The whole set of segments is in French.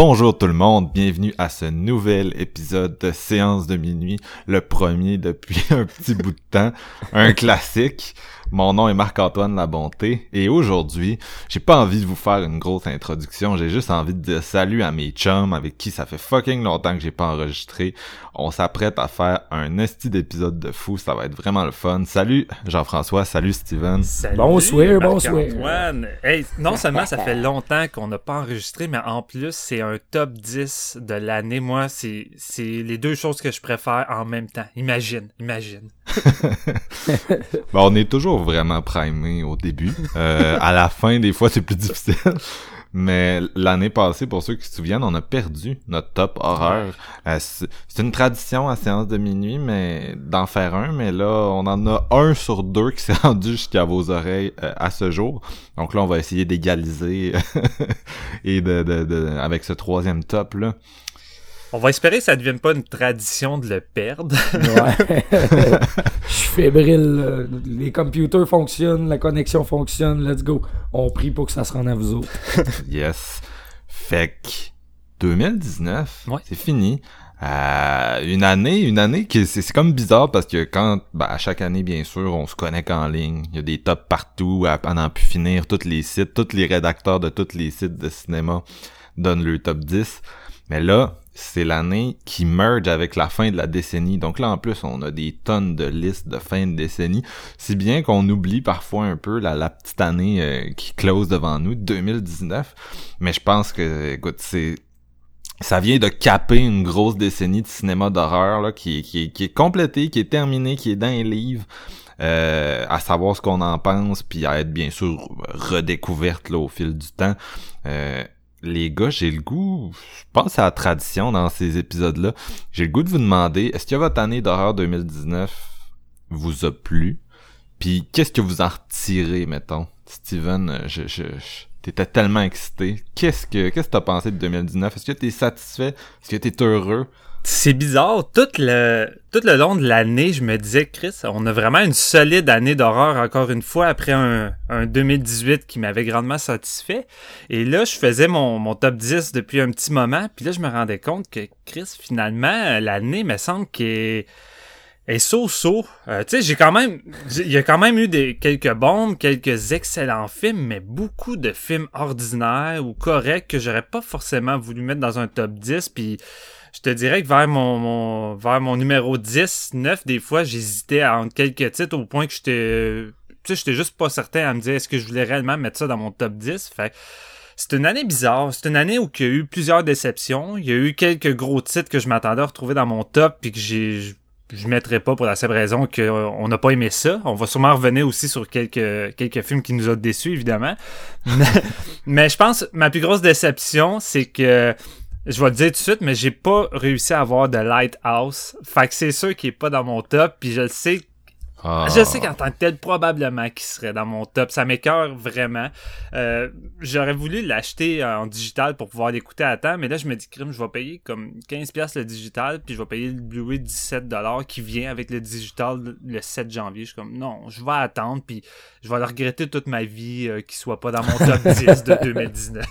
Bonjour tout le monde, bienvenue à ce nouvel épisode de Séance de minuit, le premier depuis un petit bout de temps, un classique. Mon nom est Marc-Antoine Labonté et aujourd'hui, j'ai pas envie de vous faire une grosse introduction, j'ai juste envie de dire salut à mes chums avec qui ça fait fucking longtemps que j'ai pas enregistré. On s'apprête à faire un esti d'épisode de fou, ça va être vraiment le fun. Salut Jean-François, salut Steven. Salut, Bonsoir, bonsoir. Marc-Antoine. Hey, non seulement ça fait longtemps qu'on n'a pas enregistré, mais en plus c'est un top 10 de l'année. Moi, c'est c'est les deux choses que je préfère en même temps. Imagine, imagine. Bon, on est toujours vraiment primé au début. Euh, à la fin, des fois, c'est plus difficile. Mais l'année passée, pour ceux qui se souviennent, on a perdu notre top horreur. Euh, c'est une tradition à séance de minuit, mais d'en faire un. Mais là, on en a un sur deux qui s'est rendu jusqu'à vos oreilles euh, à ce jour. Donc là, on va essayer d'égaliser et de, de, de- avec ce troisième top là. On va espérer que ça ne devienne pas une tradition de le perdre. Ouais. Je suis fébrile. Les computers fonctionnent, la connexion fonctionne. Let's go. On prie pour que ça se rende à vous autres. Yes. Fait que 2019, Ouais. c'est fini. Euh, une année, une année qui c'est c'est comme bizarre parce que quand ben, à chaque année bien sûr on se connecte en ligne, il y a des tops partout à, à n'en plus finir, tous les sites, tous les rédacteurs de tous les sites de cinéma donnent le top 10. Mais là, c'est l'année qui merge avec la fin de la décennie. Donc là en plus, on a des tonnes de listes de fin de décennie, si bien qu'on oublie parfois un peu la, petite année euh, qui close devant nous, 2019. Mais je pense que écoute, c'est ça vient de caper une grosse décennie de cinéma d'horreur là, qui est complétée, qui est terminée, qui est dans les livres. euh, à savoir ce qu'on en pense, puis à être bien sûr redécouverte là, au fil du temps. Euh, les gars, j'ai le goût, je pense à la tradition dans ces épisodes-là, j'ai le goût de vous demander, est-ce que votre année d'horreur 2019 vous a plu? Puis qu'est-ce que vous en retirez, mettons? Steven, euh, je, je, je- t'étais tellement excité. Qu'est-ce que qu'est-ce que t'as pensé de 2019? Est-ce que t'es satisfait? Est-ce que t'es heureux? C'est bizarre. Tout le, tout le long de l'année, je me disais, Chris, on a vraiment une solide année d'horreur, encore une fois, après un, un 2018 qui m'avait grandement satisfait. Et là, je faisais mon, mon top 10 depuis un petit moment, puis là, je me rendais compte que, Chris, finalement, l'année me semble qu'elle est- est so-so. Euh, tu sais, j'ai quand même... Il y a quand même eu des, quelques bombes, quelques excellents films, mais beaucoup de films ordinaires ou corrects que j'aurais pas forcément voulu mettre dans un top 10, puis je te dirais que vers mon, mon vers mon numéro 10, 9, des fois, j'hésitais à- entre quelques titres au point que j'étais tu sais, j'étais juste pas certain à me dire est-ce que je voulais réellement mettre ça dans mon top 10. Fait c'est une année bizarre. C'est une année où il y a eu plusieurs déceptions. Il y a eu quelques gros titres que je m'attendais à retrouver dans mon top puis que j'ai je- mettrais pas pour la simple raison qu'on n'a pas aimé ça. On va sûrement revenir aussi sur quelques, quelques films qui nous ont déçus, évidemment. mais, mais je pense ma plus grosse déception, c'est que je vais le dire tout de suite, mais j'ai pas réussi à avoir de Lighthouse. Fait que c'est sûr qu'il est pas dans mon top, puis je le sais. Ah. Je sais qu'en tant que tel, probablement qu'il serait dans mon top. Ça m'écœure vraiment. Euh, J'aurais voulu l'acheter en digital pour pouvoir l'écouter à temps, mais là, je me dis, crime, je vais payer comme 15$ le digital, puis je vais payer le Blu-ray 17$ qui vient avec le digital le 7 janvier. Je suis comme, non, je vais attendre, puis je vais le regretter toute ma vie euh, qu'il soit pas dans mon top 10 de 2019.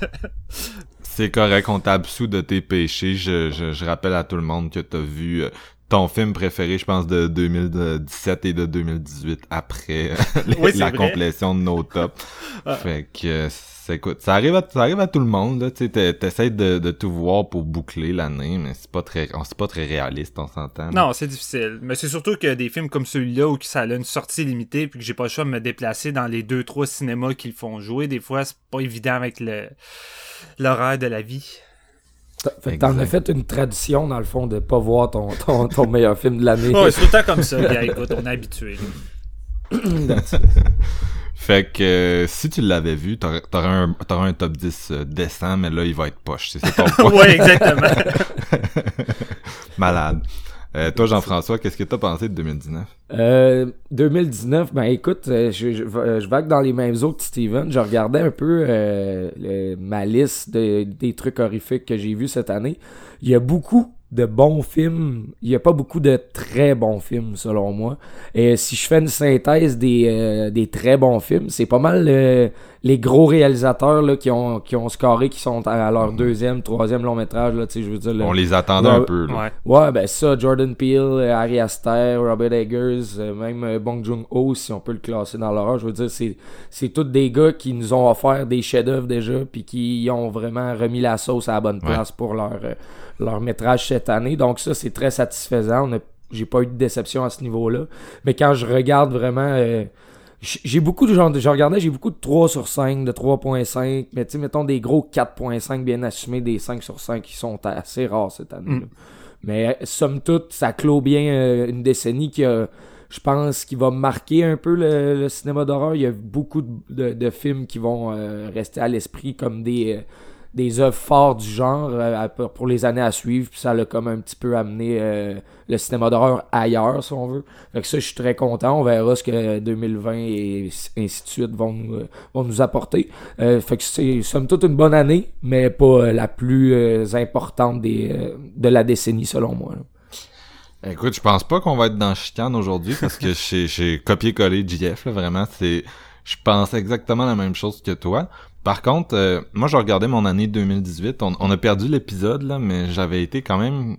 C'est correct, on t'absout de tes péchés. Je, je, je rappelle à tout le monde que t'as vu euh, ton film préféré, je pense, de 2017 et de 2018 après Oui, la vrai. complétion de nos tops. Ah. Fait que, c'est- écoute, ça arrive à, ça arrive à tout le monde, là, tu sais, t'es- t'essaies de, de tout voir pour boucler l'année, mais c'est pas très, on- c'est pas très réaliste, on s'entend. Non, c'est difficile. Mais c'est surtout que des films comme celui-là où ça a une sortie limitée puis que j'ai pas le choix de me déplacer dans les deux trois cinémas qui le font jouer, des fois c'est pas évident avec le l'horaire de la vie. T'en as fait une tradition, dans le fond, de pas voir ton, ton, ton meilleur film de l'année. Ouais, c'est tout le temps comme ça, gars, écoute, on est habitué. Fait que, euh, si tu l'avais vu, t'aurais, t'aurais un, t'aurais un top 10 euh, décent, mais là, il va être poche. C'est ça ton point. ouais, exactement. Malade. Euh, toi, Jean-François, qu'est-ce que t'as pensé de 2019? Euh, 2019, ben écoute, euh, je, je, euh, je vague dans les mêmes eaux que Steven. Je regardais un peu euh, le- ma liste de- des trucs horrifiques que j'ai vus cette année. Il y a beaucoup de bons films. Il y a pas beaucoup de très bons films, selon moi. Et si je fais une synthèse des, euh, des très bons films, c'est pas mal euh, les gros réalisateurs là, qui ont qui ont scoré, qui sont à leur deuxième, troisième long métrage. Là, tu sais, je veux dire, On les attendait un peu, là. Ouais. Ouais, ben ça, Jordan Peele, euh, Harry Aster, Robert Eggers, euh, même euh, Bong Joon-ho, si on peut le classer dans l'horreur. Je veux dire, c'est, c'est tous des gars qui nous ont offert des chefs-d'œuvre déjà, puis qui ont vraiment remis la sauce à la bonne place pour leur, euh, leur métrage cette année. Donc ça, c'est très satisfaisant. On a- j'ai pas eu de déception à ce niveau-là. Mais quand je regarde vraiment... euh, j'ai beaucoup de gens, je regardais, j'ai beaucoup de 3 sur 5, de 3.5, mais tu sais, mettons des gros 4.5 bien assumés, des 5 sur 5 qui sont assez rares cette année. Mm. Mais somme toute, ça clôt bien euh, une décennie qui a, je pense, qui va marquer un peu le, le cinéma d'horreur. Il y a beaucoup de, de- de films qui vont euh, rester à l'esprit comme des, euh, des œuvres fortes du genre euh, pour les années à suivre. Puis ça l'a comme un petit peu amené euh, le cinéma d'horreur ailleurs, si on veut. Fait que ça, je suis très content. On verra ce que 2020 et ainsi de suite vont nous, vont nous apporter. Euh, fait que c'est somme toute une bonne année, mais pas la plus importante des, de la décennie, selon moi. Écoute, je pense pas qu'on va être dans chicane aujourd'hui parce que j'ai, j'ai copié-collé JF, là, vraiment, c'est, je pense exactement la même chose que toi. Par contre, euh, moi, je regardais mon année 2018. On, on a perdu l'épisode, là, mais j'avais été quand même...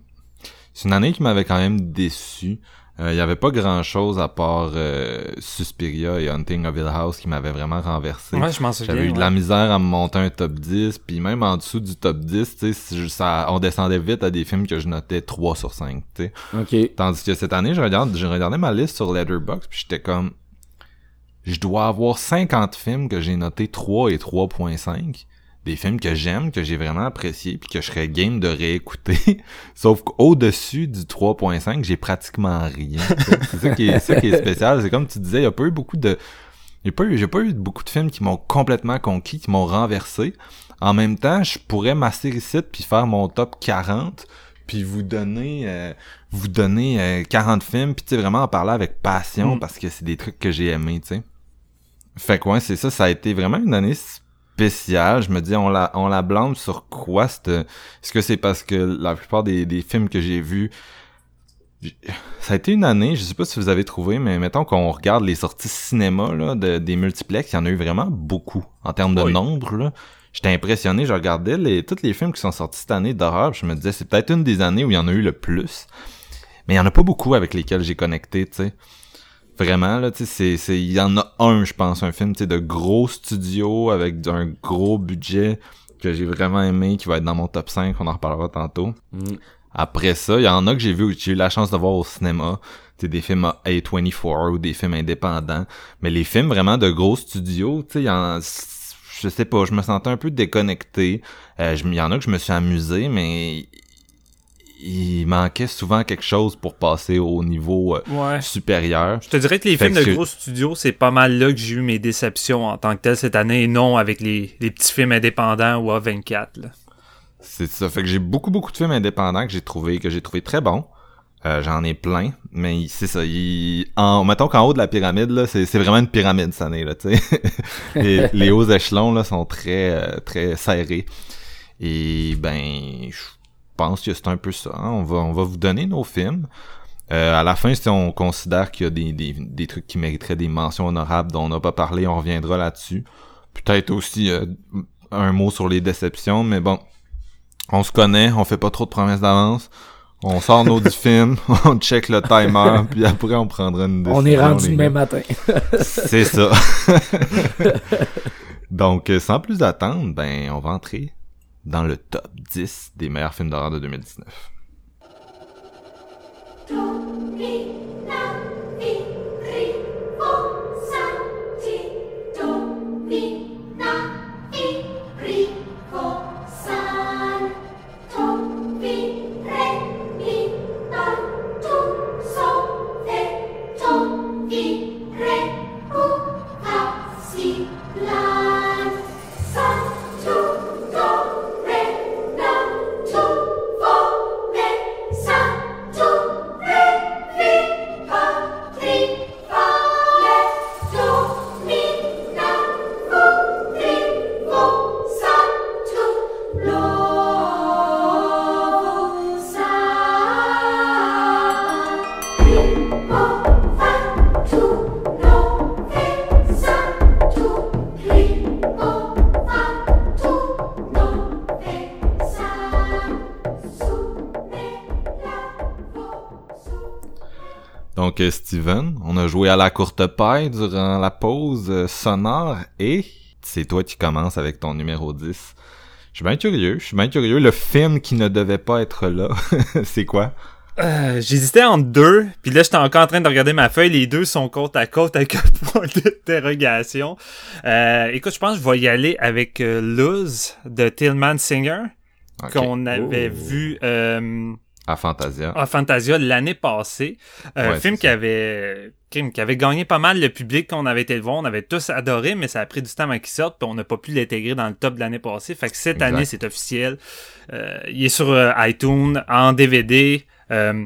C'est une année qui m'avait quand même déçu. Euh, Il y avait pas grand-chose à part euh, Suspiria et Hunting of Hill House qui m'avait vraiment renversé. Ouais, je m'en souviens. J'avais eu de la misère à me monter un top 10, puis même en dessous du top 10, tu sais, ça, on descendait vite à des films que je notais 3 sur 5, tu sais. OK. Tandis que cette année, je regarde, je regardais ma liste sur Letterboxd, puis j'étais comme, je dois avoir 50 films que j'ai notés 3 et 3.5. Des films que j'aime, que j'ai vraiment appréciés, puis que je serais game de réécouter. Sauf qu'au-dessus du 3.5, j'ai pratiquement rien. C'est ça qui est, ça qui est spécial. C'est comme tu disais, il y a pas eu beaucoup de, j'ai pas eu, j'ai pas eu beaucoup de films qui m'ont complètement conquis, qui m'ont renversé. En même temps, je pourrais m'asseoir ici puis faire mon top 40 puis vous donner euh, vous donner euh, 40 films puis tu sais vraiment en parler avec passion Mm. parce que c'est des trucs que j'ai aimés, tu sais. Fait que ouais, c'est ça, ça a été vraiment une année spéciale. Je me dis on la on la blâme sur quoi cette est-ce que c'est parce que la plupart des, des films que j'ai vus ça a été une année, je sais pas si vous avez trouvé, mais mettons qu'on regarde les sorties cinéma là, de, des multiplex, il y en a eu vraiment beaucoup en termes de Oui. nombre. Là. J'étais impressionné, je regardais les, tous les films qui sont sortis cette année d'horreur, je me disais c'est peut-être une des années où il y en a eu le plus. Mais il y en a pas beaucoup avec lesquels j'ai connecté, tu sais. Vraiment, là, tu sais, c'est, c'est, il y en a un, je pense, un film, tu sais, de gros studio avec un gros budget que j'ai vraiment aimé, qui va être dans mon top 5, on en reparlera tantôt. Après ça, il y en a que j'ai vu, j'ai eu la chance de voir au cinéma. C'est des films A24 ou des films indépendants. Mais les films vraiment de gros studios, tu sais, il y en je sais pas, je me sentais un peu déconnecté. Euh, je- il y en a que je me suis amusé, mais il manquait souvent quelque chose pour passer au niveau euh, Ouais. supérieur. Je te dirais que les Fait films de gros studios, c'est pas mal là que j'ai eu mes déceptions en tant que tel cette année, et non avec les, les petits films indépendants ou A24. Là. C'est ça. Fait que j'ai beaucoup, beaucoup de films indépendants que j'ai trouvé, que j'ai trouvé très bons. Euh, J'en ai plein, mais c'est ça. Il, en, mettons qu'en haut de la pyramide, là, c'est vraiment une pyramide cette année, là, tu sais. les, les hauts échelons, là, sont très, euh, très serrés. Et, ben, je pense que c'est un peu ça. hein. On va, on va vous donner nos films. Euh, à la fin, si on considère qu'il y a des, des, des trucs qui mériteraient des mentions honorables dont on n'a pas parlé, on reviendra là-dessus. Peut-être aussi euh, un mot sur les déceptions, mais bon, on se connaît, on fait pas trop de promesses d'avance. On sort nos 10 films, on check le timer, puis après on prendra une décision. On est rendu demain matin. C'est ça. Donc, euh, sans plus attendre, ben, on va entrer dans le top 10 des meilleurs films d'horreur de 2019. Donc, Steven, on a joué à la courte paille durant la pause euh, sonore et c'est toi qui commences avec ton numéro 10. Je suis bien curieux, je suis bien curieux. Le film qui ne devait pas être là, c'est quoi? Euh, J'hésitais entre deux, puis là j'étais encore en train de regarder ma feuille, les deux sont côte à côte avec un point d'interrogation. Euh, écoute, je pense que je vais y aller avec euh, Luz de Tillman Singer, qu'on avait Oh. vu euh, À Fantasia. à Fantasia l'année passée. Un Ouais, film qui ça. avait, qui qui avait gagné pas mal le public quand on avait été le voir. On avait tous adoré, mais ça a pris du temps avant qu'il sorte, puis on n'a pas pu l'intégrer dans le top de l'année passée. Fait que cette Exact. année, c'est officiel. Euh, il est sur euh, iTunes, en DVD. Euh,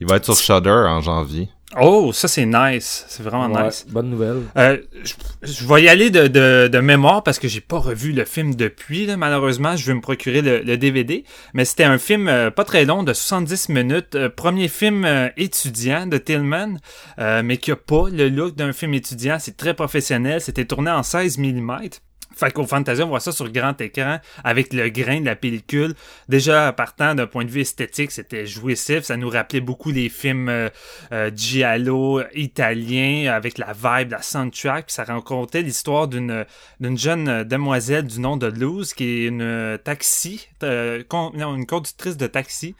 Il va être sur Shudder en janvier. Oh, ça c'est nice. C'est vraiment Ouais, nice. Bonne nouvelle. Euh, je, je vais y aller de, de, de mémoire parce que j'ai pas revu le film depuis. Là, malheureusement, je vais me procurer le, le DVD. Mais c'était un film euh, pas très long, de 70 minutes. Euh, premier film euh, étudiant de Tillman, euh, mais qui a pas le look d'un film étudiant. C'est très professionnel. C'était tourné en 16 mm. Fait qu'au Fantasia, on voit ça sur grand écran avec le grain de la pellicule. Déjà, partant d'un point de vue esthétique, c'était jouissif. Ça nous rappelait beaucoup les films euh, euh, giallo italiens avec la vibe, la soundtrack. Ça racontait l'histoire d'une d'une jeune euh, demoiselle du nom de Luz qui est une taxi, euh, une conductrice de taxi.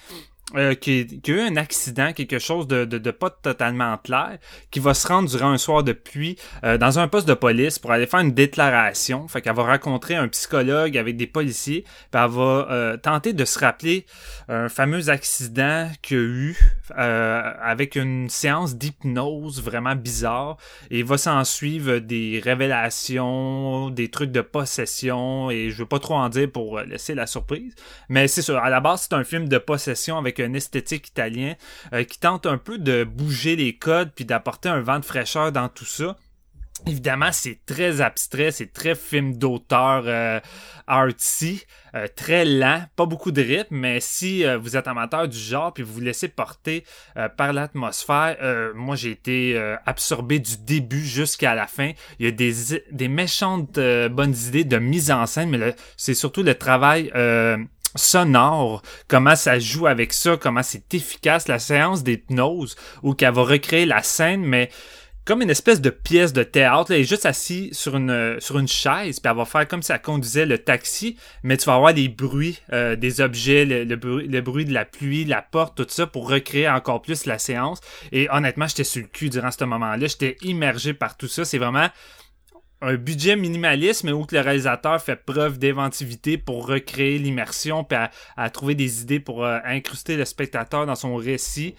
Euh, qui, qui a eu un accident, quelque chose de, de, de pas totalement clair, qui va se rendre durant un soir de pluie euh, dans un poste de police pour aller faire une déclaration. Fait qu'elle va rencontrer un psychologue avec des policiers, puis elle va euh, tenter de se rappeler un fameux accident qu'il y a eu euh, avec une séance d'hypnose vraiment bizarre. Et il va s'en suivre des révélations, des trucs de possession, et je veux pas trop en dire pour euh, laisser la surprise. Mais c'est sûr, à la base, c'est un film de possession avec un esthétique italien euh, qui tente un peu de bouger les codes puis d'apporter un vent de fraîcheur dans tout ça. Évidemment, c'est très abstrait, c'est très film d'auteur euh, artsy, euh, très lent, pas beaucoup de rythme, mais si euh, vous êtes amateur du genre puis vous vous laissez porter par l'atmosphère, moi j'ai été absorbé du début jusqu'à la fin. Il y a des, méchantes bonnes idées de mise en scène, mais c'est surtout le travail sonore, comment ça joue avec ça, comment c'est efficace, la séance d'hypnose, où qu'elle va recréer la scène, mais comme une espèce de pièce de théâtre. Là, elle est juste assise sur une, euh, sur une chaise, puis elle va faire comme si elle conduisait le taxi, mais tu vas avoir des bruits, euh, des objets, le, le bruit, le bruit de la pluie, la porte, tout ça, pour recréer encore plus la séance. Et honnêtement, j'étais sur le cul durant ce moment-là. J'étais immergé par tout ça. C'est vraiment un budget minimaliste, mais où le réalisateur fait preuve d'inventivité pour recréer l'immersion, puis à, à trouver des idées pour euh, incruster le spectateur dans son récit.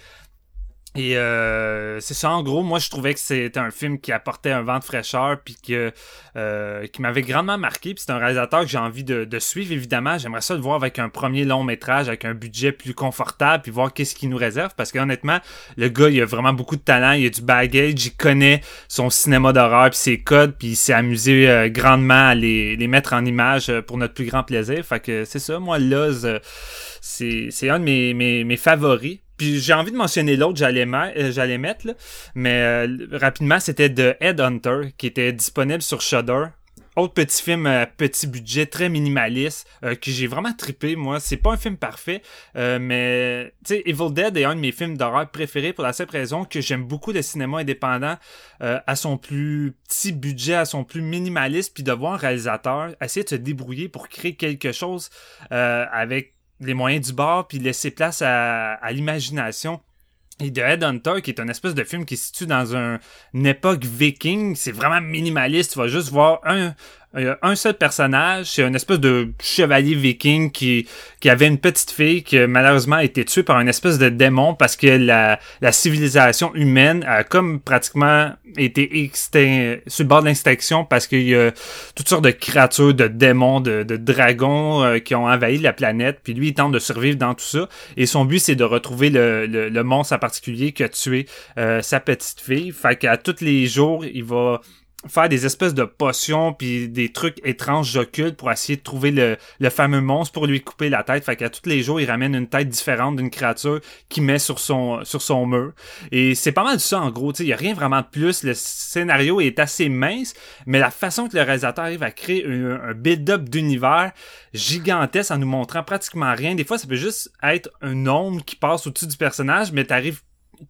Et euh, c'est ça, en gros, moi je trouvais que c'était un film qui apportait un vent de fraîcheur, puis que euh, qui m'avait grandement marqué. Puis c'est un réalisateur que j'ai envie de, de suivre, évidemment. J'aimerais ça le voir avec un premier long métrage, avec un budget plus confortable, puis voir qu'est-ce qu'il nous réserve. Parce que honnêtement, le gars, il a vraiment beaucoup de talent, il a du bagage, il connaît son cinéma d'horreur, puis ses codes, puis il s'est amusé euh, grandement à les, les mettre en image euh, pour notre plus grand plaisir. Fait que c'est ça, moi, Loz, euh, c'est c'est un de mes, mes, mes favoris. Puis j'ai envie de mentionner l'autre, j'allais euh, j'allais mettre, là. mais euh, rapidement, c'était de Headhunter, qui était disponible sur Shudder. autre petit film à petit budget, très minimaliste, euh, que j'ai vraiment trippé, moi. C'est pas un film parfait, euh, mais tu sais, Evil Dead est un de mes films d'horreur préférés pour la simple raison que j'aime beaucoup le cinéma indépendant euh, à son plus petit budget, à son plus minimaliste, puis de voir un réalisateur essayer de se débrouiller pour créer quelque chose avec les moyens du bord, puis laisser place à, à l'imagination. Et The Headhunter, qui est un espèce de film qui se situe dans un, une époque viking, c'est vraiment minimaliste. Tu vas juste voir un, il y a un seul personnage, c'est une espèce de chevalier viking qui, qui avait une petite fille qui malheureusement a été tuée par une espèce de démon parce que la, la civilisation humaine a comme pratiquement été extinct, sur le bord de l'extinction parce qu'il y a toutes sortes de créatures, de démons, de, de dragons euh, qui ont envahi la planète. Puis lui, il tente de survivre dans tout ça. Et son but, c'est de retrouver le, le, le, monstre en particulier qui a tué euh, sa petite fille. Fait qu'à tous les jours, il va faire des espèces de potions puis des trucs étranges occultes pour essayer de trouver le, le fameux monstre pour lui couper la tête. Fait qu'à tous les jours, il ramène une tête différente d'une créature qu'il met sur son sur son mur. Et c'est pas mal ça en gros. Il y a rien vraiment de plus. Le scénario est assez mince, mais la façon que le réalisateur arrive à créer un, build-up d'univers gigantesque en nous montrant pratiquement rien. Des fois, ça peut juste être un ombre qui passe au-dessus du personnage, mais t'arrives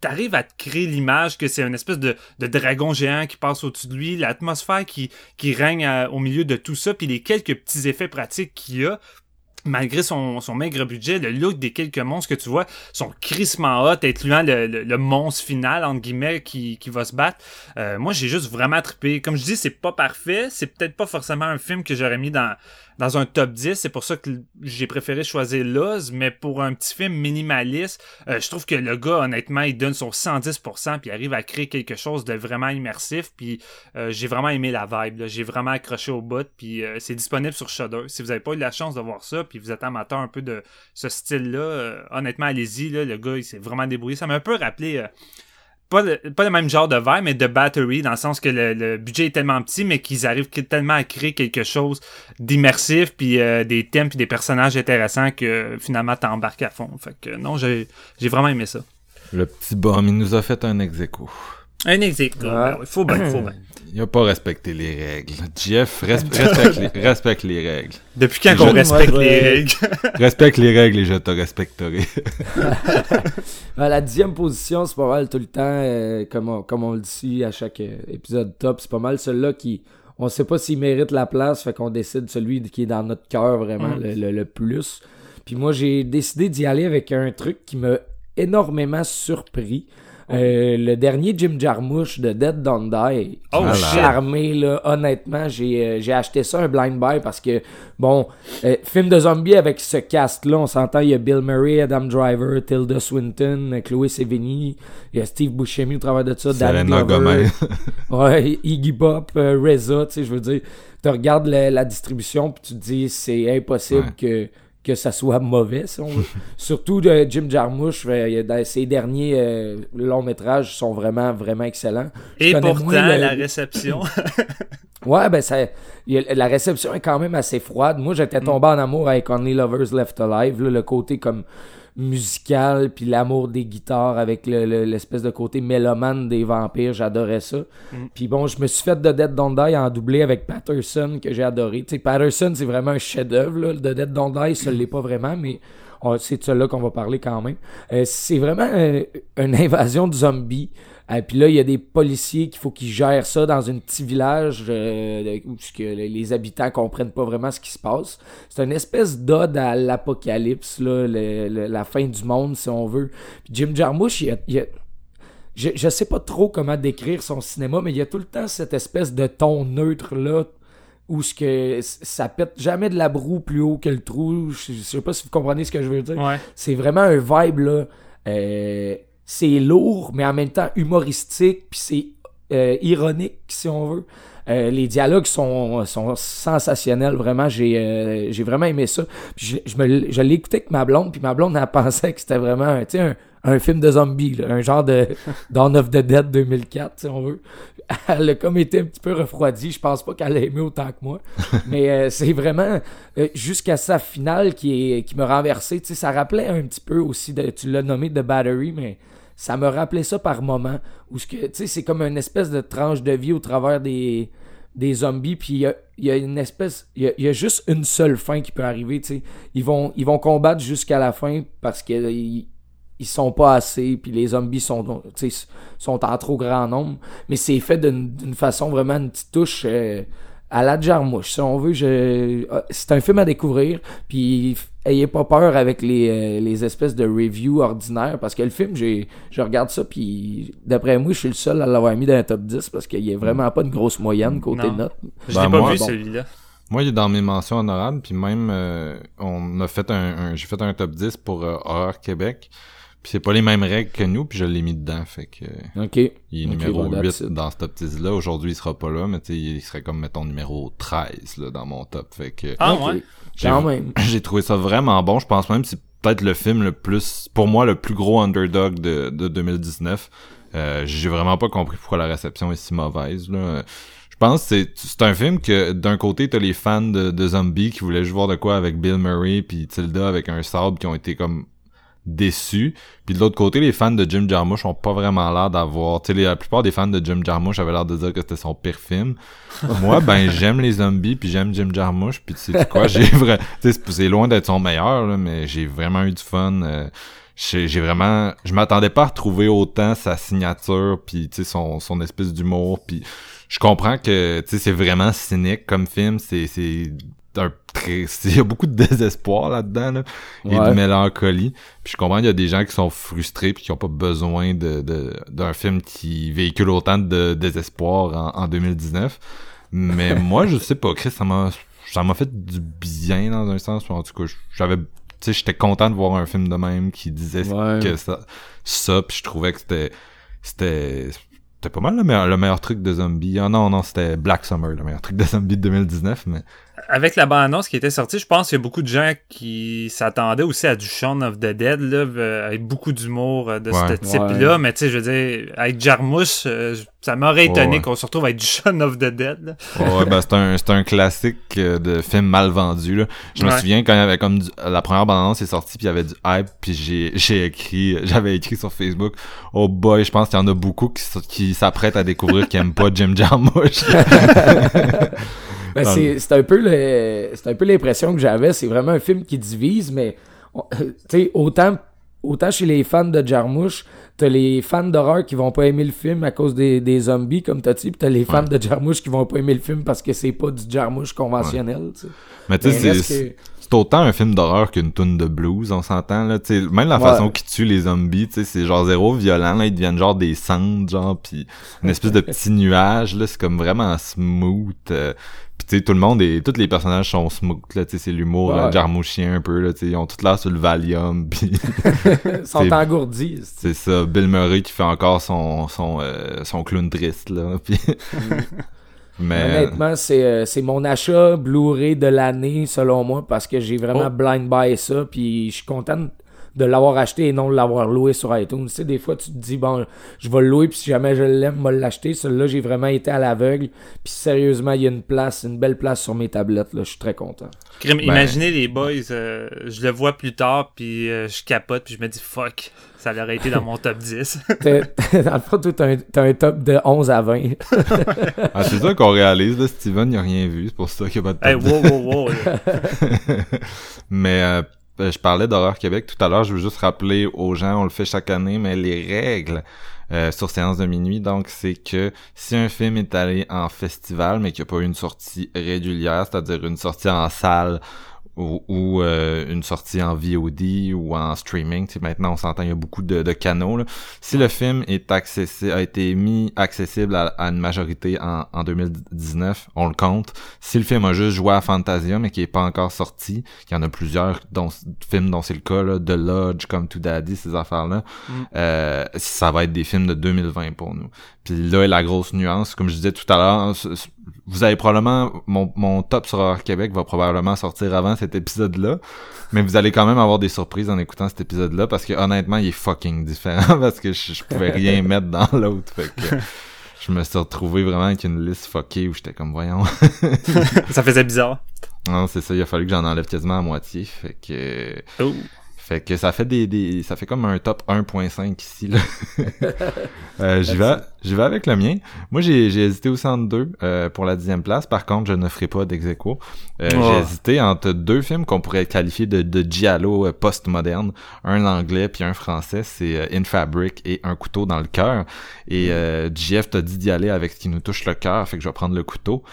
t'arrives à te créer l'image que c'est une espèce de, de, dragon géant qui passe au-dessus de lui, l'atmosphère qui, qui règne au milieu de tout ça, puis les quelques petits effets pratiques qu'il a malgré son, son, maigre budget, le look des quelques monstres que tu vois sont crissement hot, incluant le, le, monstre final, entre guillemets, qui, qui va se battre. Euh, moi, j'ai juste vraiment trippé. Comme je dis, c'est pas parfait. C'est peut-être pas forcément un film que j'aurais mis dans, dans un top 10. C'est pour ça que j'ai préféré choisir Loz, mais pour un petit film minimaliste, euh, je trouve que le gars, honnêtement, il donne son 110%, puis il arrive à créer quelque chose de vraiment immersif, puis euh, j'ai vraiment aimé la vibe. J'ai vraiment accroché au bout, puis euh, c'est disponible sur Shudder. Si vous n'avez pas eu la chance de voir ça, puis vous êtes amateur un peu de ce style-là, honnêtement, allez-y. Le gars, il s'est vraiment débrouillé. Ça m'a un peu rappelé pas le, même genre de verre, mais de battery, dans le sens que le, budget est tellement petit, mais qu'ils arrivent tellement à créer quelque chose d'immersif, puis euh, des thèmes, puis des personnages intéressants que finalement t'embarques à fond. Fait que non, j'ai vraiment aimé ça. Le petit bum, il nous a fait un ex Un ex Il ben faut bien, faut bien. Il a pas respecté les règles. Jeff, respecte, les, respecte les règles. Depuis quand on respecte les règles? respecte les règles et je te respecterai. la dixième position, c'est pas mal tout le temps, euh, comme, on, comme on le dit à chaque euh, épisode top, c'est pas mal celui-là qui, on sait pas s'il mérite la place, fait qu'on décide celui qui est dans notre cœur vraiment mm. le, le, plus. Puis moi, j'ai décidé d'y aller avec un truc qui m'a énormément surpris. Euh, le dernier Jim Jarmusch de Dead Don't Die. Oh, charmé, là. Honnêtement, j'ai, euh, j'ai acheté ça un blind buy parce que, bon, euh, film de zombie avec ce cast-là, on s'entend, il y a Bill Murray, Adam Driver, Tilda Swinton, Chloé Sevigny, il y a Steve Buscemi au travers de ça, Dan Glover. ouais, Iggy Pop, Reza, tu sais, je veux dire, tu regardes la, distribution puis tu te dis, c'est impossible que que ça soit mauvais, si on veut. Surtout de Jim Jarmusch, euh, ses derniers euh, longs métrages sont vraiment, vraiment excellents. Et pourtant, la réception. ouais, ben ça, la réception est quand même assez froide. Moi, j'étais tombé en amour avec Only Lovers Left Alive, le côté comme musical, puis l'amour des guitares avec l'espèce de côté mélomane des vampires, j'adorais ça. Mm. Puis bon, je me suis fait de Dead Don't Die en doublé avec Patterson, que j'ai adoré. Tu sais, Patterson, c'est vraiment un chef-d'œuvre, de Dead Don't Die, ça l'est pas vraiment, mais c'est de cela qu'on va parler quand même. Euh, c'est vraiment euh, une invasion de zombies. Et euh, puis là, il y a des policiers qu'il faut qu'ils gèrent ça dans un petit village euh, où que les habitants comprennent pas vraiment ce qui se passe. C'est une espèce d'ode à l'apocalypse, là, la fin du monde, si on veut. Puis Jim Jarmusch, il a, je, je sais pas trop comment décrire son cinéma, mais il y a tout le temps cette espèce de ton neutre là où ce que ça pète jamais de la broue plus haut que le trou. Je, sais pas si vous comprenez ce que je veux dire. C'est vraiment un vibe là. Euh, c'est lourd, mais en même temps humoristique, puis c'est euh, ironique, si on veut. Euh, les dialogues sont, sont sensationnels, vraiment. J'ai euh, j'ai vraiment aimé ça. je, je, me, je l'ai écouté avec ma blonde, puis ma blonde a pensé que c'était vraiment un, un, un film de zombie, un genre de Dawn of the Dead 2004, si on veut. Elle a comme été un petit peu refroidie. Je pense pas qu'elle a aimé autant que moi. Mais c'est vraiment jusqu'à sa finale qui, est, qui me. Tu sais, ça rappelait un petit peu aussi, de, tu l'as nommé The Battery, mais ça me rappelait ça par moment. Où ce que, tu sais, c'est comme une espèce de tranche de vie au travers des, des zombies, puis il y a, y a une espèce... Il y y a juste une seule fin qui peut arriver, tu sais. Ils vont, ils vont combattre jusqu'à la fin parce qu'ils ils sont pas assez, puis les zombies sont, sont en trop grand nombre. Mais c'est fait d'une façon vraiment une petite touche... euh, à la Jarmouche, si on veut. Je... ah, C'est un film à découvrir, puis ayez pas peur avec les, euh, les espèces de reviews ordinaires, parce que le film, j'ai, je regarde ça, puis d'après moi, je suis le seul à l'avoir mis dans un top 10, parce qu'il y a vraiment pas de grosse moyenne côté Non. note. Je Ben, l'ai pas moi, vu bon. celui-là. Moi, il est dans mes mentions honorables, puis même, euh, on a fait un, un- j'ai fait un top 10 pour euh, Horreur Québec, puis c'est pas les mêmes règles que nous, puis je l'ai mis dedans, fait que OK. il est numéro bon, that's 8 it. dans ce top 10 là. Aujourd'hui, il sera pas là, mais tu sais, il serait comme mettons numéro 13 là dans mon top, fait que Ah ouais? J'ai- Quand même. j'ai trouvé ça vraiment bon. Je pense même que c'est peut-être le film le plus, pour moi, le plus gros underdog de, de 2019. Euh, j'ai vraiment pas compris pourquoi la réception est si mauvaise. Là. Je pense que c'est, c'est un film que d'un côté t'as les fans de, de zombies qui voulaient juste voir de quoi avec Bill Murray puis Tilda avec un sable qui ont été comme déçus. Puis de l'autre côté, les fans de Jim Jarmusch ont pas vraiment l'air d'avoir... Tu sais, la plupart des fans de Jim Jarmusch avaient l'air de dire que c'était son pire film. Moi, ben, j'aime les zombies, puis j'aime Jim Jarmusch, puis tu sais quoi, j'ai vrai... Tu sais, c'est- loin d'être son meilleur, là, mais j'ai vraiment eu du fun. euh, j'ai j'ai vraiment... Je m'attendais pas à retrouver autant sa signature, puis tu sais, son, son espèce d'humour, puis je comprends que, tu sais, c'est vraiment cynique comme film, c'est... c'est un très... Il y a beaucoup de désespoir là-dedans, là et Ouais. de mélancolie. Puis je comprends qu'il y a des gens qui sont frustrés puis qui ont pas besoin de de- d'un film qui véhicule autant de désespoir en, en 2019. Mais moi, je sais pas, Chris, ça m'a ça m'a fait du bien dans un sens. En tout cas, j'avais tu sais, j'étais content de voir un film de même qui disait Ouais. que ça ça puis je trouvais que c'était c'était c'était pas mal le meilleur, le meilleur truc de zombie. Ah non, non, c'était Black Summer, le meilleur truc de zombie de 2019, mais Avec la bande-annonce qui était sortie, je pense qu'il y a beaucoup de gens qui s'attendaient aussi à du Shaun of the Dead, là, euh, avec beaucoup d'humour euh, de Ouais. ce type-là. Ouais. Mais tu sais, je veux dire, avec Jarmusch, euh, ça m'aurait étonné Ouais, qu'on se retrouve avec du Shaun of the Dead. là. Ouais, ben c'est un, c'est un classique de film mal vendu. Là. Je me Ouais. souviens quand il y avait comme du- la première bande-annonce est sortie puis il y avait du hype puis j'ai j'ai écrit j'avais écrit sur Facebook oh boy je pense qu'il y en a beaucoup qui, qui s'apprêtent à découvrir qui aiment pas Jim Jarmusch. Ben, c'est c'est un peu le c'est un peu l'impression que j'avais. C'est vraiment un film qui divise mais on- tu sais autant autant chez les fans de Jarmusch t'as les fans d'horreur qui vont pas aimer le film à cause des, des zombies comme t'as dit puis t'as les fans de Jarmusch qui vont pas aimer le film parce que c'est pas du Jarmusch conventionnel tu sais. Mais tu sais c'est- autant un film d'horreur qu'une tune de blues on s'entend là. Tu sais même la Ouais. façon qu'ils tuent les zombies tu sais c'est genre zéro violent là ils deviennent genre des cendres genre puis une espèce de petit nuage là c'est comme vraiment smooth. euh, Puis tu sais, tout le monde et tous les personnages sont smooth là, tu sais, c'est l'humour Ouais. jarmouchien un peu là, tu sais, ils ont tout l'air sur le Valium puis ils sont engourdis c'est- c'est ça, Bill Murray qui fait encore son son euh, son clown triste là, puis mais Honnêtement, c'est euh, c'est mon achat Blu-ray de l'année, selon moi, parce que j'ai vraiment Oh. blind buy ça, puis je suis content de l'avoir acheté et non de l'avoir loué sur iTunes. Tu sais, des fois, tu te dis, bon, je vais le louer, puis si jamais je l'aime, je vais l'acheter. Celui-là, j'ai vraiment été à l'aveugle, puis sérieusement, il y a une place, une belle place sur mes tablettes, là. Je suis très content. Ben- Imaginez les boys, euh, je le vois plus tard, puis euh, je capote, puis je me dis fuck, ça aurait été dans mon top 10. T'as- Dans le fond, toi, t'as un, top de 11 à 20. ah, c'est ça qu'on réalise là, Steven il a rien vu, c'est pour ça qu'il y a pas de hey, top wow, wow, wow. là. Mais euh, je parlais d'horreur Québec tout à l'heure, je veux juste rappeler aux gens, on le fait chaque année, mais les règles euh, sur séance de minuit, donc c'est que si un film est allé en festival mais qu'il n'y a pas eu une sortie régulière, c'est-à-dire une sortie en salle ou, ou, euh, une sortie en VOD ou en streaming, tu sais, maintenant on s'entend, il y a beaucoup de, de canaux. Là. Si le film est accessible, a été mis accessible à, à une majorité en, en 2019, on le compte. Si le film a juste joué à Fantasia mais qui est pas encore sorti, il y en a plusieurs dont, films dont c'est le cas, là, The Lodge, comme To Daddy, ces affaires-là, Mm. euh, ça va être des films de 2020 pour nous. Puis là est la grosse nuance, comme je disais tout à l'heure, vous avez probablement mon, mon top sur Horror Québec va probablement sortir avant cet épisode-là, mais vous allez quand même avoir des surprises en écoutant cet épisode-là parce que honnêtement, il est fucking différent parce que je, je pouvais rien mettre dans l'autre, fait que je me suis retrouvé vraiment avec une liste fuckée où j'étais comme voyons. ça faisait bizarre. non, c'est ça, il a fallu que j'en enlève quasiment à moitié, fait que Oh. Fait que ça fait des, des ça fait comme un top 1.5 ici là. euh, j'y vais j'y vais avec le mien. Moi j'ai j'ai hésité au centre 2 euh, pour la dixième place. Par contre, je ne ferai pas d'ex euh, Oh. J'ai hésité entre deux films qu'on pourrait qualifier de de giallo euh, post-moderne, un anglais puis un français, c'est In Fabric et Un couteau dans le cœur. Et euh, JF t'a dit d'y aller avec ce qui nous touche le cœur, fait que je vais prendre le couteau.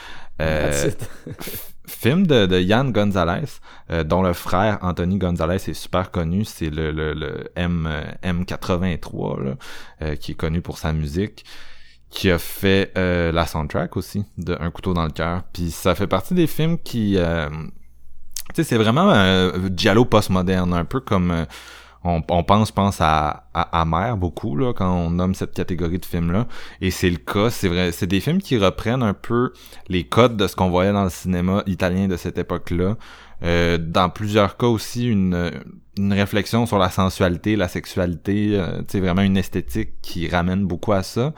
Euh, That's it. Film de, de Yann Gonzalez, euh, dont le frère Anthony Gonzalez est super connu, c'est le, le, le M, euh, M83, là, euh, qui est connu pour sa musique, qui a fait euh, la soundtrack aussi de Un couteau dans le cœur. Puis ça fait partie des films qui... tu sais, c'est vraiment un giallo postmoderne, un peu comme... on, on pense, pense à, à Amer beaucoup là quand on nomme cette catégorie de films là et c'est le cas c'est vrai c'est des films qui reprennent un peu les codes de ce qu'on voyait dans le cinéma italien de cette époque là euh, dans plusieurs cas aussi une une réflexion sur la sensualité la sexualité euh, vraiment une esthétique qui ramène beaucoup à ça.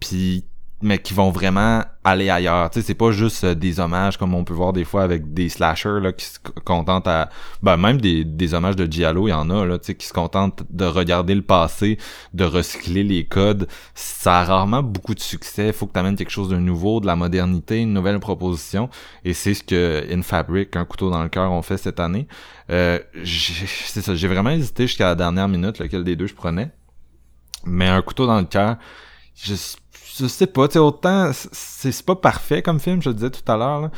Puis mais qui vont vraiment aller ailleurs. Tu sais, c'est pas juste euh, des hommages comme on peut voir des fois avec des slashers là qui se contentent à ben même des, des hommages de giallo, il y en a là, tu sais qui se contentent de regarder le passé, de recycler les codes. Ça a rarement beaucoup de succès, faut que tu amènes quelque chose de nouveau, de la modernité, une nouvelle proposition et c'est ce que In Fabric, un couteau dans le cœur ont fait cette année. Euh, c'est ça, j'ai vraiment hésité jusqu'à la dernière minute lequel des deux je prenais. Mais un couteau dans le cœur, je je sais pas, tu autant c'est pas parfait comme film, je le disais tout à l'heure. là.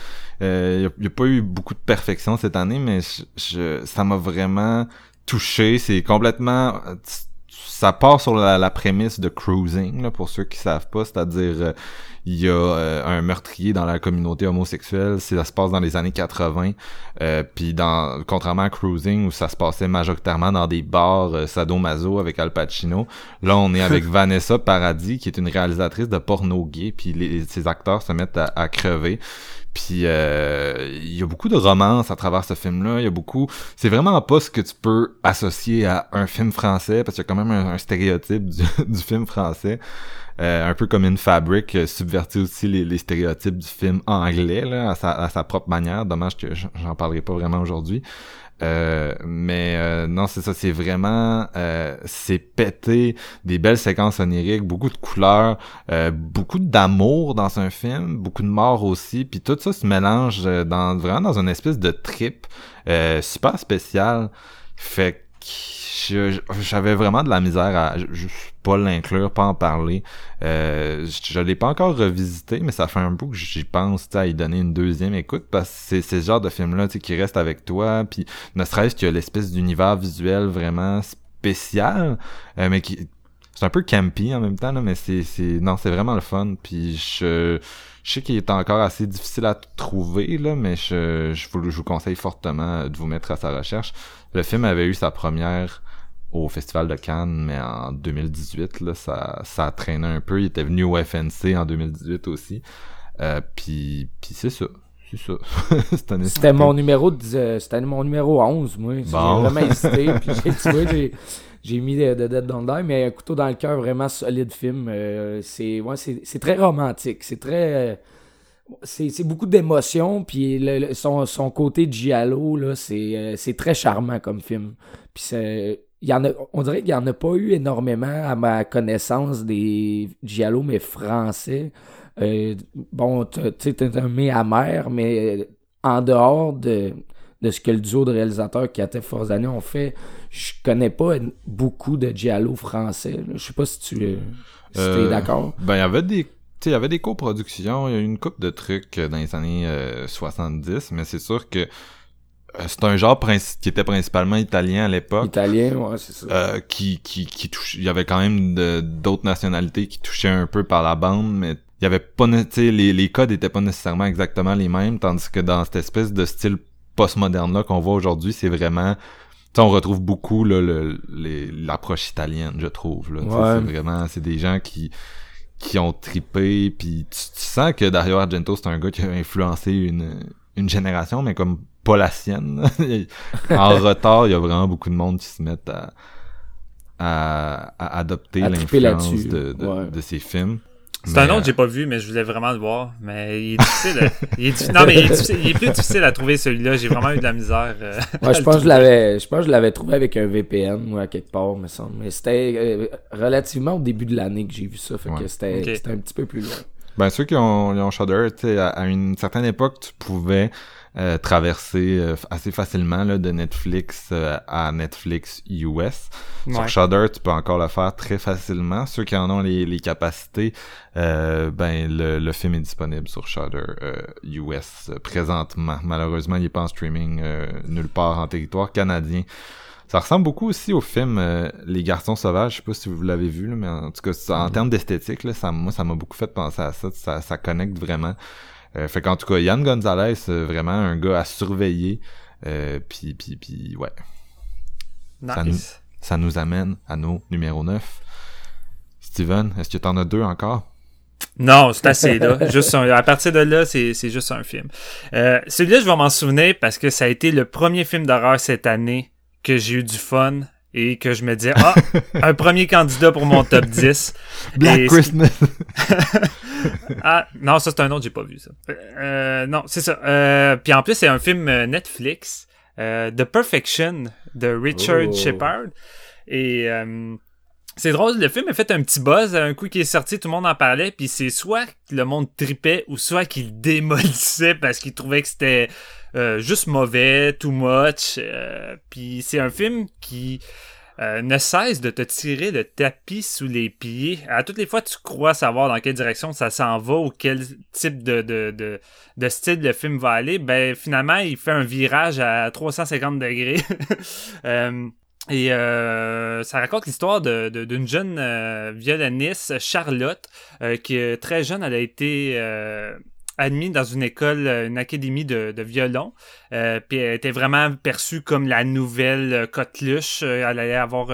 Euh, y, a, pas eu beaucoup de perfection cette année, mais je, je- ça m'a vraiment touché. C'est complètement, ça part sur la, la prémisse de cruising, là, pour ceux qui savent pas, c'est-à-dire euh, il y a euh, un meurtrier dans la communauté homosexuelle, ça se passe dans les années 80, euh, puis dans contrairement à Cruising où ça se passait majoritairement dans des bars euh, sadomaso avec Al Pacino, là on est avec Vanessa Paradis qui est une réalisatrice de porno gay, puis les, ces acteurs se mettent à, à crever. Puis euh, il y a beaucoup de romance à travers ce film-là. Il y a beaucoup. C'est vraiment pas ce que tu peux associer à un film français parce qu'il y a quand même un, un stéréotype du, du film français. Euh, un peu comme une fabrique euh, subvertit aussi les, stéréotypes du film anglais là, à, sa, propre manière. Dommage que j'en parlerai pas vraiment aujourd'hui. Euh, mais euh, non, c'est ça, c'est vraiment euh, c'est pété, des belles séquences oniriques, beaucoup de couleurs, euh, beaucoup d'amour dans un film, beaucoup de mort aussi, puis tout ça se mélange euh, dans vraiment dans une espèce de trip super spécial. Fait j'avais vraiment de la misère à je- pas l'inclure, pas en parler. Euh, je, je l'ai pas encore revisité, mais ça fait un bout que j'y pense à y donner une deuxième écoute parce que c'est c'est ce genre de film-là tu sais, qui reste avec toi, puis ne serait-ce qu'il l'espèce d'univers visuel vraiment spécial, euh, mais qui c'est un peu campy en même temps là, mais c'est c'est non c'est vraiment le fun puis je je sais qu'il est encore assez difficile à trouver là mais je je vous, je vous conseille fortement de vous mettre à sa recherche le film avait eu sa première au festival de Cannes mais en 2018 là ça traîné un peu il était venu au FNC en 2018 aussi euh, puis puis c'est ça c'est ça un C'était mon numéro de- euh, c'était mon numéro 11, moi. J'ai Bon. vraiment hésité. puis j'ai, tu vois, j'ai, j'ai mis de Dead Don't Die, mais un couteau dans le cœur, vraiment solide film. Euh, c'est, très romantique. C'est très. c'est, beaucoup d'émotions, puis le- son, son côté giallo, euh, c'est très charmant comme film. Puis y en a, on dirait qu'il n'y en a pas eu énormément à ma connaissance des giallo, mais français. Euh, bon, tu sais, t'es un mets amer, mais en dehors de, de ce que le duo de réalisateurs qui a été Forzani ont fait, je connais pas beaucoup de giallo français. là. Je sais pas si tu euh, si t'es Euh, d'accord. Ben, il y avait des, tu sais, il y avait des coproductions, il y a eu une coupe de trucs euh, dans les années euh, 70, mais c'est sûr que euh, c'est un genre qui était principalement italien à l'époque. Italien, ouais, c'est ça. euh, qui qui qui touche il y avait quand même d'autres nationalités qui touchaient un peu par la bande mais il y avait pas tu sais les les codes étaient pas nécessairement exactement les mêmes tandis que dans cette espèce de style postmoderne là qu'on voit aujourd'hui c'est vraiment on retrouve beaucoup l'approche italienne je trouve Ouais. c'est vraiment c'est des gens qui qui ont tripé puis tu, tu sens que Dario Argento c'est un gars qui a influencé une une génération mais comme pas la sienne en retard il y a vraiment beaucoup de monde qui se mettent à à, à adopter l'influence de, de, ouais. de ces films C'est un Mais, autre euh, que j'ai pas vu, mais je voulais vraiment le voir. Mais il est difficile. il est Non, mais il est, difficile- il est plus difficile à trouver celui-là. J'ai vraiment eu de la misère. euh, Moi, je pense que je l'avais, je pense que je l'avais trouvé avec un VPN ou à quelque part, me semble. Mais c'était euh, relativement au début de l'année que j'ai vu ça, fait Ouais. que c'était, c'était un petit peu plus loin. Ben, ceux qui ont, ont Shudder, tu sais, à, à une certaine époque, tu pouvais euh, traverser euh, assez facilement là, de Netflix euh, à Netflix US. Sur. Shudder, tu peux encore le faire très facilement. Ceux qui en ont les, les capacités, euh, ben le, le film est disponible sur Shudder euh, US présentement. Malheureusement, il est pas en streaming euh, nulle part en territoire canadien. Ça ressemble beaucoup aussi au film euh, Les Garçons Sauvages. Je sais pas si vous l'avez vu, là, mais en tout cas, ça- en termes d'esthétique, là, ça, moi, ça m'a beaucoup fait penser à ça. Ça, ça connecte vraiment. Euh, fait qu'en tout cas, Yann Gonzalez, euh, vraiment un gars à surveiller. Euh, puis, puis, puis, ouais. Ça nous- Nice. Ça nous amène à nos numéro 9. Steven, est-ce que t'en as deux encore? Non, c'est assez là. Juste un- à partir de là, c'est c'est juste un film. Euh, Celui-là, je vais m'en souvenir parce que ça a été le premier film d'horreur cette année que j'ai eu du fun et que je me disais, ah, un premier candidat pour mon top 10. Black Et- Christmas! Ah, non, ça c'est un autre, j'ai pas vu ça. Euh, non, c'est ça. Euh, Puis en plus, c'est un film euh, Netflix, euh, The Perfection de Richard Oh. Shepard. Et euh, c'est drôle, le film a fait un petit buzz. Un coup qui est sorti, tout le monde en parlait. Puis c'est soit que le monde tripait ou soit qu'il démolissait parce qu'il trouvait que c'était euh, juste mauvais, too much. Euh, puis c'est un film qui euh, ne cesse de te tirer le tapis sous les pieds. À toutes les fois, tu crois savoir dans quelle direction ça s'en va ou quel type de, de, de, style le film va aller. Ben, finalement, il fait un virage à 350 degrés. Euh, et euh, ça raconte l'histoire de- d'une jeune euh, violoniste, Charlotte, euh, qui très jeune, elle a été euh, admise dans une école, euh, une académie de, violon. Euh, puis elle était vraiment perçue comme la nouvelle euh, coqueluche. Euh, elle allait avoir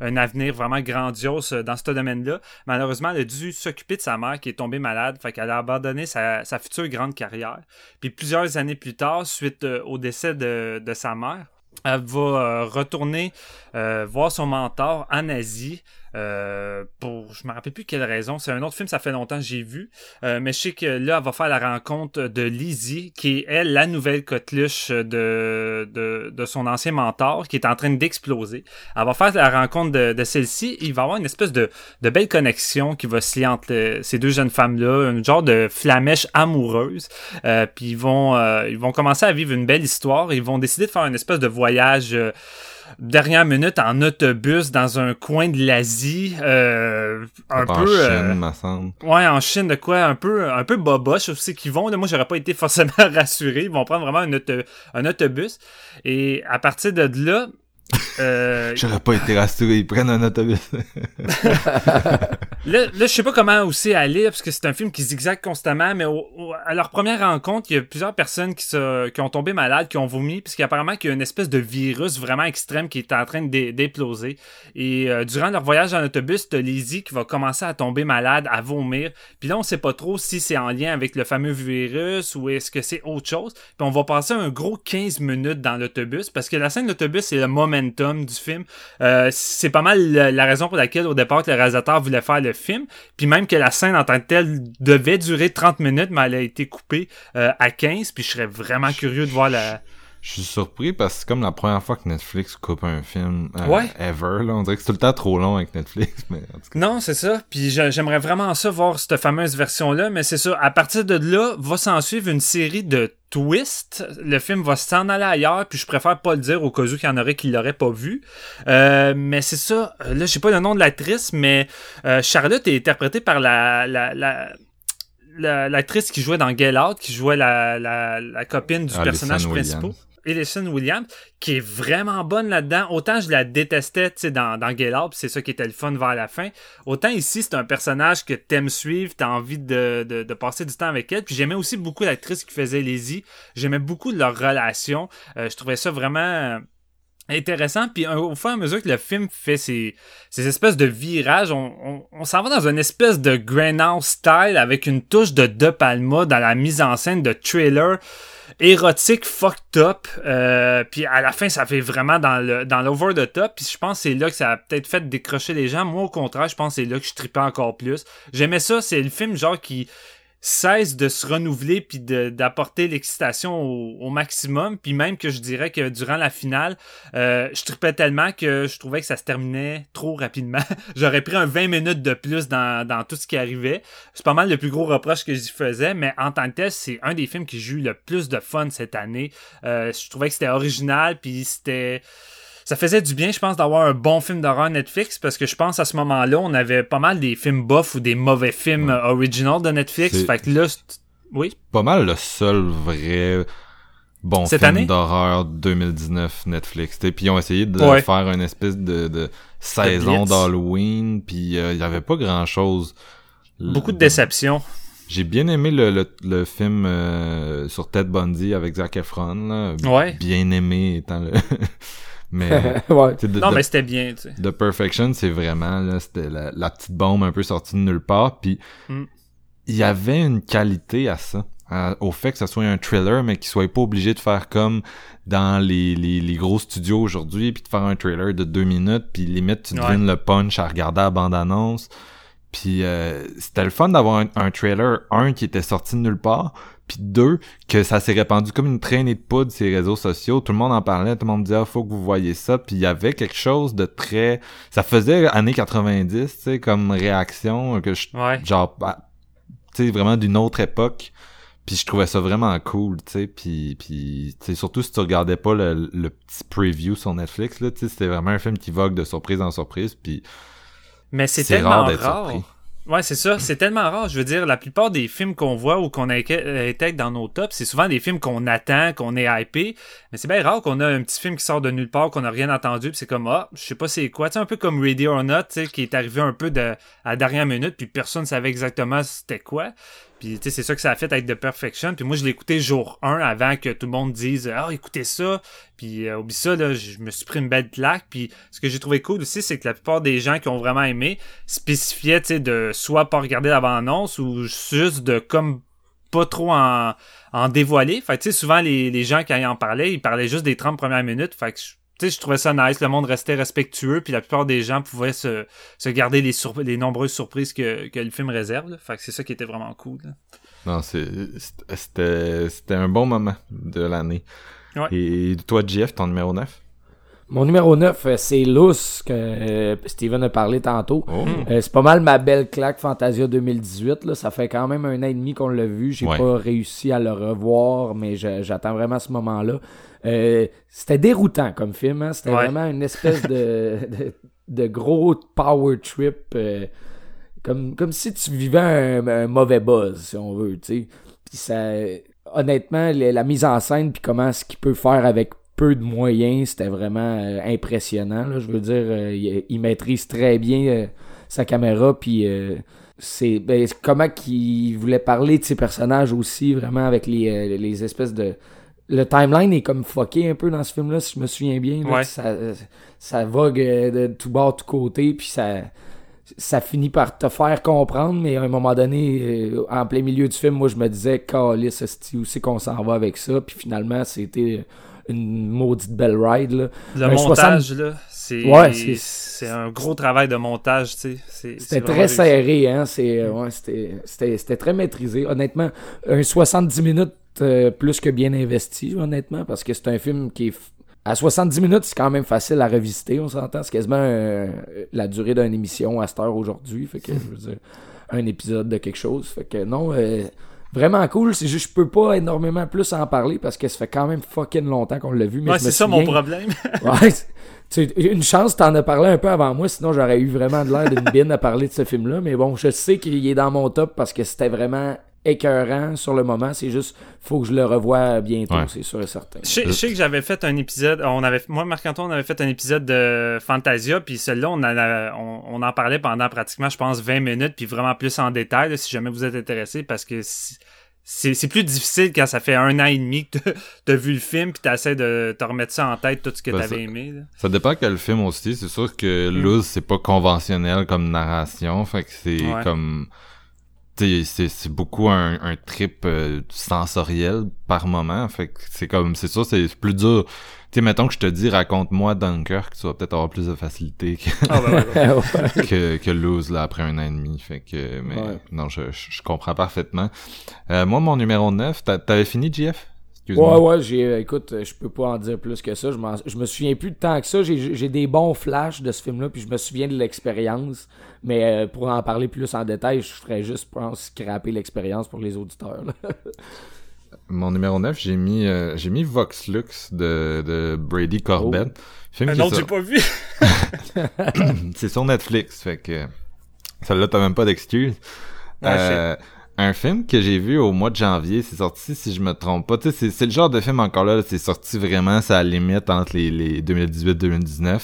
un, avenir vraiment grandiose dans ce domaine-là. Malheureusement, elle a dû s'occuper de sa mère qui est tombée malade. Fait qu'elle a abandonné sa, future grande carrière. Puis plusieurs années plus tard, suite au décès de, sa mère, elle va retourner voir son mentor en Asie euh, pour je me rappelle plus quelle raison. C'est un autre film ça fait longtemps que j'ai vu. Euh, mais je sais que là elle va faire la rencontre de Lizzie qui est elle la nouvelle coqueluche de, de, de son ancien mentor qui est en train d'exploser. Elle va faire la rencontre de, de celle-ci. Il va y avoir une espèce de, de belle connexion qui va se lier entre le- ces deux jeunes femmes là une genre de flamèche amoureuse. Euh, puis ils vont euh, ils vont commencer à vivre une belle histoire. Ils vont décider de faire une espèce de voyage euh, dernière minute en autobus dans un coin de l'Asie euh, un en peu Chine, euh, me semble. ouais en Chine de quoi un peu un peu boboche aussi qu'ils vont moi j'aurais pas été forcément rassuré. Ils vont prendre vraiment un, auto- un autobus. Et à partir de là euh, J'aurais pas été rassuré, ils prennent un autobus. Là, là, je sais pas comment aussi aller, parce que c'est un film qui zigzague constamment, mais au- au- à leur première rencontre, il y a plusieurs personnes qui, se, qui ont tombé malades, qui ont vomi, puisqu'apparemment qu'il y a une espèce de virus vraiment extrême qui est en train d'éploser. Et euh, durant leur voyage en autobus, t'as Lizzie qui va commencer à tomber malade, à vomir. Puis là, on sait pas trop si c'est en lien avec le fameux virus ou est-ce que c'est autre chose. Puis on va passer un gros 15 minutes dans l'autobus, parce que la scène de l'autobus, c'est le momentum du film. Euh, c'est pas mal la, la raison pour laquelle au départ le réalisateur voulait faire le film, puis même que la scène en tant que telle devait durer 30 minutes, mais elle a été coupée euh, à 15, puis je serais vraiment curieux de voir la... Je suis surpris parce que c'est comme la première fois que Netflix coupe un film euh, Ouais. ever. Là. On dirait que c'est tout le temps trop long avec Netflix, mais en tout cas. Non, c'est ça. Puis j'aimerais vraiment ça voir cette fameuse version-là, mais c'est ça. À partir de là, va s'en suivre une série de twists. Le film va s'en aller ailleurs, puis je préfère pas le dire au cas où il y en aurait qui l'auraient pas vu. Euh, mais c'est ça. Euh, Là, je sais pas le nom de l'actrice, mais euh, Charlotte est interprétée par la la, la la- l'actrice qui jouait dans Get Out, qui jouait la, la, la copine du personnage Williams. Ellison Williams, qui est vraiment bonne là-dedans. Autant je la détestais, tu sais, dans, dans puis c'est ça qui était le fun vers la fin. Autant ici, c'est un personnage que t'aimes suivre, t'as envie de, de, de passer du temps avec elle. Puis j'aimais aussi beaucoup l'actrice qui faisait Lizzie. J'aimais beaucoup leur relation. Euh, je trouvais ça vraiment intéressant. Puis au fur et à mesure que le film fait ces, ces espèces de virages, on, on, on s'en va dans une espèce de Greenhouse style avec une touche de De Palma dans la mise en scène de trailer érotique fucked up. Euh, puis à la fin, ça fait vraiment dans le dans l'over the top. Puis je pense que c'est là que ça a peut-être fait décrocher les gens. Moi, au contraire, je pense que c'est là que je tripais encore plus. J'aimais ça. C'est le film genre qui cesse de se renouveler puis d'apporter l'excitation au, maximum. Puis même que je dirais que durant la finale euh, je tripais tellement que je trouvais que ça se terminait trop rapidement. J'aurais pris un 20 minutes de plus dans, dans tout ce qui arrivait. C'est pas mal le plus gros reproche que j'y faisais mais en tant que tel c'est un des films qui j'ai eu le plus de fun cette année. Euh, je trouvais que c'était original puis c'était ça faisait du bien, je pense, d'avoir un bon film d'horreur Netflix parce que je pense à ce moment-là, on avait pas mal des films bof ou des mauvais films ouais. original de Netflix. Fait que là, oui? Pas mal le seul vrai bon Cette film d'horreur 2019 Netflix. T'sais, Puis ils ont essayé de Ouais. faire une espèce de, de saison d'Halloween, puis euh, il y avait pas grand-chose. Beaucoup de déceptions. J'ai bien aimé le, le, le film euh, sur Ted Bundy avec Zac Efron. Là. Ouais. Bien aimé étant le... Mais... ouais. t'sais, de- Non, de- mais c'était bien, tu sais. The Perfection, c'est vraiment là, c'était la, la petite bombe un peu sortie de nulle part. Puis Mm. il y avait une qualité à ça, à- au fait que ça soit un thriller, mais qu'il soit pas obligé de faire comme dans les, les, les gros studios aujourd'hui, puis de faire un trailer de deux minutes, puis limite tu Ouais. devines le punch à regarder la bande annonce. Puis euh, c'était le fun d'avoir un, un trailer un qui était sorti de nulle part, puis deux que ça s'est répandu comme une traînée de poudre sur les réseaux sociaux. Tout le monde en parlait, tout le monde disait ah, faut que vous voyez ça. Puis il y avait quelque chose de très, ça faisait années 90, tu sais, comme réaction que je, Ouais. genre, bah, tu sais, vraiment d'une autre époque. Puis je trouvais ça vraiment cool, tu sais. Puis, puis tu sais, surtout si tu regardais pas le, le petit preview sur Netflix, là, tu sais, c'était vraiment un film qui vogue de surprise en surprise. Puis Mais c'est c'est tellement rare rare. Ouais, c'est ça. C'est tellement rare. Je veux dire, la plupart des films qu'on voit ou qu'on intègre dans nos tops, c'est souvent des films qu'on attend, qu'on est hypé. Mais c'est bien rare qu'on a un petit film qui sort de nulle part, qu'on n'a rien entendu, puis c'est comme, ah, je sais pas c'est quoi. Sais, un peu comme Ready or Not, qui est arrivé un peu de, à la dernière minute, puis personne savait exactement c'était quoi. Puis, tu sais, c'est ça que ça a fait avec The Perfection. Puis moi, je l'ai écouté jour 1 avant que tout le monde dise, ah, écoutez ça. Puis, euh, oublie ça, là, je me suis pris une belle claque. Puis, ce que j'ai trouvé cool aussi, c'est que la plupart des gens qui ont vraiment aimé spécifiaient, tu sais, de soit pas regarder la bande-annonce ou juste de comme pas trop en, en dévoiler. Fait tu sais, souvent, les, les gens, ils en parlaient, ils parlaient juste des 30 premières minutes. Fait que, tu sais, je trouvais ça nice. Le monde restait respectueux. Puis la plupart des gens pouvaient se, se garder les, surp- les nombreuses surprises que, que le film réserve. là. Fait que c'est ça qui était vraiment cool. là. non, c'est, c'était, c'était un bon moment de l'année. Ouais. Et toi, Jeff, ton numéro 9? Mon numéro 9, euh, c'est Luce, que euh, Steven a parlé tantôt. Oh. Euh, c'est pas mal ma belle claque Fantasia 2018. Là. Ça fait quand même un an et demi qu'on l'a vu. J'ai Ouais. pas réussi à le revoir, mais j'attends vraiment ce moment-là. Euh, c'était déroutant comme film. Hein? C'était Ouais. vraiment une espèce de, de, de gros power trip. euh, comme, comme si tu vivais un, un mauvais buzz, si on veut. tu sais. Puis ça, honnêtement, la, la mise en scène, puis comment ce qu'il peut faire avec peu de moyens, c'était vraiment euh, impressionnant. là. Je veux dire, euh, il, il maîtrise très bien euh, sa caméra, puis c'est ben, c'est comment qu'il voulait parler de ses personnages aussi, vraiment avec les, les espèces de. Le timeline est comme fucké un peu dans ce film-là, si je me souviens bien. là. Ouais. Ça, ça vogue de tout bord, tout côté, puis ça ça finit par te faire comprendre, mais à un moment donné, en plein milieu du film, moi je me disais, Calice, esti, où c'est qu'on s'en va avec ça? Puis finalement, c'était une maudite belle ride. Là. Le Un montage, là, c'est Ouais, un gros travail de montage, C'était très réussi. serré, hein? Euh, ouais, c'était, très maîtrisé. Honnêtement, un 70 minutes euh, plus que bien investi, honnêtement, parce que c'est un film qui est. À 70 minutes, c'est quand même facile à revisiter, on s'entend. C'est quasiment euh, la durée d'une émission à cette heure aujourd'hui. Fait que, je veux dire, un épisode de quelque chose. Fait que non, euh, vraiment cool. C'est juste, je peux pas énormément plus en parler parce que ça fait quand même fucking longtemps qu'on l'a vu. Mais Ouais, c'est ça mon problème. Ouais, une chance, t'en as parlé un peu avant moi, sinon j'aurais eu vraiment de l'air d'une bine à parler de ce film-là. Mais bon, je sais qu'il est dans mon top parce que c'était vraiment écœurant sur le moment. C'est juste, faut que je le revoie bientôt, Ouais. c'est sûr et certain. Je sais, je sais que j'avais fait un épisode, on avait, moi, Marc-Antoine, on avait fait un épisode de Fantasia, puis celui-là, on, en a- on, on en parlait pendant pratiquement, je pense, 20 minutes, puis vraiment plus en détail, là, si jamais vous êtes intéressé, parce que si- c'est plus difficile quand ça fait un an et demi que t'as- vu le film, puis t'essaies de te remettre ça en tête, tout ce que Ben, t'avais aimé. là. Ça dépend quel film aussi. C'est sûr que Mm. Luz, c'est pas conventionnel comme narration. Fait que c'est Ouais. comme... c'est beaucoup un, un trip euh, sensoriel par moment. Fait que c'est comme, c'est ça, c'est plus dur. Tu sais, mettons que je te dis, raconte-moi Dunkirk, tu vas peut-être avoir plus de facilité que, Ah, ben, ouais, ouais. que, que Lose, là, après un an et demi. Fait que, mais, Ouais. non, je, je, je comprends parfaitement. Euh, moi, mon numéro 9, t'a- t'avais fini, JF? Ouais, Excuse-moi. ouais, j'ai, euh, écoute, euh, je peux pas en dire plus que ça. Je, m'en- je me souviens plus de tant que ça. J'ai, j'ai des bons flashs de ce film-là, puis je me souviens de l'expérience. Mais euh, pour en parler plus en détail, je ferais juste, pense, scraper l'expérience pour les auditeurs. là. Mon numéro 9, j'ai mis, euh, j'ai mis Vox Lux de, de Brady Corbett. Oh. Film autre, sur- j'ai pas vu. c'est sur Netflix, fait que celle-là, t'as même pas d'excuse. Ah, Euh, un film que j'ai vu au mois de janvier, c'est sorti, si je me trompe pas, tu sais, c'est, c'est le genre de film encore là, c'est sorti vraiment, c'est à la limite entre les, les 2018-2019.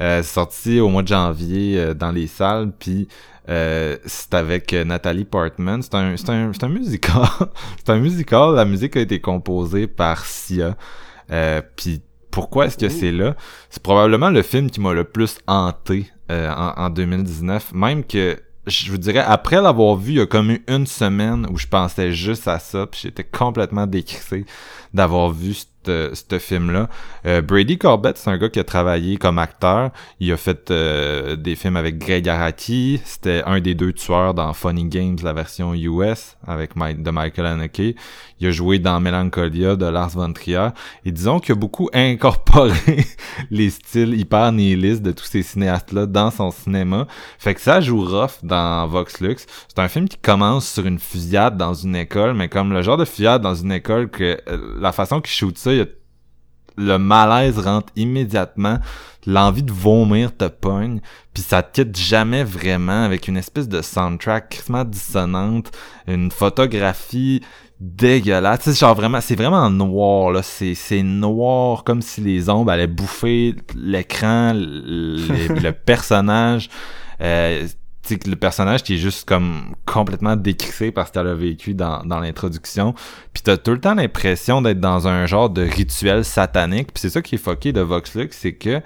Euh, c'est sorti au mois de janvier euh, dans les salles, puis euh, c'est avec euh, Nathalie Portman. C'est un, c'est un, c'est un musical. c'est un musical. La musique a été composée par Sia. Euh, puis pourquoi est-ce que c'est là? C'est probablement le film qui m'a le plus hanté euh, en, en 2019. Même que je vous dirais après l'avoir vu, il y a comme eu une semaine où je pensais juste à ça, puis j'étais complètement décrissé d'avoir vu ce ce film-là. Euh, Brady Corbett, c'est un gars qui a travaillé comme acteur. Il a fait euh, des films avec Greg Araki. C'était un des deux tueurs dans Funny Games, la version US, avec de Michael Haneke. Il a joué dans Melancholia de Lars von Trier. Et disons qu'il a beaucoup incorporé les styles hyper nihilistes de tous ces cinéastes-là dans son cinéma. Fait que ça joue rough dans Vox Lux. C'est un film qui commence sur une fusillade dans une école, mais comme le genre de fusillade dans une école que euh, la façon qu'il shoot ça, le malaise rentre immédiatement, l'envie de vomir te pogne, puis ça te quitte jamais vraiment avec une espèce de soundtrack crissement dissonante, une photographie dégueulasse, sais, genre vraiment, c'est vraiment noir, là, c'est, c'est noir, comme si les ombres allaient bouffer l'écran, le personnage, euh, tu sais, que le personnage qui est juste comme complètement décrissé parce qu'elle a vécu dans, dans l'introduction. Puis t'as tout le temps l'impression d'être dans un genre de rituel satanique. Puis c'est ça qui est fucké de Vox Lux, c'est que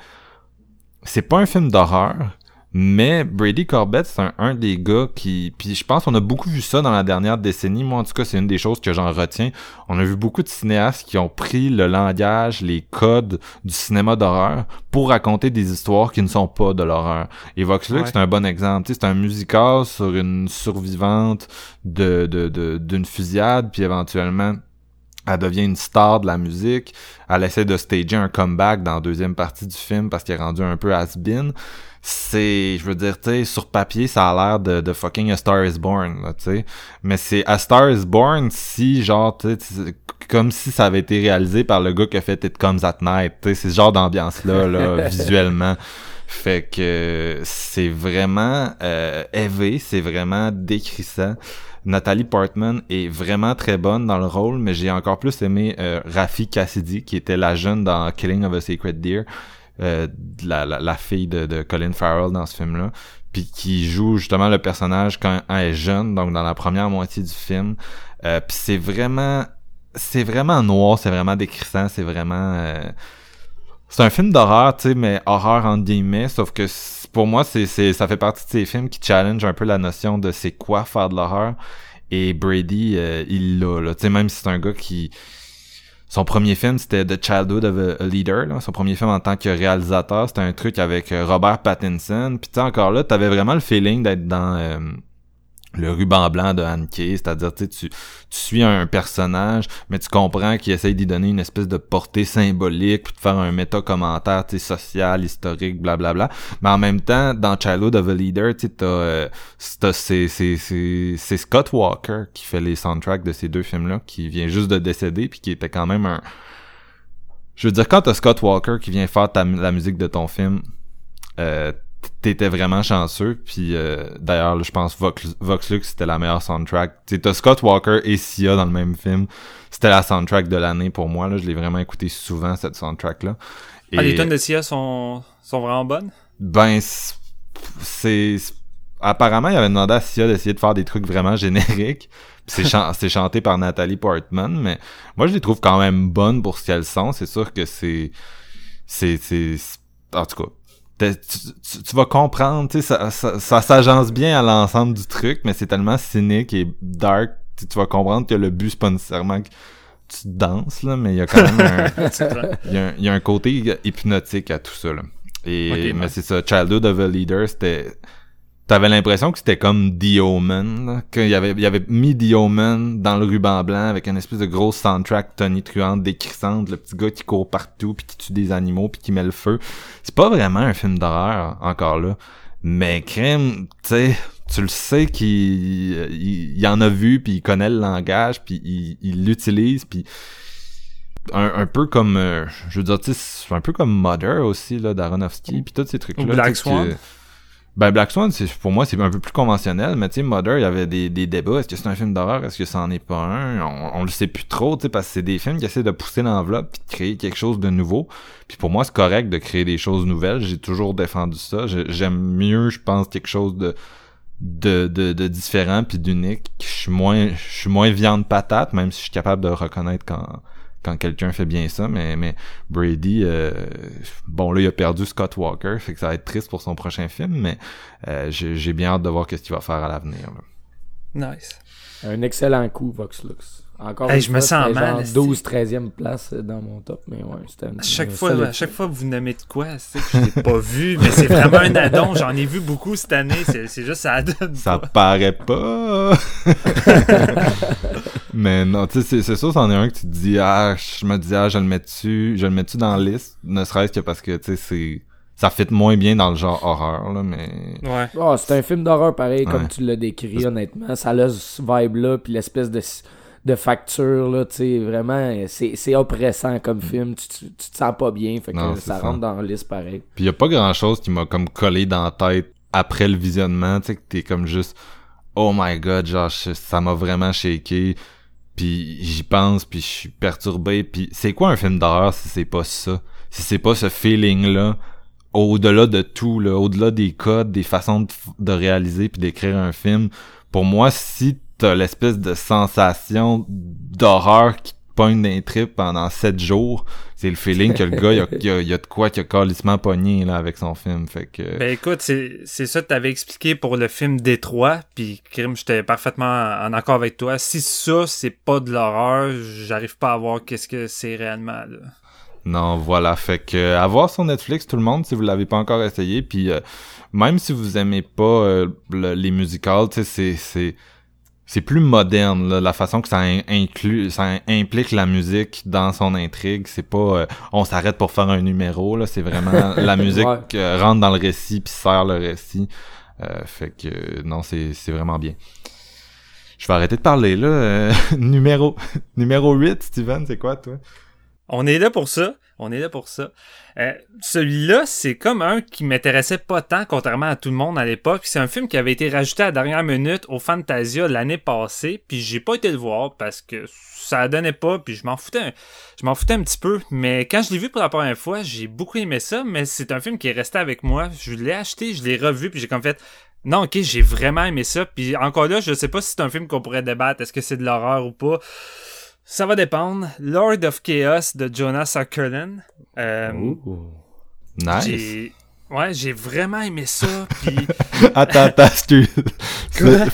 c'est pas un film d'horreur, mais Brady Corbett, c'est un, un des gars qui... Puis je pense qu'on a beaucoup vu ça dans la dernière décennie. Moi, en tout cas, c'est une des choses que j'en retiens. On a vu beaucoup de cinéastes qui ont pris le langage, les codes du cinéma d'horreur pour raconter des histoires qui ne sont pas de l'horreur. Et Vox Lux, Ouais. c'est un bon exemple. C'est un musical sur une survivante de de- de- d'une fusillade, puis éventuellement elle devient une star de la musique. Elle essaie de stager un comeback dans la deuxième partie du film parce qu'elle est rendue un peu has-been. C'est, je veux dire, tu sais, sur papier, ça a l'air de, de fucking A Star is Born, tu sais. Mais c'est A Star is Born si, genre, tu sais, comme si ça avait été réalisé par le gars qui a fait It Comes at Night, tu sais, c'est ce genre d'ambiance-là, là, visuellement. Fait que c'est vraiment euh, élevé, c'est vraiment décrissant. Nathalie Portman est vraiment très bonne dans le rôle, mais j'ai encore plus aimé euh, Rafi Cassidy, qui était la jeune dans Killing of a Sacred Deer, euh, la, la, la fille de, de Colin Farrell dans ce film-là, puis qui joue justement le personnage quand elle est jeune, donc dans la première moitié du film. Euh, puis c'est vraiment, c'est vraiment noir, c'est vraiment décrissant, c'est vraiment... euh, c'est un film d'horreur, tu sais, mais horreur entre guillemets, sauf que pour moi, c'est, c'est, ça fait partie de ces films qui challenge un peu la notion de c'est quoi faire de l'horreur. Et Brady, euh, il l'a, là. Tu sais, même si c'est un gars qui... Son premier film, c'était The Childhood of a, Leader, là. Son premier film en tant que réalisateur, c'était un truc avec euh, Robert Pattinson. Puis encore là, t'avais vraiment le feeling d'être dans... euh, le ruban blanc de Hanke, c'est-à-dire tu, tu suis un personnage, mais tu comprends qu'il essaye d'y donner une espèce de portée symbolique, puis de faire un méta-commentaire social, historique, blablabla. Mais en même temps, dans Childhood of a Leader, euh, c'est- c'est, Scott Walker qui fait les soundtracks de ces deux films-là, qui vient juste de décéder, puis qui était quand même un... Je veux dire, quand t'as Scott Walker qui vient faire la musique de ton film, euh, t'étais vraiment chanceux puis euh, d'ailleurs je pense Vox, Vox Lux c'était la meilleure soundtrack. T'as Scott Walker et Sia dans le même film. C'était la soundtrack de l'année pour moi là. Je l'ai vraiment écouté souvent cette soundtrack là Ah, les tonnes de Sia sont, sont vraiment bonnes? ben c'est apparemment il avait demandé à Sia d'essayer de faire des trucs vraiment génériques. C'est chan- c'est chanté par Nathalie Portman mais moi je les trouve quand même bonnes pour ce qu'elles sont. C'est sûr que c'est c'est c'est en tout cas tu, tu, tu, vas comprendre, tu sais, ça, ça, ça s'agence bien à l'ensemble du truc, mais c'est tellement cynique et dark, tu, tu vas comprendre que le but, c'est pas nécessairement que tu danses, là, mais il y a quand même un, il y, a un, y a un côté hypnotique à tout ça, là. Et, mais ouais. c'est ça, Childhood of a Leader, c'était, t'avais l'impression que c'était comme The Omen, qu'il y avait, il y avait mis The Omen dans le ruban blanc avec une espèce de grosse soundtrack Tony Truante décrissante, le petit gars qui court partout puis qui tue des animaux puis qui met le feu. C'est pas vraiment un film d'horreur, encore là. Mais crème, tu sais, tu le sais qu'il il, il en a vu puis il connaît le langage puis il il l'utilise puis un, un peu comme euh, je veux dire tu un peu comme Mother aussi là d'Aronofsky puis tous ces trucs là Black Swan. Ben Black Swan c'est pour moi c'est un peu plus conventionnel mais tu sais Mother il y avait des, des débats. Est-ce que c'est un film d'horreur? Est-ce que ça en est pas un? On, on le sait plus trop tu sais parce que c'est des films qui essaient de pousser l'enveloppe puis de créer quelque chose de nouveau. Puis pour moi c'est correct de créer des choses nouvelles. J'ai toujours défendu ça. J'aime mieux je pense quelque chose de de, de, de différent puis d'unique. Je suis moins je suis moins viande patate, même si je suis capable de reconnaître quand quand quelqu'un fait bien ça, mais mais Brady euh, bon là il a perdu Scott Walker, fait que ça va être triste pour son prochain film, mais euh, j'ai j'ai bien hâte de voir qu'est-ce qu'il va faire à l'avenir. là. Nice. Un excellent coup, Vox Lux. Encore Hey, une je me sens mal, genre esti. 12 13e place dans mon top, mais ouais, c'était un- À chaque un fois, à chaque fois que vous nommez de quoi, c'est que je l'ai pas vu, mais c'est vraiment un addon. J'en ai vu beaucoup cette année. C'est c'est juste ça donne. Ça pas. paraît pas. mais non, tu sais, c'est- c'est sûr, c'en est un que tu te dis, ah, je me dis, ah, je le mets dessus, je le mets dessus dans la liste, ne serait-ce que parce que, tu sais, c'est, ça fit moins bien dans le genre horreur, là, mais Ouais. Ah, c'est un film d'horreur pareil, comme tu l'as décrit, honnêtement. Ça a ce vibe-là, puis l'espèce de, de facture, là, tu sais, vraiment, c'est c'est oppressant comme film. Tu, tu, tu te sens pas bien, fait que Non, ça, rentre dans la liste pareil. Puis y a pas grand chose qui m'a comme collé dans la tête après le visionnement, tu sais que t'es comme juste oh my god, genre ça m'a vraiment shaké. Puis j'y pense puis je suis perturbé. Puis c'est quoi un film d'horreur si c'est pas ça? Si c'est pas ce feeling là au-delà de tout là, au-delà des codes, des façons de, de réaliser puis d'écrire un film, pour moi si t'as l'espèce de sensation d'horreur qui pogne d'un trip pendant sept jours, c'est le feeling que le gars, il y a, il y a- il y a de quoi qui a calissement pogné, là, avec son film. Fait que, Ben écoute, c'est c'est ça que t'avais expliqué pour le film Détroit, puis Crime, j'étais parfaitement en accord avec toi. Si ça, c'est pas de l'horreur, j'arrive pas à voir qu'est-ce que c'est réellement, là. non, voilà. Fait que, à voir sur Netflix, tout le monde, si vous l'avez pas encore essayé. Puis, euh, même si vous aimez pas euh, le- les musicals, tu sais, c'est, c'est, plus moderne, là, la façon que ça in- inclut, ça implique la musique dans son intrigue. C'est pas, euh, on s'arrête pour faire un numéro, là. C'est vraiment, la musique Ouais. euh, rentre dans le récit puis sert le récit. Euh, fait que, non, c'est, c'est vraiment bien. Je vais arrêter de parler, là. Euh, numéro, numéro 8, Steven, c'est quoi, toi? On est là pour ça. On est là pour ça. Euh, Celui-là, c'est comme un qui m'intéressait pas tant, contrairement à tout le monde à l'époque. C'est un film qui avait été rajouté à la dernière minute au Fantasia l'année passée, puis j'ai pas été le voir parce que ça donnait pas, puis je m'en foutais, un- je m'en foutais un petit peu. Mais quand je l'ai vu pour la première fois, j'ai beaucoup aimé ça, mais c'est un film qui est resté avec moi. Je l'ai acheté, je l'ai revu, puis j'ai comme fait. Non, ok, j'ai vraiment aimé ça. Puis encore là, je sais pas si c'est un film qu'on pourrait débattre. Est-ce que c'est de l'horreur ou pas? Ça va dépendre. Lord of Chaos de Jonas Ackerlund. Euh, Nice. Ouais, j'ai vraiment aimé ça. Puis attends, attends, excuse.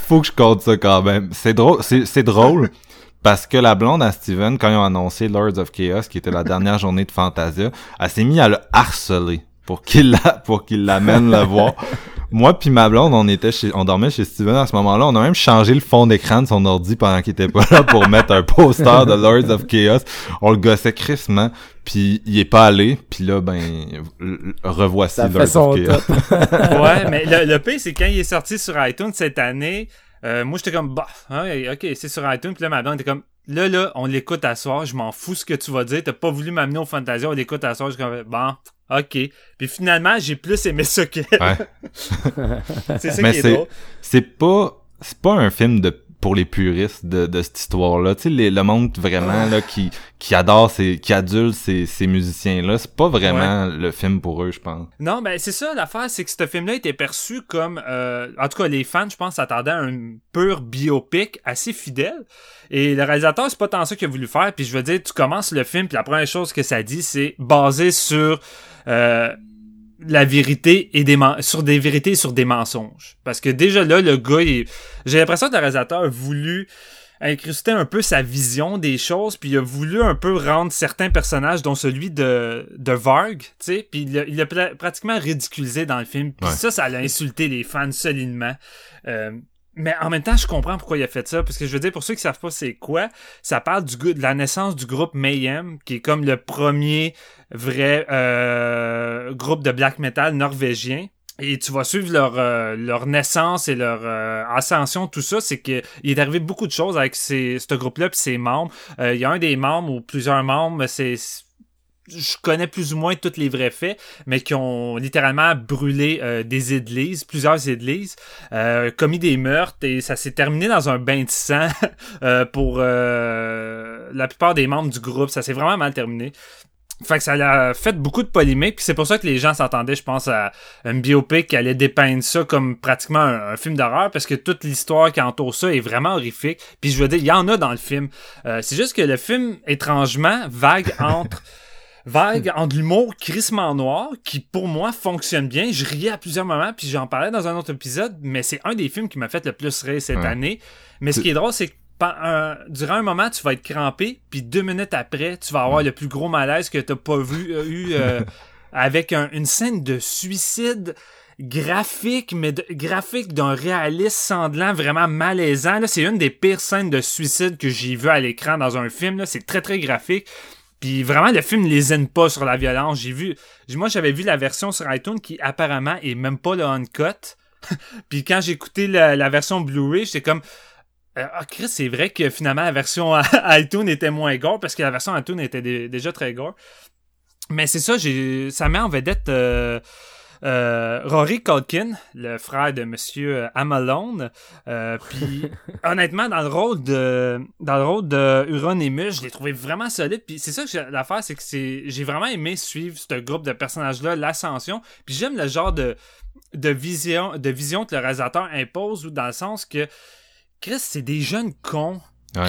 Faut que je compte ça quand même. C'est drôle, c'est, c'est drôle. Parce que la blonde à Steven, quand ils ont annoncé Lords of Chaos, qui était la dernière journée de Fantasia, elle s'est mise à le harceler pour qu'il la, pour qu'il l'amène le voir. Moi puis ma blonde, on était chez, on dormait chez Steven à ce moment-là. On a même changé le fond d'écran de son ordi pendant qu'il était pas là pour mettre un poster de Lords of Chaos. On le gossait crissement. Puis il est pas allé. Puis là, ben, revoici Ça Lords of Chaos. ouais, mais le, le pire, c'est quand il est sorti sur iTunes cette année, euh, moi j'étais comme bah, ouais, ok, c'est sur iTunes. Puis là, ma blonde était comme là, là, on l'écoute à soir. Je m'en fous ce que tu vas dire. T'as pas voulu m'amener au Fantasia, on l'écoute à soir. Je suis comme bon, ok. Puis finalement, j'ai plus aimé ça que. Ouais. c'est ça Mais qui est, c'est- drôle. c'est pas c'est pas un film de pour les puristes de, de cette histoire-là. Tu sais, les- le monde vraiment là qui qui adore ces qui adule ces, ces musiciens-là, c'est pas vraiment le film pour eux, je pense. Non, ben c'est ça l'affaire, c'est que ce film-là était perçu comme, euh, en tout cas les fans, je pense, s'attendaient à un pur biopic assez fidèle. Et le réalisateur, c'est pas tant ça qu'il a voulu faire. Puis je veux dire, tu commences le film, puis la première chose que ça dit, c'est basé sur euh, la vérité et des sur des vérités et sur des mensonges. Parce que déjà là, le gars, j'ai l'impression que le réalisateur a voulu incruster un peu sa vision des choses, puis il a voulu un peu rendre certains personnages, dont celui de, de Varg, tu sais, puis il l'a pratiquement ridiculisé dans le film. Puis ça, ça l'a insulté les fans solidement. Euh, mais en même temps, je comprends pourquoi il a fait ça, parce que je veux dire, pour ceux qui savent pas c'est quoi, ça parle du de la naissance du groupe Mayhem, qui est comme le premier vrai euh, groupe de black metal norvégien. Et tu vas suivre leur, euh, leur naissance et leur euh, ascension, tout ça, c'est que il est arrivé beaucoup de choses avec ce groupe-là et ses membres. Il y a un des membres ou plusieurs membres, c'est je connais plus ou moins tous les vrais faits, mais qui ont littéralement brûlé euh, des églises, plusieurs églises, euh, commis des meurtres, et ça s'est terminé dans un bain de sang euh, pour la plupart des membres du groupe. Ça s'est vraiment mal terminé. Fait que ça a fait beaucoup de polémiques, puis c'est pour ça que les gens s'entendaient, je pense, à un biopic qui allait dépeindre ça comme pratiquement un, film d'horreur, parce que toute l'histoire qui entoure ça est vraiment horrifique. Puis je veux dire, il y en a dans le film. c'est juste que le film, étrangement, vague entre vague entre l'humour crissement noir qui pour moi fonctionne bien. Je riais à plusieurs moments puis j'en parlais dans un autre épisode, mais c'est un des films qui m'a fait le plus rire cette année. Mais ce qui est drôle, c'est que durant un moment, tu vas être crampé, puis deux minutes après, tu vas avoir le plus gros malaise que t'as pas vu euh, eu euh, avec une scène de suicide graphique, mais graphique d'un réaliste sanglant vraiment malaisant. C'est une des pires scènes de suicide que j'ai vu à l'écran dans un film. C'est très très graphique. Puis vraiment, le film les aime pas sur la violence. J'ai vu, moi j'avais vu la version sur iTunes qui apparemment est même pas le uncut. puis quand j'ai écouté la, version Blu-ray, j'étais comme euh, ah Chris, c'est vrai que finalement la version iTunes était moins gore parce que la version iTunes était déjà très gore. Mais c'est ça, j'ai ça met en vedette euh, Rory Culkin, le frère de Monsieur Amalone, euh, puis honnêtement dans le rôle de dans le rôle de Euronymous, je l'ai trouvé vraiment solide. Puis c'est ça que l'affaire, c'est que c'est j'ai vraiment aimé suivre ce groupe de personnages là, l'ascension. Puis j'aime le genre de de vision de vision que le réalisateur impose ou dans le sens que Chris, c'est des jeunes cons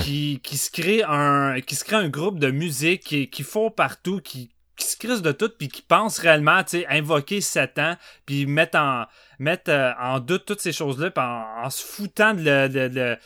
Qui, qui se crée un qui se crée un groupe de musique qui, qui font partout qui qui se de tout puis qui pense réellement invoquer Satan puis mettre en mettre euh, en doute toutes ces choses là en, en, se foutant de, de,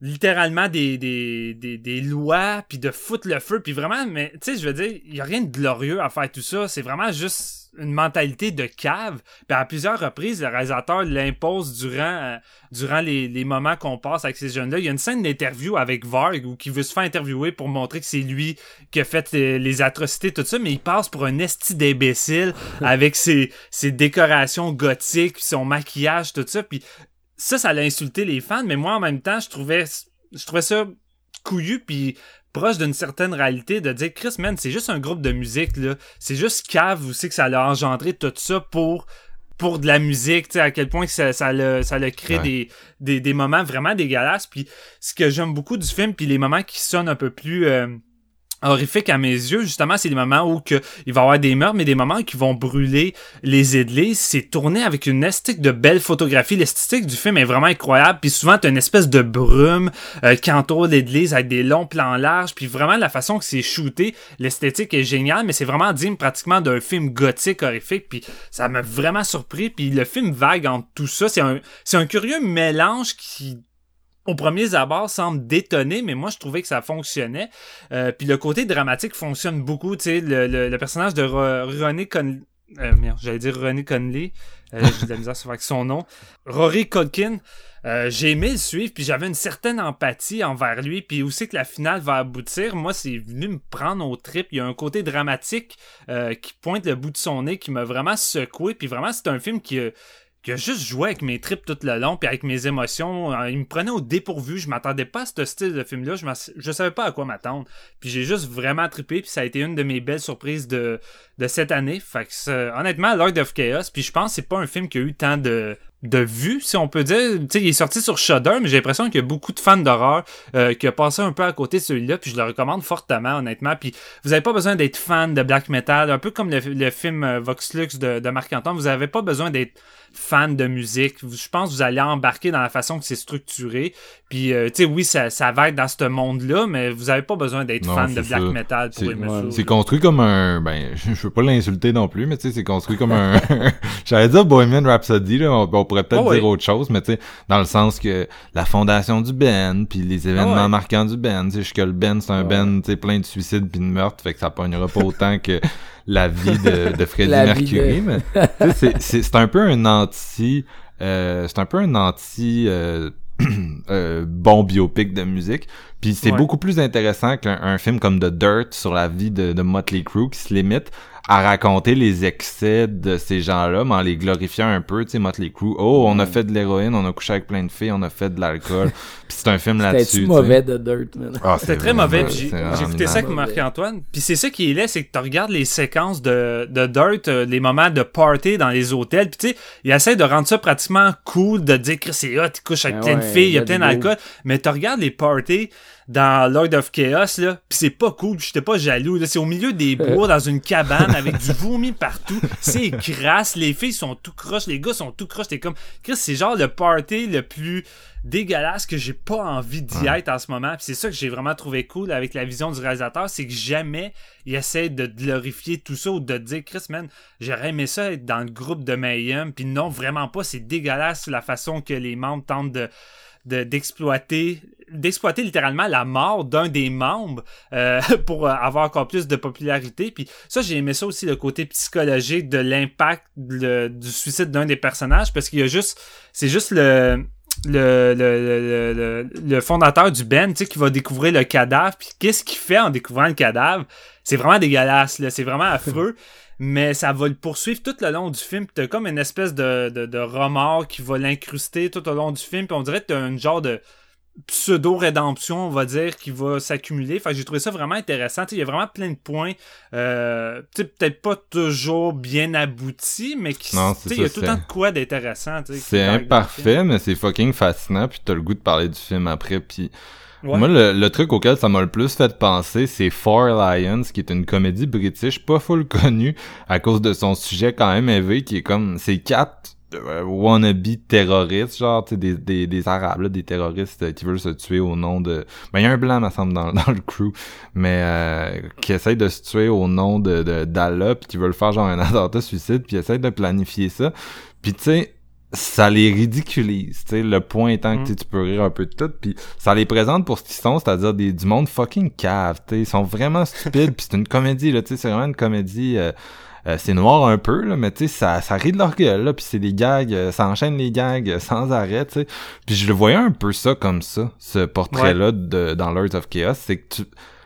littéralement des, des, des, des lois puis de foutre le feu puis vraiment mais tu sais je veux dire il y a rien de glorieux à faire tout ça. C'est vraiment juste une mentalité de cave. Puis à plusieurs reprises, le réalisateur l'impose durant, euh, durant les, les moments qu'on passe avec ces jeunes-là. Il y a une scène d'interview avec Varg où qui veut se faire interviewer pour montrer que c'est lui qui a fait les, atrocités, tout ça, mais il passe pour un esti d'imbécile avec ses, ses décorations gothiques, son maquillage, tout ça. Puis ça, ça l'a insulté les fans, mais moi en même temps, je trouvais, je trouvais ça couillu puis proche d'une certaine réalité de dire Chris man c'est juste un groupe de musique là. C'est juste cave vous savez que ça l'a engendré tout ça pour pour de la musique tu sais à quel point que ça ça le ça le crée des, des, des moments vraiment dégueulasses. Puis ce que j'aime beaucoup du film puis les moments qui sonnent un peu plus euh, horrifique à mes yeux, justement, c'est les moments où il va y avoir des meurtres, mais des moments qui vont brûler les églises. C'est tourné avec une esthétique de belle photographie. L'esthétique du film est vraiment incroyable. Puis souvent, t'as une espèce de brume euh, qui entoure l'église avec des longs plans larges. Puis vraiment, la façon que c'est shooté, l'esthétique est géniale, mais c'est vraiment digne pratiquement d'un film gothique horrifique. Puis ça m'a vraiment surpris. Puis le film vague entre tout ça. C'est un, c'est un curieux mélange qui au premier abord semble détonner, mais moi je trouvais que ça fonctionnait. Euh, puis le côté dramatique fonctionne beaucoup. Tu sais, le, le, personnage de René Conley, euh, merde, j'allais dire René Conley, euh, j'ai de la misère avec son nom. Rory Culkin, euh, j'ai aimé le suivre, puis j'avais une certaine empathie envers lui, puis aussi que la finale va aboutir. Moi, c'est venu me prendre au trip. Il y a un côté dramatique euh, qui pointe le bout de son nez, qui m'a vraiment secoué, puis vraiment, c'est un film qui qui a juste joué avec mes tripes tout le long, puis avec mes émotions. Euh, il me prenait au dépourvu. Je m'attendais pas à ce style de film-là. Je, je savais pas à quoi m'attendre. Puis j'ai juste vraiment trippé, puis ça a été une de mes belles surprises de, de cette année. Fait que honnêtement, Lord of Chaos, puis je pense que c'est pas un film qui a eu tant de de vue, si on peut dire. Tu sais, il est sorti sur Shudder, mais j'ai l'impression qu'il y a beaucoup de fans d'horreur euh, qui ont passé un peu à côté de celui-là, puis je le recommande fortement, honnêtement. Puis vous n'avez pas besoin d'être fan de black metal, un peu comme le, film euh, Vox Lux de, de Marc Antoine, vous n'avez pas besoin d'être fan de musique. Je pense que vous allez embarquer dans la façon que c'est structuré. Puis, euh, tu sais, oui, ça, ça va être dans ce monde-là, mais vous avez pas besoin d'être fan de black metal pour aimer ça. C'est construit comme un... Ben, je veux pas l'insulter non plus, mais tu sais, c'est construit comme un... J'allais dire Bohemian Rhapsody, là, on, pourrait peut-être dire autre chose, mais tu sais, dans le sens que la fondation du Ben, puis les événements marquants du Ben, tu sais, que le Ben, c'est un Ben, tu sais, plein de suicides puis de meurtres, fait que ça pognera pas autant que la vie de, de Freddie Mercury, mais c'est un peu un anti, euh, c'est un peu un anti euh, euh, bon biopic de musique. Puis c'est beaucoup plus intéressant qu'un film comme The Dirt sur la vie de, de Motley Crue qui se limite à raconter les excès de ces gens-là, mais en les glorifiant un peu, tu sais, Motley Crue. Oh, on a fait de l'héroïne, on a couché avec plein de filles, on a fait de l'alcool. puis c'est un film là-dessus. C'était mauvais de Dirt, man? Ah, c'était très mauvais. J'ai écouté ça avec Marc-Antoine. Puis c'est ça qui est là, c'est que tu regardes les séquences de, de Dirt, euh, les moments de party dans les hôtels. Puis tu sais, il essaie de rendre ça pratiquement cool, de dire que c'est hot, tu couches avec ben plein de filles, il y a plein d'alcool. Mais tu regardes les parties dans Lord of Chaos, là, pis c'est pas cool, j'étais pas jaloux, c'est au milieu des bois, dans une cabane, avec du vomi partout, c'est crasse, les filles sont tout croches, les gars sont tout croches, t'es comme, Chris, c'est genre le party le plus dégueulasse que j'ai pas envie d'y être en ce moment, pis c'est ça que j'ai vraiment trouvé cool avec la vision du réalisateur, c'est que jamais il essaie de glorifier tout ça ou de dire, Chris, man, j'aurais aimé ça être dans le groupe de Mayhem, puis non, vraiment pas, c'est dégueulasse la façon que les membres tentent de d'exploiter d'exploiter littéralement la mort d'un des membres euh, pour euh, avoir encore plus de popularité. Puis ça, j'ai aimé ça aussi, le côté psychologique de l'impact du suicide d'un des personnages, parce qu'il y a juste, c'est juste le, le, le, le, le, fondateur du Ben, tu sais, qui va découvrir le cadavre. Puis qu'est-ce qu'il fait en découvrant le cadavre? C'est vraiment dégueulasse, là. C'est vraiment affreux. mais ça va le poursuivre tout le long du film. T'as comme une espèce de, de, de remords qui va l'incruster tout au long du film. Puis on dirait que t'as un genre de pseudo-rédemption, on va dire, qui va s'accumuler. Enfin, j'ai trouvé ça vraiment intéressant. il y a vraiment plein de points, euh, peut-être pas toujours bien aboutis, mais qui, il y a tout le temps de quoi d'intéressant. C'est imparfait, mais c'est fucking fascinant, puis t'as le goût de parler du film après, puis... Moi, le, truc auquel ça m'a le plus fait penser, c'est Four Lions, qui est une comédie british pas full connue à cause de son sujet quand même élevé, qui est comme, c'est quatre euh, wannabe terroristes, genre des, des, des arabes, là, des terroristes euh, qui veulent se tuer au nom de... Ben, il y a un blanc, me semble, dans, dans le crew, mais euh, qui essaye de se tuer au nom de d'Allah, puis qui veulent faire genre un attentat suicide, puis essaye de planifier ça. Puis tu sais, ça les ridiculise, tu sais, le point étant que mm. tu peux rire un peu de tout, puis ça les présente pour ce qu'ils sont, c'est-à-dire des du monde fucking cave, tu sais, ils sont vraiment stupides, puis c'est une comédie, là, tu sais, c'est vraiment une comédie... Euh, c'est noir un peu, là, mais tu sais, ça, ça rit de leur gueule, là, puis c'est des gags, euh, ça enchaîne les gags euh, sans arrêt, tu sais. Puis je le voyais un peu ça comme ça, ce portrait-là de, dans Lords of Chaos, c'est que tu...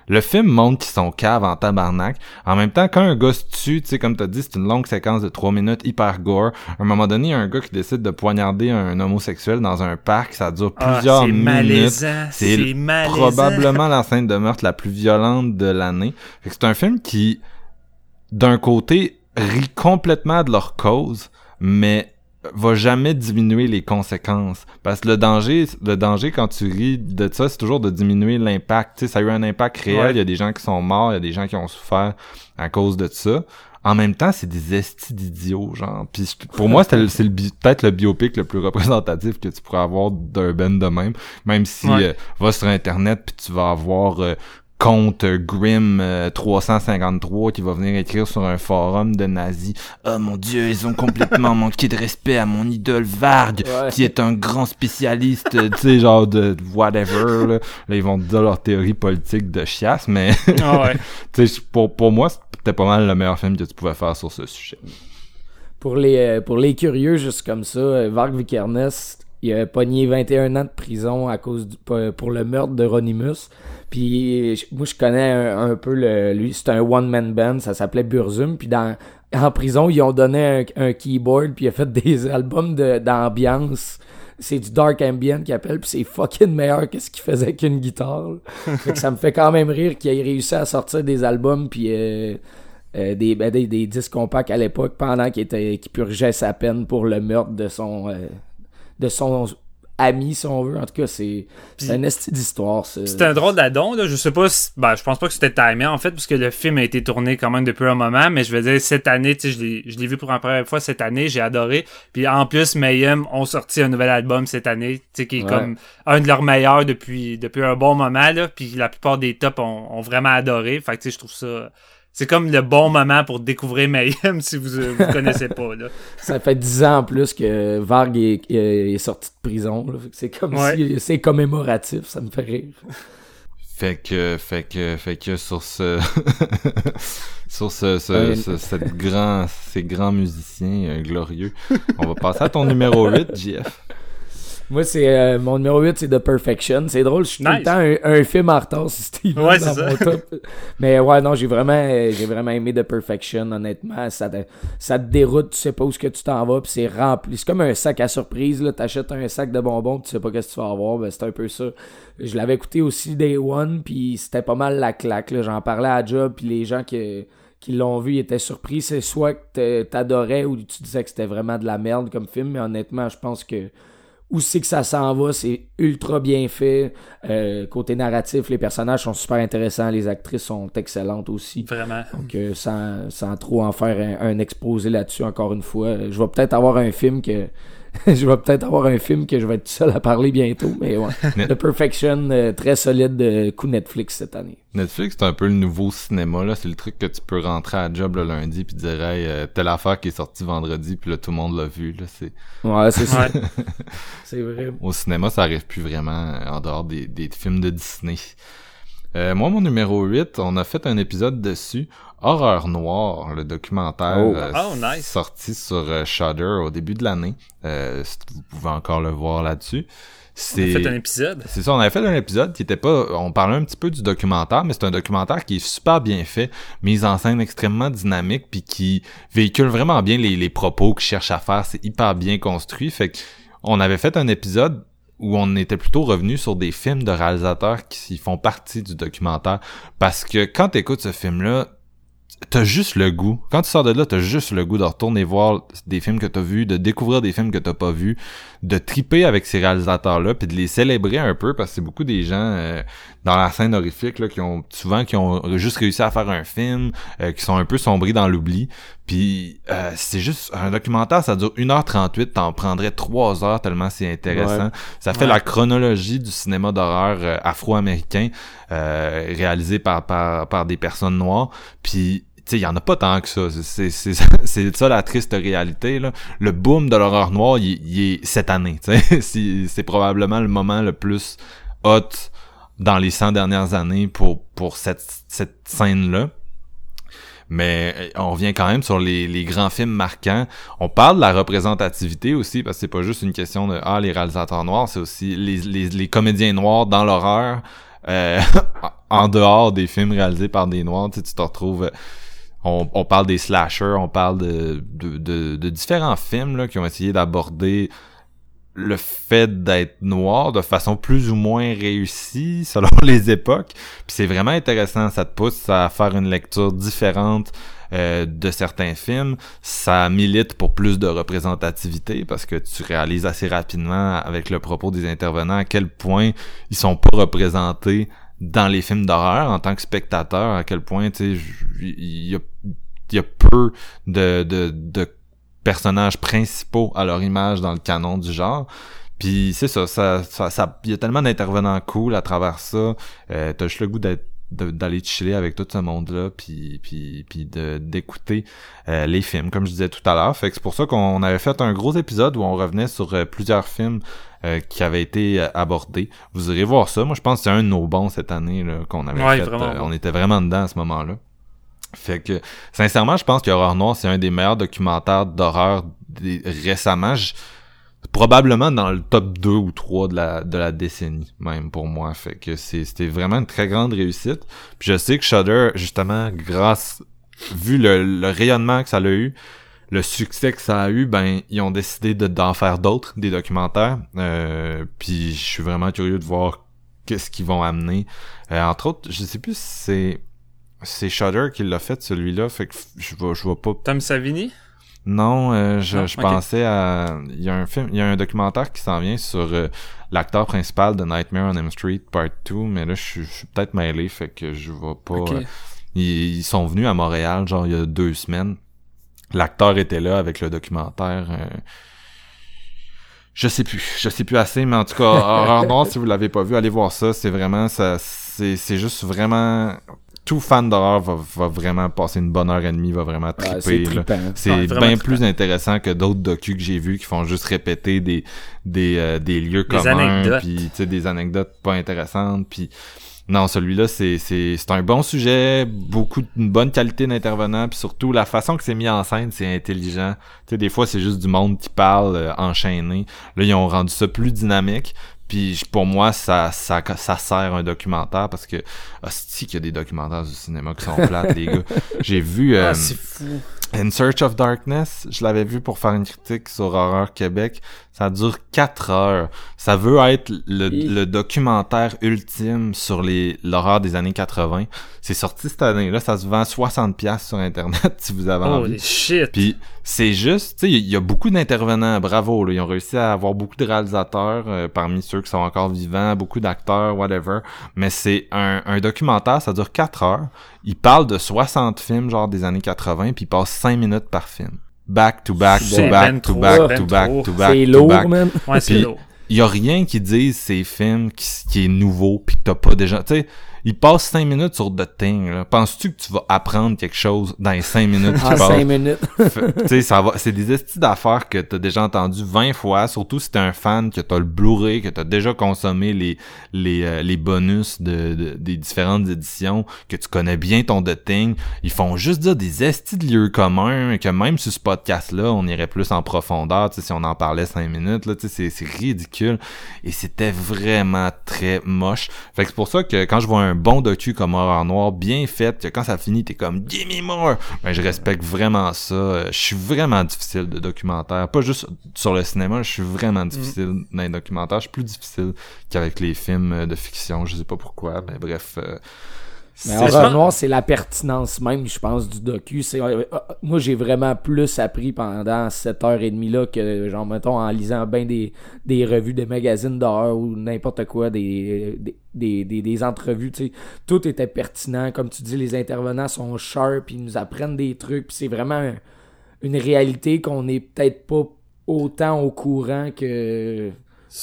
Le film montre qu'ils sont caves en tabarnak. En même temps, quand un gars se tue, tu sais, comme t'as dit, c'est une longue séquence de trois minutes, hyper gore. À un moment donné, il y a un gars qui décide de poignarder un homosexuel dans un parc. Ça dure ah, plusieurs minutes. C'est probablement la scène de meurtre la plus violente de l'année. c'est un film qui d'un côté, rit complètement de leur cause, mais va jamais diminuer les conséquences. Parce que le danger, le danger quand tu ris de ça, c'est toujours de diminuer l'impact. Tu sais, ça a eu un impact réel. Il y a des gens qui sont morts, il y a des gens qui ont souffert à cause de ça. En même temps, c'est des estis d'idiots, genre. Puis pour moi, c'est peut-être le biopic le plus représentatif que tu pourrais avoir d'un Ben de même. Même si euh, va sur Internet puis tu vas avoir euh, compte Grim 353 euh, qui va venir écrire sur un forum de nazis. Oh mon dieu, ils ont complètement manqué de respect à mon idole Varg, qui est un grand spécialiste, euh, tu sais, genre de whatever. Là. ils vont dire leur théorie politique de chiasse, mais ah pour, pour moi, c'était pas mal le meilleur film que tu pouvais faire sur ce sujet. Pour les, euh, pour les curieux, juste comme ça, Varg Vikernes, il a pogné 21 ans de prison à cause pour le meurtre de Ronimus. Puis moi, je connais un, peu le, lui, c'est un one-man band, ça s'appelait Burzum. Puis dans, en prison, ils ont donné un, keyboard, puis il a fait des albums d'ambiance. c'est du dark ambient qu'il appelle, puis c'est fucking meilleur que ce qu'il faisait qu'une guitare. ça me fait quand même rire qu'il ait réussi à sortir des albums, puis... Euh, euh, des, ben, des, des disques compacts à l'époque pendant qu'il était qu'il purgeait sa peine pour le meurtre de son euh, de son ami si on veut en tout cas c'est c'est un esti d'histoire ça. C'est un drôle d'adon, là. Je sais pas si. Ben, je pense pas que c'était timé, en fait, puisque le film a été tourné quand même depuis un moment, mais je veux dire, cette année, tu sais, je l'ai- je l'ai vu pour la première fois cette année, j'ai adoré. Puis en plus, Mayhem ont sorti un nouvel album cette année, tu sais, qui est Ouais. comme un de leurs meilleurs depuis, depuis un bon moment, là. Puis la plupart des tops ont, ont vraiment adoré. Fait que, tu sais, je trouve ça. C'est comme le bon moment pour découvrir Mayhem si vous, euh, vous connaissez pas, là. ça fait dix ans en plus que Varg est, sorti de prison c'est comme Ouais. si c'est commémoratif ça me fait rire Fait que, fait que, fait que sur ce, sur ce, ce, Ouais. ce- cette grand, ces grands musiciens euh, glorieux, on va passer à ton numéro 8, JF. Moi, c'est euh, mon numéro 8, c'est The Perfection. C'est drôle, je suis tout le Nice. temps un, un film en retard sur Steven Ouais, dans c'est mon ça. top. Mais ouais, non, j'ai vraiment euh, j'ai vraiment aimé The Perfection, honnêtement. Ça te, ça te déroute, tu sais pas où ce que tu t'en vas, puis c'est rempli. C'est comme un sac à surprise, là. T'achètes un sac de bonbons, tu sais pas qu'est-ce que tu vas avoir. Ben, c'est un peu ça. Je l'avais écouté aussi Day One, puis c'était pas mal la claque, là. J'en parlais à Job, puis les gens qui qui l'ont vu ils étaient surpris. C'est soit que t'a- t'adorais ou tu disais que c'était vraiment de la merde comme film, mais honnêtement, je pense que où c'est que ça s'en va, c'est ultra bien fait. Euh, côté narratif, les personnages sont super intéressants, les actrices sont excellentes aussi. Vraiment. Donc, euh, sans, sans trop en faire un, un exposé là-dessus, encore une fois, je vais peut-être avoir un film que. je vais peut-être avoir un film que je vais être tout seul à parler bientôt, mais ouais. The Perfection, euh, très solide euh, coup Netflix cette année. Netflix, c'est un peu le nouveau cinéma, là. C'est le truc que tu peux rentrer à job le lundi puis dire, hey, euh, telle affaire qui est sortie vendredi puis là, tout le monde l'a vu, là. C'est, Ouais, c'est ça. C'est vrai. au cinéma, ça arrive plus vraiment euh, en dehors des, des films de Disney. Euh, moi, mon numéro 8, on a fait un épisode dessus. Horreur Noire, le documentaire Oh. euh, Oh, nice. sorti sur euh, Shudder au début de l'année. Euh, vous pouvez encore le voir là-dessus. On a C'est fait un épisode. c'est ça, on avait fait un épisode qui était pas, on parlait un petit peu du documentaire, mais c'est un documentaire qui est super bien fait, mise en scène extrêmement dynamique, puis qui véhicule vraiment bien les, les propos qu'il cherche à faire, c'est hyper bien construit, fait que on avait fait un épisode où on était plutôt revenu sur des films de réalisateurs qui font partie du documentaire, parce que quand t'écoutes ce film-là, t'as juste le goût. Quand tu sors de là, t'as juste le goût de retourner voir des films que t'as vus, de découvrir des films que t'as pas vus, de triper avec ces réalisateurs-là, puis de les célébrer un peu, parce que c'est beaucoup des gens euh, dans la scène horrifique là, qui ont souvent qui ont juste réussi à faire un film, euh, qui sont un peu sombris dans l'oubli. Puis euh, c'est juste un documentaire, ça dure 1h38, t'en prendrais 3 heures tellement c'est intéressant. Ouais. Ça fait Ouais. la chronologie du cinéma d'horreur euh, afro-américain euh, réalisé par, par, par des personnes noires. Puis tu sais, il y en a pas tant que ça. C'est c'est c'est ça la triste réalité là. Le boom de l'horreur noire, il, est cette année. tu sais. C'est c'est probablement le moment le plus hot dans les 100 dernières années pour pour cette cette scène là. Mais euh, on revient quand même sur les, les grands films marquants. On parle de la représentativité aussi, parce que c'est pas juste une question de ah les réalisateurs noirs, c'est aussi les, les, les comédiens noirs dans l'horreur euh, en dehors des films réalisés par des noirs. Tu, sais, tu te retrouves. euh, On, on parle des slashers, on parle de, de, de, de différents films là, qui ont essayé d'aborder le fait d'être noir de façon plus ou moins réussie selon les époques. Puis c'est vraiment intéressant, ça te pousse à faire une lecture différente euh, de certains films. Ça milite pour plus de représentativité parce que tu réalises assez rapidement avec le propos des intervenants à quel point ils sont pas représentés dans les films d'horreur en tant que spectateur, à quel point tu sais il y a, il y a peu de, de, de personnages principaux à leur image dans le canon du genre. Puis c'est ça, ça, ça, ça, il y a tellement d'intervenants cool à travers ça. Euh, T'as juste le goût d'être d'aller chiller avec tout ce monde-là, puis puis puis d'écouter euh, les films, comme je disais tout à l'heure. Fait que c'est pour ça qu'on avait fait un gros épisode où on revenait sur euh, plusieurs films euh, qui avaient été euh, abordés. Vous irez voir ça. Moi, je pense que c'est un de nos bons cette année qu'on avait Ouais, fait. Euh, on était vraiment dedans à ce moment-là. Fait que, sincèrement, je pense que Horreur Noire, c'est un des meilleurs documentaires d'horreur récemment. Je- probablement dans le top 2 ou 3 de la, de la décennie, même pour moi. Fait que c'était vraiment une très grande réussite. Puis je sais que Shudder, justement, grâce, vu le, le rayonnement que ça a eu, le succès que ça a eu, ben ils ont décidé de- d'en faire d'autres, des documentaires. Euh, puis je suis vraiment curieux de voir qu'est-ce qu'ils vont amener. Euh, entre autres, je sais plus si c'est c'est Shudder qui l'a fait celui-là, fait que je vais je vais pas Tom Savini? Non, euh, je, Non? je pensais à il y a un film, il y a un documentaire qui s'en vient sur euh, l'acteur principal de Nightmare on Elm Street Part 2, mais là je suis, je suis peut-être mêlé fait que je vais pas Ok. euh, ils, ils sont venus à Montréal genre il y a deux semaines. L'acteur était là avec le documentaire euh, je sais plus, je sais plus assez, mais en tout cas, Horreur Noire, si vous l'avez pas vu, allez voir ça. C'est vraiment, ça, c'est, c'est juste vraiment, tout fan d'horreur va, va vraiment passer une bonne heure et demie, va vraiment Ouais, triper. c'est Ouais, bien plus trippant. intéressant que d'autres docus que j'ai vus qui font juste répéter des des euh, des lieux Des communs anecdotes. puis tu sais des anecdotes pas intéressantes puis non, celui-là c'est c'est c'est un bon sujet, beaucoup de- une bonne qualité d'intervenant puis surtout la façon que c'est mis en scène, c'est intelligent. Tu sais des fois c'est juste du monde qui parle euh, enchaîné. Là ils ont rendu ça plus dynamique. Puis pour moi, ça, ça, ça sert un documentaire parce que, hostie qu'il y a des documentaires du cinéma qui sont plates, les gars. J'ai vu, euh, Ah, c'est fou. In Search of Darkness, je l'avais vu pour faire une critique sur Horreur Québec. Ça dure 4 heures. Ça veut être le, documentaire ultime sur les l'horreur des années 80. C'est sorti cette année. Là, ça se vend 60 pièces sur Internet si vous avez envie. Holy shit. Puis c'est juste, tu sais, il y a beaucoup d'intervenants, bravo, là. ils ont réussi à avoir beaucoup de réalisateurs euh, parmi ceux qui sont encore vivants, beaucoup d'acteurs, whatever. Mais c'est un, un documentaire, ça dure 4 heures. Il parle de 60 films, genre des années 80, puis il passe 5 minutes par film. Back to back to C'est back ben to trop, back ben to back trop. to back C'est to lourd, back. man. Ouais, c'est lourd. Il y a rien qui dise ces films qui, qui est nouveau puis que t'as pas déjà, tu sais, il passe 5 minutes sur The Thing, là. Penses-tu que tu vas apprendre quelque chose dans les 5 minutes En? 5 minutes. Tu sais ça va c'est des estis d'affaires que t'as déjà entendu 20 fois surtout si t'es un fan que t'as le Blu-ray que t'as déjà consommé les les euh, les bonus de, de- des différentes éditions que tu connais bien ton The Thing ils font juste dire des estis de lieux communs que même sur ce podcast là on irait plus en profondeur tu sais si on en parlait 5 minutes là tu sais c'est c'est ridicule et c'était vraiment très moche fait que c'est pour ça que quand je vois un bon docu comme Horreur Noir bien fait que quand ça finit t'es comme Gimme more ben, je respecte vraiment ça. Je suis vraiment difficile de documentaire. Pas juste sur le cinéma, je suis vraiment difficile dans les documentaires. Je suis plus difficile qu'avec les films de fiction. Je sais pas pourquoi, mais bref. euh, Mais pas- Noire, c'est la pertinence même, je pense, du docu. C'est, euh, euh, moi, j'ai vraiment plus appris pendant cette heure et demie là que, genre, mettons, en lisant ben des, des revues, des magazines d'horreur ou n'importe quoi, des, des, des, des, des entrevues, tu sais. Tout était pertinent. Comme tu dis, les intervenants sont sharp, ils nous apprennent des trucs, puis c'est vraiment une réalité qu'on n'est peut-être pas autant au courant que,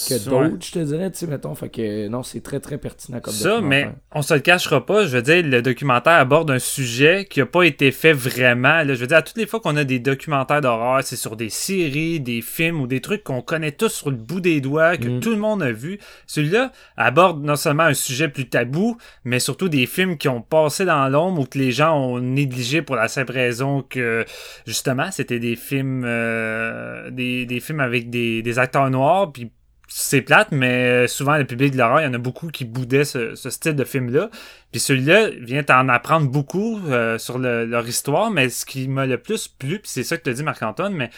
que d'autres, je te dirais, tu sais, mettons. Fait que, non, c'est très, très pertinent comme Ça, mais on se le cachera pas. Je veux dire, le documentaire aborde un sujet qui a pas été fait vraiment. Là, je veux dire, à toutes les fois qu'on a des documentaires d'horreur, c'est sur des séries, des films ou des trucs qu'on connaît tous sur le bout des doigts, que Mm. tout le monde a vu. Celui-là aborde non seulement un sujet plus tabou, mais surtout des films qui ont passé dans l'ombre ou que les gens ont négligé pour la simple raison que, justement, c'était des films, euh, des, des films avec des, des acteurs noirs, puis c'est plate, mais souvent le public de l'horreur, il y en a beaucoup qui boudaient ce, style de film-là. Puis celui-là vient t'en apprendre beaucoup euh, sur le- leur histoire, mais ce qui m'a le plus plu, puis c'est ça que tu dit Marc-Antoine, mais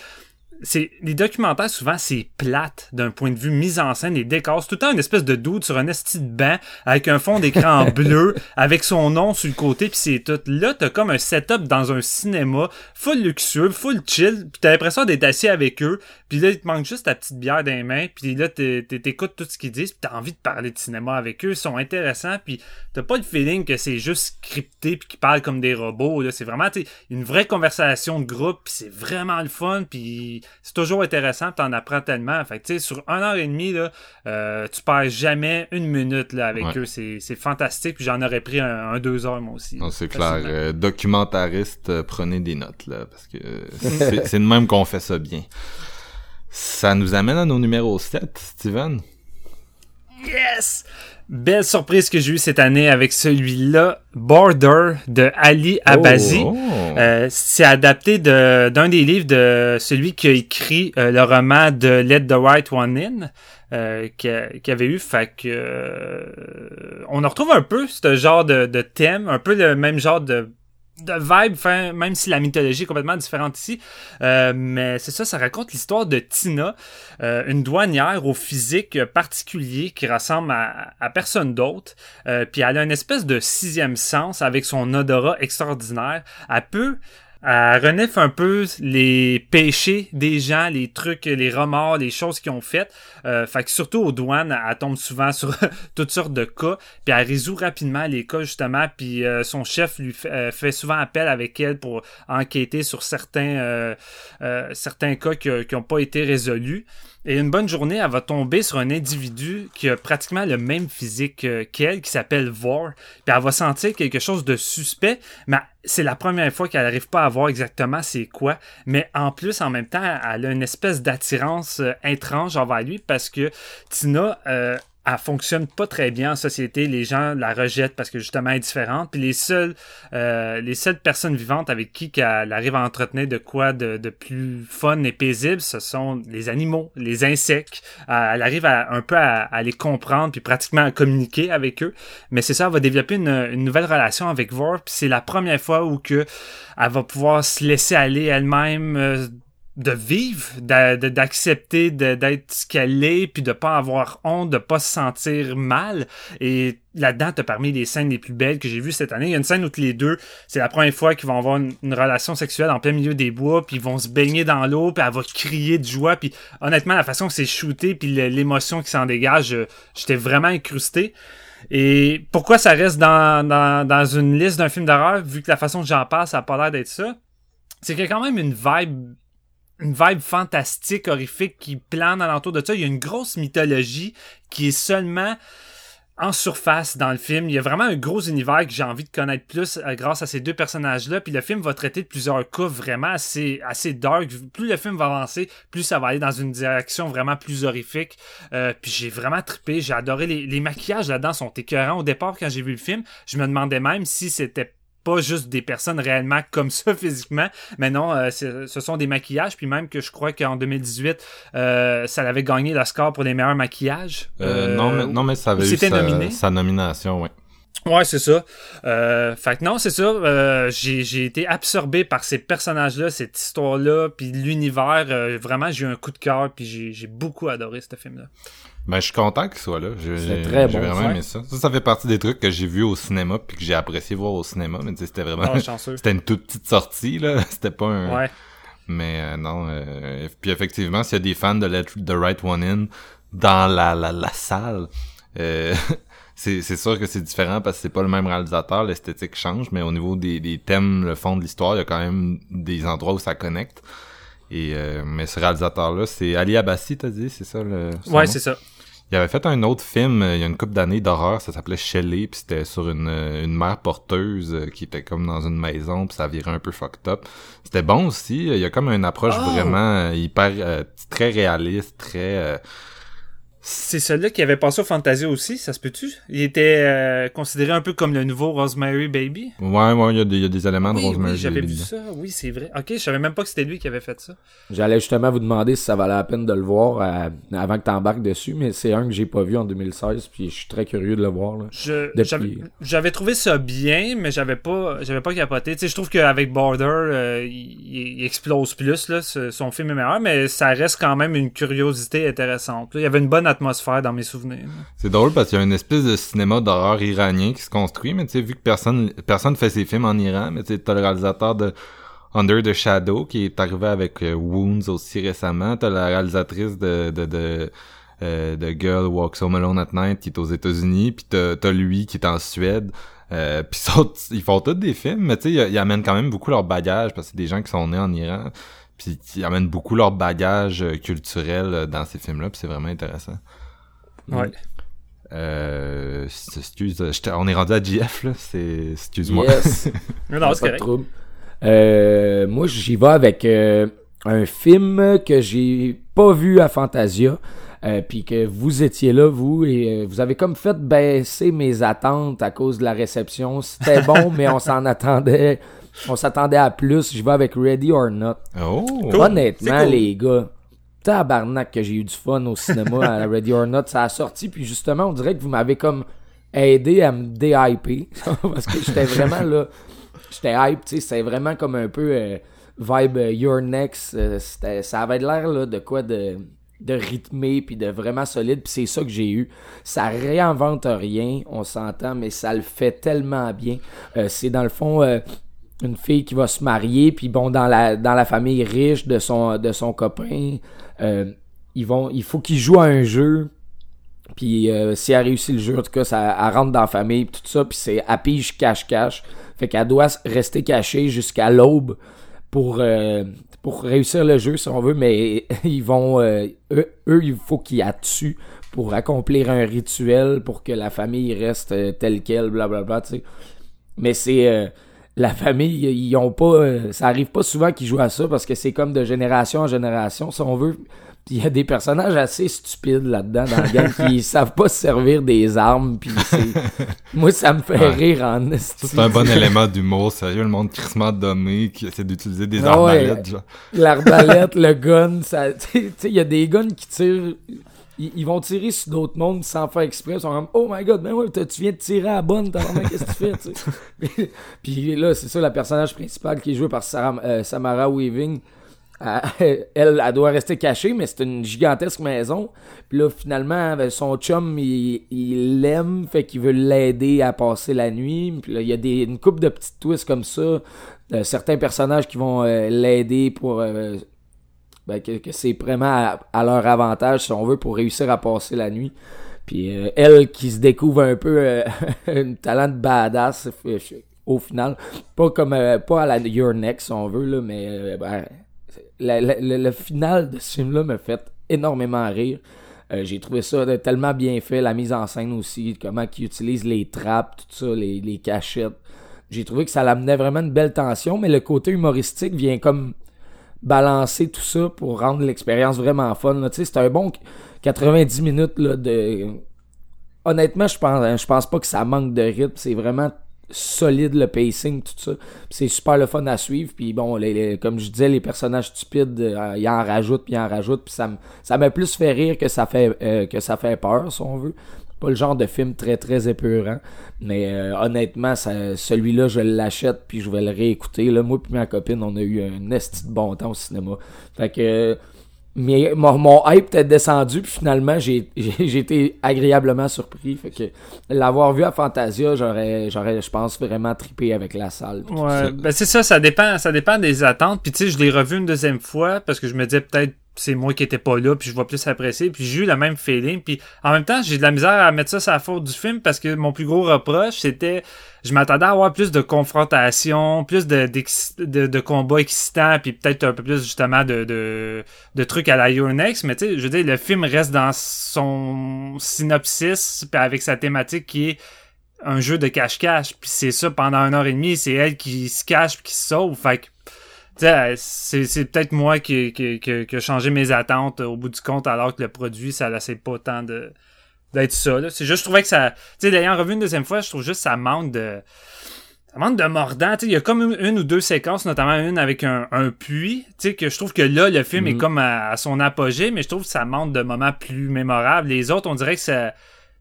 c'est les documentaires souvent c'est plate d'un point de vue mise en scène les décors. C'est tout le temps une espèce de doute sur un esti de banc avec un fond d'écran bleu avec son nom sur le côté puis c'est tout. Là t'as comme un setup dans un cinéma full luxueux full chill puis t'as l'impression d'être assis avec eux puis là il te manque juste ta petite bière dans les mains puis là t'é- t'é- t'écoutes tout ce qu'ils disent puis t'as envie de parler de cinéma avec eux. Ils sont intéressants puis t'as pas le feeling que c'est juste scripté puis qu'ils parlent comme des robots là. C'est vraiment une vraie conversation de groupe puis c'est vraiment le fun puis c'est toujours intéressant puis t'en apprends tellement fait que tu sais sur un heure et demie là euh, tu perds jamais une minute là avec Ouais. eux c'est c'est fantastique puis j'en aurais pris un, un deux heures moi aussi c'est clair. Euh, documentariste, euh, prenez des notes, là, parce que euh, c'est c'est de même qu'on fait ça bien. Ça nous amène à nos numéros 7, Steven. Yes! Belle surprise que j'ai eue cette année avec celui-là, Border de Ali Abazi. Oh. Euh, c'est adapté de- d'un des livres de celui qui a écrit euh, le roman de Let the Right One In, euh, qu'il qu'il avait eu. Fait que euh, on en retrouve un peu ce genre de, de thème, un peu le même genre de de vibe, même si la mythologie est complètement différente ici. Euh, mais c'est ça, ça raconte l'histoire de Tina, euh, une douanière au physique particulier qui ressemble à, à personne d'autre. Euh, puis elle a une espèce de sixième sens avec son odorat extraordinaire. Elle peut elle renifle un peu les péchés des gens, les trucs, les remords, les choses qu'ils ont faites. Euh, fait que surtout aux douanes, elle tombe souvent sur toutes sortes de cas, puis elle résout rapidement les cas justement, puis euh, son chef lui euh, fait, souvent appel avec elle pour enquêter sur certains certains cas qui n'ont pas été résolus. Et une bonne journée, elle va tomber sur un individu qui a pratiquement le même physique qu'elle, qui s'appelle Vor. Puis elle va sentir quelque chose de suspect, mais c'est la première fois qu'elle n'arrive pas à voir exactement c'est quoi. Mais en plus, en même temps, elle a une espèce d'attirance euh, étrange envers lui parce que Tina, euh, elle fonctionne pas très bien en société. Les gens la rejettent parce que justement elle est différente. Puis les seules, euh, les seules personnes vivantes avec qui elle arrive à entretenir de quoi de, plus fun et paisible, ce sont les animaux, les insectes. elle arrive à, un peu à, les comprendre puis pratiquement à communiquer avec eux. Mais c'est ça, elle va développer une, nouvelle relation avec Vorp. C'est la première fois où que elle va pouvoir se laisser aller elle-même. Euh, de vivre, d'accepter d'être ce qu'elle est, puis de pas avoir honte, de pas se sentir mal. Et là-dedans, t'as parmi les scènes les plus belles que j'ai vues cette année. Il y a une scène où les deux, c'est la première fois qu'ils vont avoir une, relation sexuelle en plein milieu des bois, puis ils vont se baigner dans l'eau, puis elle va crier de joie. Puis honnêtement, la façon que c'est shooté, puis l'émotion qui s'en dégage, j'étais vraiment incrusté. Et pourquoi ça reste dans, dans, dans une liste d'un film d'horreur, vu que la façon que j'en parle, ça a pas l'air d'être ça? C'est qu'il y a quand même une vibe une vibe fantastique, horrifique qui plane alentour de ça. Il y a une grosse mythologie qui est seulement en surface dans le film. Il y a vraiment un gros univers que j'ai envie de connaître plus euh, grâce à ces deux personnages-là. Puis le film va traiter de plusieurs cas vraiment assez, assez dark. Plus le film va avancer, plus ça va aller dans une direction vraiment plus horrifique. Euh, puis j'ai vraiment trippé. J'ai adoré les, les maquillages là-dedans sont écœurants. Au départ, quand j'ai vu le film, je me demandais même si c'était pas juste des personnes réellement comme ça physiquement, mais non, euh, ce sont des maquillages, puis même que je crois qu'en 2018, euh, ça avait gagné l'Oscar pour les meilleurs maquillages. Euh, non, mais, non, mais ça avait eu sa, sa nomination, oui. Ouais, c'est ça. Euh, fait que non, c'est ça. j'ai été absorbé par ces personnages-là, cette histoire-là, puis l'univers. vraiment, j'ai eu un coup de cœur, puis j'ai beaucoup adoré ce film-là. Ben, je suis content qu'il soit là. J'ai très bon. vraiment aimé ça. Ça, ça fait partie des trucs que j'ai vu au cinéma puis que j'ai apprécié voir au cinéma. Mais c'était vraiment. Ah, c'était une toute petite sortie, là. C'était pas un. Ouais. Mais euh, non. Euh... Puis effectivement, s'il y a des fans de Let the Right One In dans la, la, la salle, euh... c'est sûr que c'est différent parce que c'est pas le même réalisateur, l'esthétique change, mais au niveau des, des thèmes, le fond de l'histoire, il y a quand même des endroits où ça connecte. Et euh, mais ce réalisateur-là, c'est Ali Abassi, t'as dit, c'est ça le. Ouais, c'est ça. Il avait fait un autre film euh, il y a une couple d'années d'horreur, ça s'appelait Shelley, puis c'était sur une, euh, une mère porteuse euh, qui était comme dans une maison, puis ça virait un peu fucked up. C'était bon aussi, il y a comme une approche oh! vraiment hyper très réaliste, très c'est celui-là qui avait passé au Fantasia aussi, ça se peut-tu? Il était euh, considéré un peu comme le nouveau Rosemary Baby. Ouais, ouais, il y, a des, y a des éléments de Rosemary oui, j'avais vu ça, oui, c'est vrai. Ok, je savais même pas que c'était lui qui avait fait ça. J'allais justement vous demander si ça valait la peine de le voir euh, avant que t'embarques dessus, mais c'est un que j'ai pas vu en 2016, puis je suis très curieux de le voir. Là, j'avais trouvé ça bien, mais j'avais pas j'avais pas capoté. Tu sais, je trouve qu'avec Border, euh, il, explose plus, là, son film est meilleur, mais ça reste quand même une curiosité intéressante. Il y avait une bonne C'est drôle parce qu'il y a une espèce de cinéma d'horreur iranien qui se construit, mais tu sais, vu que personne personne fait ses films en Iran, mais tu sais, t'as le réalisateur de Under the Shadow qui est arrivé avec euh, Wounds aussi récemment, t'as la réalisatrice de de, de euh, de Girl Walks Home Alone at Night qui est aux États-Unis, puis t'as, t'as lui qui est en Suède. Euh, puis ils font tous des films, mais tu sais, ils, amènent quand même beaucoup leur bagage parce que c'est des gens qui sont nés en Iran. Puis ils amènent beaucoup leur bagage euh, culturel euh, dans ces films-là, puis c'est vraiment intéressant. Ouais. Euh, excuse, on est rendu à GF, là. C'est, excuse-moi. Yes. non, c'est correct. Euh, moi, j'y vais avec euh, un film que j'ai pas vu à Fantasia. Euh, puis que vous étiez là, vous, et vous avez comme fait baisser mes attentes à cause de la réception. C'était bon, mais on s'en attendait on s'attendait à plus. Je vais avec Ready or Not. Oh, Honnêtement, les gars, tabarnak que j'ai eu du fun au cinéma à Ready or Not. Ça a sorti, puis justement, on dirait que vous m'avez comme aidé à me déhyper. parce que j'étais vraiment là. j'étais hype, tu sais, c'est vraiment comme un peu euh, vibe euh, Your Next. euh, c'était- ça avait l'air là, de quoi de, de rythmé puis de vraiment solide, puis c'est ça que j'ai eu. Ça réinvente rien, on s'entend, mais ça le fait tellement bien. Euh, c'est dans le fond euh, une fille qui va se marier, puis bon, dans la, famille riche de son, de son copain, euh, il faut qu'il joue à un jeu. Puis euh, si elle réussit le jeu, en tout cas, ça, elle rentre dans la famille, puis tout ça, puis c'est à cache-cache. Fait qu'elle doit rester cachée jusqu'à l'aube pour, euh, pour réussir le jeu, si on veut, mais ils vont. eux, eux, il faut qu'ils la tuent pour accomplir un rituel pour que la famille reste telle qu'elle, blablabla, tu sais. Mais c'est. La famille, ils ont pas. euh, ça arrive pas souvent qu'ils jouent à ça parce que c'est comme de génération en génération, si on veut. Il y a des personnages assez stupides là-dedans dans le game qui savent pas se servir des armes. Puis c'est- moi, ça me fait Ouais. rire en. C'est un bon élément d'humour, sérieux, le monde crissement dommé qui essaie d'utiliser des Ah ouais. arbalètes, genre. L'arbalète, le gun, ça. Tu sais, il y a des guns qui tirent. Ils, vont tirer sur d'autres mondes sans faire exprès. Ils sont comme Oh my god, ben ouais, tu viens de tirer à la bonne, t'as vraiment qu'est-ce que tu fais, tu sais? Puis là, c'est ça, la personnage principal qui est joué par euh, Samara Weaving. Elle, elle, doit rester cachée, mais c'est une gigantesque maison. Puis là, finalement, ben, son chum, il l'aime, fait qu'il veut l'aider à passer la nuit. Puis là, il y a des, une couple de petites twists comme ça. Euh, certains personnages qui vont euh, l'aider pour ben, que, c'est vraiment à, leur avantage, si on veut, pour réussir à passer la nuit. Puis euh, elle qui se découvre un peu euh, un talent de badass euh, au final. Pas comme euh, pas à la Your Next, si on veut, là, mais euh, ben, le, final de ce film-là me fait énormément rire. J'ai trouvé ça tellement bien fait, la mise en scène aussi, comment ils utilisent les trappes, tout ça, les, les cachettes. J'ai trouvé que ça l'amenait vraiment une belle tension, mais le côté humoristique vient comme balancer tout ça pour rendre l'expérience vraiment fun. c'est un bon 90 minutes là, de. Honnêtement, je pense, je pense pas que ça manque de rythme. C'est vraiment solide le pacing, tout ça. C'est super le fun à suivre. Puis bon, les, comme je disais, les personnages stupides, euh, ils en rajoutent, puis ils en rajoutent. Puis ça m'a plus fait rire que ça fait, euh, que ça fait peur, si on veut. Pas le genre de film très très épeurant. Mais euh, honnêtement, celui-là, je l'achète puis je vais le réécouter. Là, moi et ma copine, on a eu un esti de bon temps au cinéma. Fait que mais mon, mon hype était descendu puis finalement j'ai été agréablement surpris. Fait que l'avoir vu à Fantasia, j'aurais j'aurais je pense vraiment trippé avec la salle. puis Ouais, ben c'est ça, ça dépend, ça dépend des attentes. Puis tu sais, je l'ai revu une deuxième fois parce que je me disais peut-être c'est moi qui étais pas là, puis je vais plus apprécier. Puis j'ai eu le même feeling. Puis en même temps, j'ai de la misère à mettre ça sur la faute du film parce que mon plus gros reproche, c'était je m'attendais à avoir plus de confrontation, plus de, de, de combats excitants, puis peut-être un peu plus justement de, de, trucs à la Your Next. Mais tu sais, je veux dire, le film reste dans son synopsis, puis avec sa thématique qui est un jeu de cache-cache, puis c'est ça pendant une heure et demie, c'est elle qui se cache puis qui se sauve. Fait que, c'est, c'est peut-être moi qui, qui, qui, qui a changé mes attentes au bout du compte, alors que le produit, ça laissait pas tant de d'être ça. Là. C'est juste, je trouvais que ça. Tu sais, l'ayant revu une deuxième fois, je trouve juste que ça manque de. Ça manque de mordant. Il y a comme une, une ou deux séquences, notamment une avec un, un puits. Que je trouve que là, le film est Mhm. comme à, à son apogée, mais je trouve que ça manque de moments plus mémorables. Les autres, on dirait que ça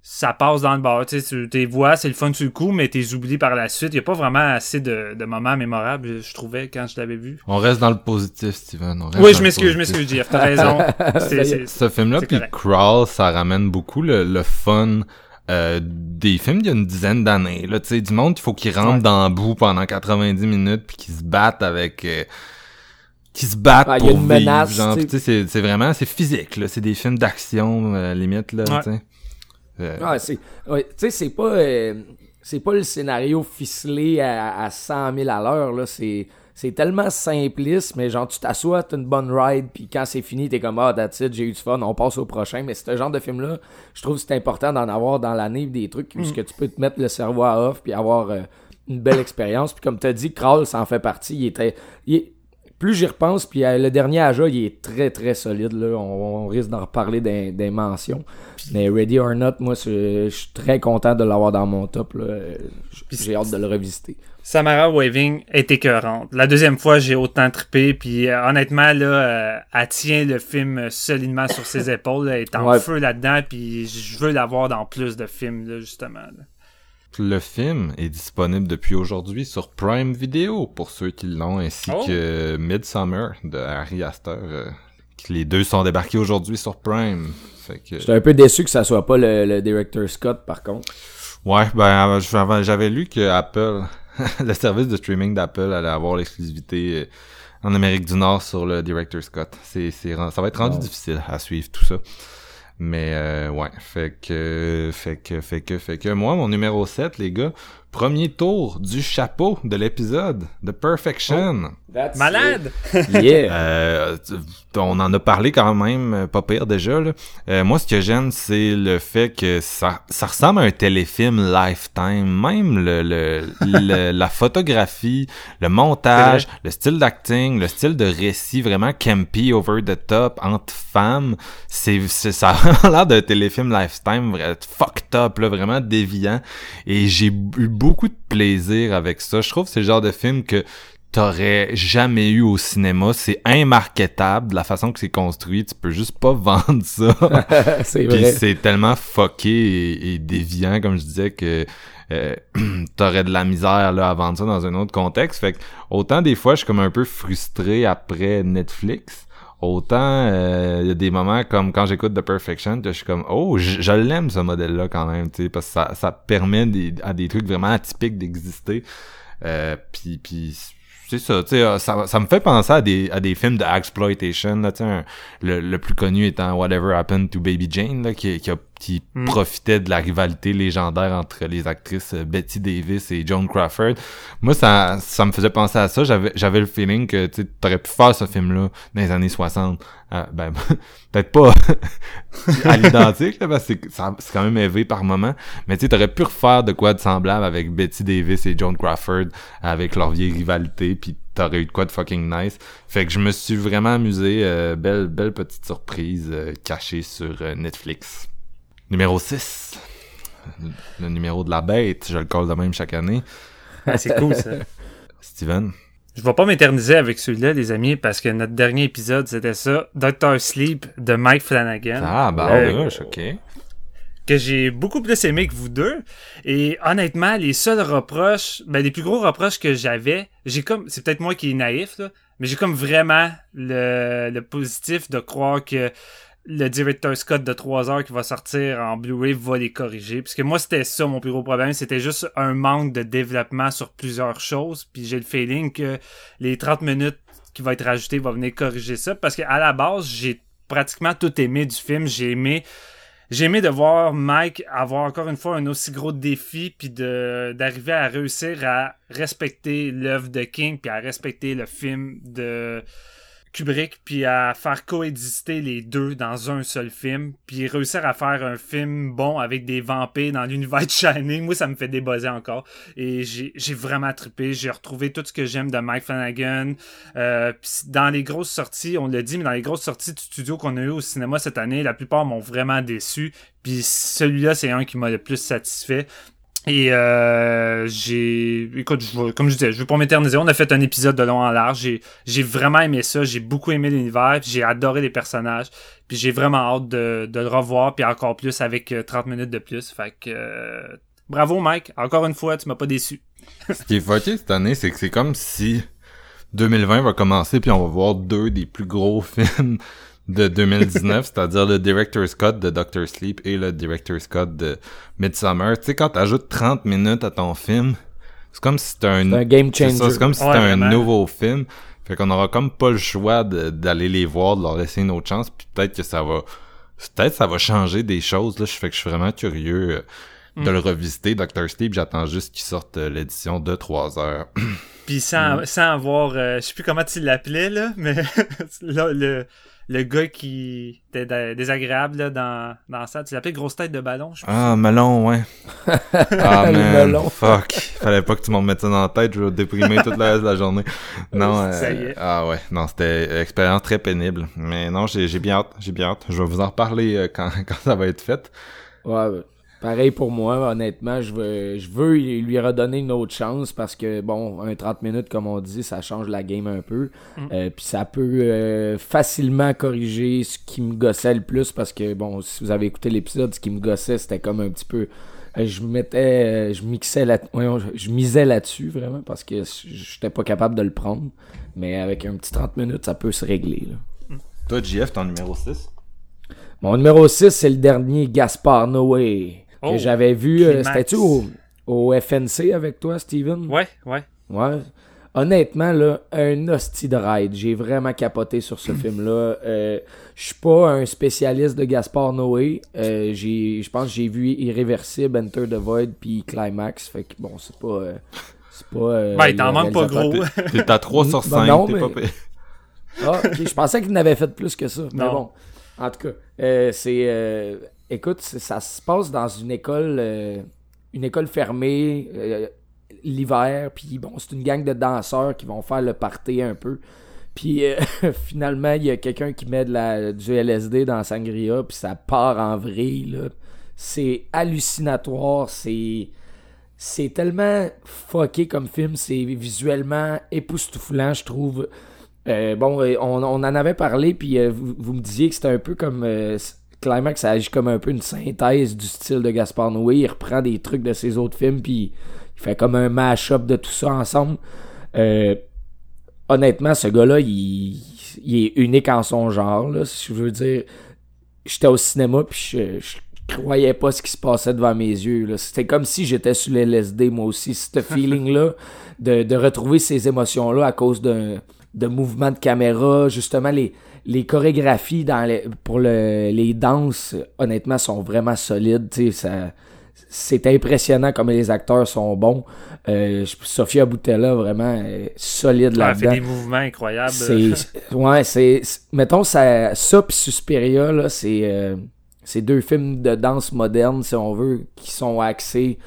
ça passe dans le bar. Tu sais, tu tes vois, c'est le fun sur le coup, mais t'es oublié par la suite. Il n'y a pas vraiment assez de, de moments mémorables, je trouvais, quand je l'avais vu. On reste dans le positif, Steven. on reste Oui, je m'excuse, je m'excuse, Jeff. T'as raison. C'est- c'est- Ce film-là, puis. Crawl, ça ramène beaucoup le, le fun euh, des films d'il y a une dizaine d'années. Là, tu sais, du monde, il faut qu'ils rentrent Ouais. dans le bout pendant 90 minutes puis qu'ils se battent avec... euh, qui se battent Ah, il y a pour une vivre, menace, genre, c'est, c'est vraiment, c'est physique, là, c'est des films d'action, euh, limite, là, Ouais. Euh, Ouais, c'est, ouais, tu sais, c'est pas, euh, c'est pas le scénario ficelé à, à 100 000 à l'heure, là. C'est, c'est tellement simpliste, mais genre, tu t'assois, t'as une bonne ride, puis quand c'est fini, t'es comme, ah, that's it, j'ai eu du fun, on passe au prochain. Mais ce genre de film-là, je trouve que c'est important d'en avoir dans l'année des trucs où ce que tu peux te mettre le cerveau à off, puis avoir euh, une belle expérience. Puis comme t'as dit, Kral, ça en fait partie. Il était, il plus j'y repense, puis euh, le dernier Aja, il est très très solide. Là. On, on risque d'en reparler des, des mentions. Mais Ready or Not, moi, je suis très content de l'avoir dans mon top. là. J'ai hâte de le revisiter. Samara Waving est écœurante. La deuxième fois, j'ai autant trippé, puis euh, honnêtement, là, euh, elle tient le film solidement sur ses épaules, là, elle est en Ouais. feu là-dedans, puis je veux la voir dans plus de films, là, justement. là. Le film est disponible depuis aujourd'hui sur Prime Video pour ceux qui l'ont, ainsi Oh. que Midsummer de Harry Astor. euh, les deux sont débarqués aujourd'hui sur Prime. Fait que... J'étais un peu déçu que ça soit pas le, le director Scott, par contre. Ouais, ben euh, j'avais j'avais lu que Apple, le service de streaming d'Apple allait avoir l'exclusivité euh, en Amérique du Nord sur le Director Scott. C'est ça va être rendu difficile à suivre tout ça. Mais euh, ouais, fait que fait que fait que fait que moi mon numéro 7 les gars, premier tour du chapeau de l'épisode de Perfection. Malade! Yeah! Euh, on en a parlé quand même, euh, pas pire déjà. Là. Euh, moi, ce que j'aime, c'est le fait que ça, ça ressemble à un téléfilm Lifetime. Même le, le, le- la photographie, le montage, le style d'acting, le style de récit vraiment campy, over the top, entre femmes. C'est, c'est ça a vraiment l'air d'un téléfilm Lifetime, vrai, fucked up, là, vraiment déviant. Et j'ai eu beaucoup de plaisir avec ça. Je trouve que c'est le genre de film que t'aurais jamais eu au cinéma. C'est immarketable de la façon que c'est construit. Tu peux juste pas vendre ça. c'est vrai. c'est tellement fucké et, et déviant, comme je disais, que euh, t'aurais de la misère là, à vendre ça dans un autre contexte. Fait que autant des fois, je suis comme un peu frustré après Netflix. Autant il y a des moments comme quand j'écoute The Perfection, que je suis comme oh je, je l'aime ce modèle-là quand même, tu sais, parce que ça, ça permet des, à des trucs vraiment atypiques d'exister. Euh, puis puis c'est ça, sais, euh, ça, ça me fait penser à des, à des films d'exploitation, là, tu sais, un- le, le plus connu étant Whatever Happened to Baby Jane, là, qui, qui, a- qui Mm. profitait de la rivalité légendaire entre les actrices euh, Betty Davis et Joan Crawford. Moi, ça, ça me faisait penser à ça. J'avais, j'avais le feeling que, tu sais, t'aurais pu faire ce film-là dans les années 60. Euh, ben, peut-être pas à l'identique, là, parce que c'est, quand même élevé par moment. Mais tu sais, t'aurais pu refaire de quoi de semblable avec Betty Davis et Joan Crawford avec leur vieille rivalité, puis t'aurais eu de quoi de fucking nice. Fait que je me suis vraiment amusé. euh, belle, belle petite surprise euh, cachée sur Netflix. Numéro 6. Le numéro de la bête, je le colle de même chaque année. Ah, c'est cool, ça. Steven? Je vais pas m'éterniser avec celui-là, les amis, parce que notre dernier épisode, c'était ça. Doctor Sleep de Mike Flanagan. Ah, bah, Euh, ouais, ok. que j'ai beaucoup plus aimé que vous deux. Et honnêtement, les seuls reproches, ben les plus gros reproches que j'avais, j'ai comme, c'est peut-être moi qui est naïf, là, mais j'ai comme vraiment le, le positif de croire que le directeur Scott de 3 heures qui va sortir en Blu-ray va les corriger. Parce que moi, c'était ça mon plus gros problème. C'était juste un manque de développement sur plusieurs choses. Puis j'ai le feeling que les 30 minutes qui va être rajoutées va venir corriger ça. Parce qu'à la base, j'ai pratiquement tout aimé du film. J'ai aimé j'ai aimé de voir Mike avoir encore une fois un aussi gros défi puis d'arriver à réussir à respecter l'œuvre de King puis à respecter le film de Kubrick puis à faire coexister les deux dans un seul film puis réussir à faire un film bon avec des vampires dans l'univers de Shining moi ça me fait débosser encore et j'ai vraiment trippé j'ai retrouvé tout ce que j'aime de Mike Flanagan euh, dans les grosses sorties, on l'a dit, mais dans les grosses sorties de studio qu'on a eu au cinéma cette année, la plupart m'ont vraiment déçu. Puis celui-là, c'est un qui m'a le plus satisfait. Et euh, j'ai... Écoute, je comme je disais, je veux pas m'éterniser. On a fait un épisode de long en large. J'ai, j'ai vraiment aimé ça. J'ai beaucoup aimé l'univers. J'ai adoré les personnages. Puis j'ai vraiment hâte de, de le revoir. Puis encore plus avec euh, 30 minutes de plus. Fait que... euh, bravo Mike. Encore une fois, tu m'as pas déçu. Ce qui est fucké cette année, c'est que c'est comme si 2020 va commencer puis on va voir deux des plus gros films de 2019, c'est-à-dire le Director Scott de Doctor Sleep et le Director Scott de Midsummer. Tu sais, quand t'ajoutes 30 minutes à ton film, c'est comme si c'était un, game changer. ça, c'est comme si Ouais, c'était un vraiment. nouveau film. Fait qu'on aura comme pas le choix de- d'aller les voir, de leur laisser une autre chance, puis peut-être que ça va peut-être ça va changer des choses là, je fais que je suis vraiment curieux euh, Mm. de le revisiter Doctor Sleep, j'attends juste qu'il sorte euh, l'édition de 3 heures. Puis sans, sans avoir, euh, je sais plus comment tu l'appelais, là, mais là, le, le gars qui était dé- désagréable là, dans, dans ça, tu l'appelais grosse tête de ballon, je sais pas. Ah, melon, ouais. ah, man, melon. fuck. Fallait pas que tu m'en mettes ça dans la tête, je vais déprimer toute la reste de la journée. Non, euh, Ça y est. ah ouais, non, c'était une expérience très pénible. Mais non, j'ai j'ai bien hâte, j'ai bien hâte. Je vais vous en reparler euh, quand, quand ça va être fait. Ouais, ouais. Pareil pour moi, honnêtement, je veux, je veux lui redonner une autre chance parce que, bon, un 30 minutes, comme on dit, ça change la game un peu. Euh, Puis ça peut euh, facilement corriger ce qui me gossait le plus parce que, bon, si vous avez écouté l'épisode, ce qui me gossait, c'était comme un petit peu euh, je mettais, je mixais là, je misais là-dessus vraiment parce que j'étais pas capable de le prendre. Mais avec un petit 30 minutes, ça peut se régler. Là. Toi, JF, ton numéro 6 Mon numéro 6, c'est le dernier Gaspard Noé que oh, j'avais vu. C'était-tu au, au, FNC avec toi, Steven? Ouais, ouais. Ouais honnêtement, là, un hostie de ride. J'ai vraiment capoté sur ce film-là. Euh, je suis pas un spécialiste de Gaspard Noé. Euh, je pense que j'ai vu Irréversible, Enter the Void, puis Climax. Fait que bon, c'est pas... Euh, c'est pas... Euh, ben, il t'en manque pas gros. T'es à 3 sur 5, non, t'es pas Ah, je pensais qu'il n'avait fait plus que ça. Mais bon, en tout cas, c'est... écoute, ça se passe dans une école... une école fermée l'hiver, puis bon, c'est une gang de danseurs qui vont faire le party un peu. Puis euh, finalement, il y a quelqu'un qui met de la, du LSD dans Sangria, puis ça part en vrille. C'est hallucinatoire, c'est c'est tellement fucké comme film, c'est visuellement époustouflant, je trouve. Euh, bon, euh, on, on, en avait parlé, puis vous, vous, me disiez que c'était un peu comme Climax, ça agit comme un peu une synthèse du style de Gaspard Noé. Il reprend des trucs de ses autres films, puis il fait comme un mash-up de tout ça ensemble. Euh, honnêtement, ce gars-là, il, est unique en son genre. Là, si je veux dire, j'étais au cinéma puis je, je, croyais pas ce qui se passait devant mes yeux. C'était comme si j'étais sur l'LSD moi aussi. Ce feeling-là de, de, retrouver ces émotions-là à cause de, de mouvements de caméra, justement les, les chorégraphies dans les, pour le, les danses, honnêtement, sont vraiment solides. Ça, c'est impressionnant comme les acteurs sont bons. Euh, Sofia Boutella, vraiment solide là-dedans. Elle fait des mouvements incroyables. Ouais, c'est, mettons, ça, ça pis Suspiria, là, c'est, euh, c'est deux films de danse moderne, si on veut, qui sont axés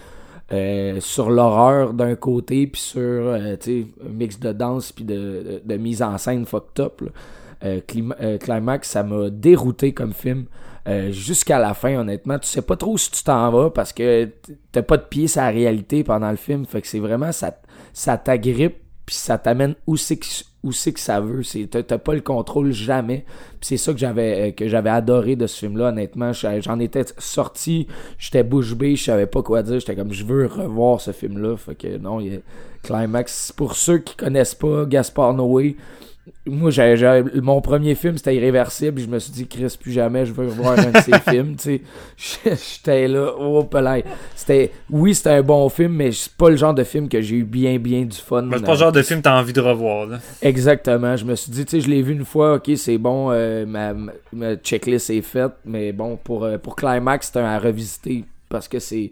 euh, sur l'horreur d'un côté, puis sur, euh, un mix de danse puis de, de, mise en scène fucked up. Euh, Climax, ça m'a dérouté comme film. Euh, jusqu'à la fin, honnêtement. Tu sais pas trop si tu t'en vas parce que t'as pas de pied sur la réalité pendant le film. Fait que c'est vraiment, ça, ça t'agrippe puis ça t'amène où c'est que, où que ça veut. T'as pas le contrôle jamais. C'est ça que j'avais euh, que j'avais adoré de ce film-là, honnêtement. J'en étais sorti, j'étais bouche bée, je savais pas quoi dire. J'étais comme, je veux revoir ce film-là. Fait que non, il y a Climax. Pour ceux qui connaissent pas Gaspard Noé, moi, j'ai, mon premier film, c'était Irréversible. Je me suis dit, Chris, plus jamais, je veux revoir un de ces films. Tu sais, j'étais là, oh, C'était, oui, c'était un bon film, mais c'est pas le genre de film que j'ai eu bien, bien du fun. c'est pas le genre de film que t'as envie de revoir. Là. Exactement. Je me suis dit, tu sais, je l'ai vu une fois, ok, c'est bon, euh, ma, ma, checklist est faite, mais bon, pour, euh, pour Climax, c'était un à revisiter parce que c'est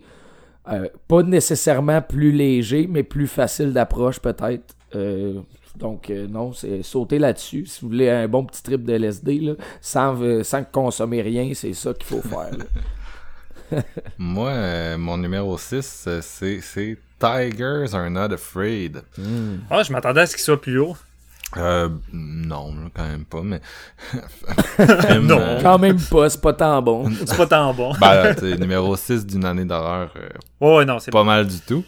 euh, pas nécessairement plus léger, mais plus facile d'approche, peut-être. Donc, euh, non, c'est sauter là-dessus. Si vous voulez un bon petit trip de LSD, là, sans, euh, sans consommer rien, c'est ça qu'il faut faire. Moi, euh, mon numéro 6, c'est Tigers Are Not Afraid. Hmm. Ah, je m'attendais à ce qu'il soit plus haut. Euh, non, quand même pas, mais. non, quand même pas, c'est pas tant bon. c'est pas tant bon. ben, numéro 6 d'une année d'horreur. ouais, non, c'est pas mal du tout.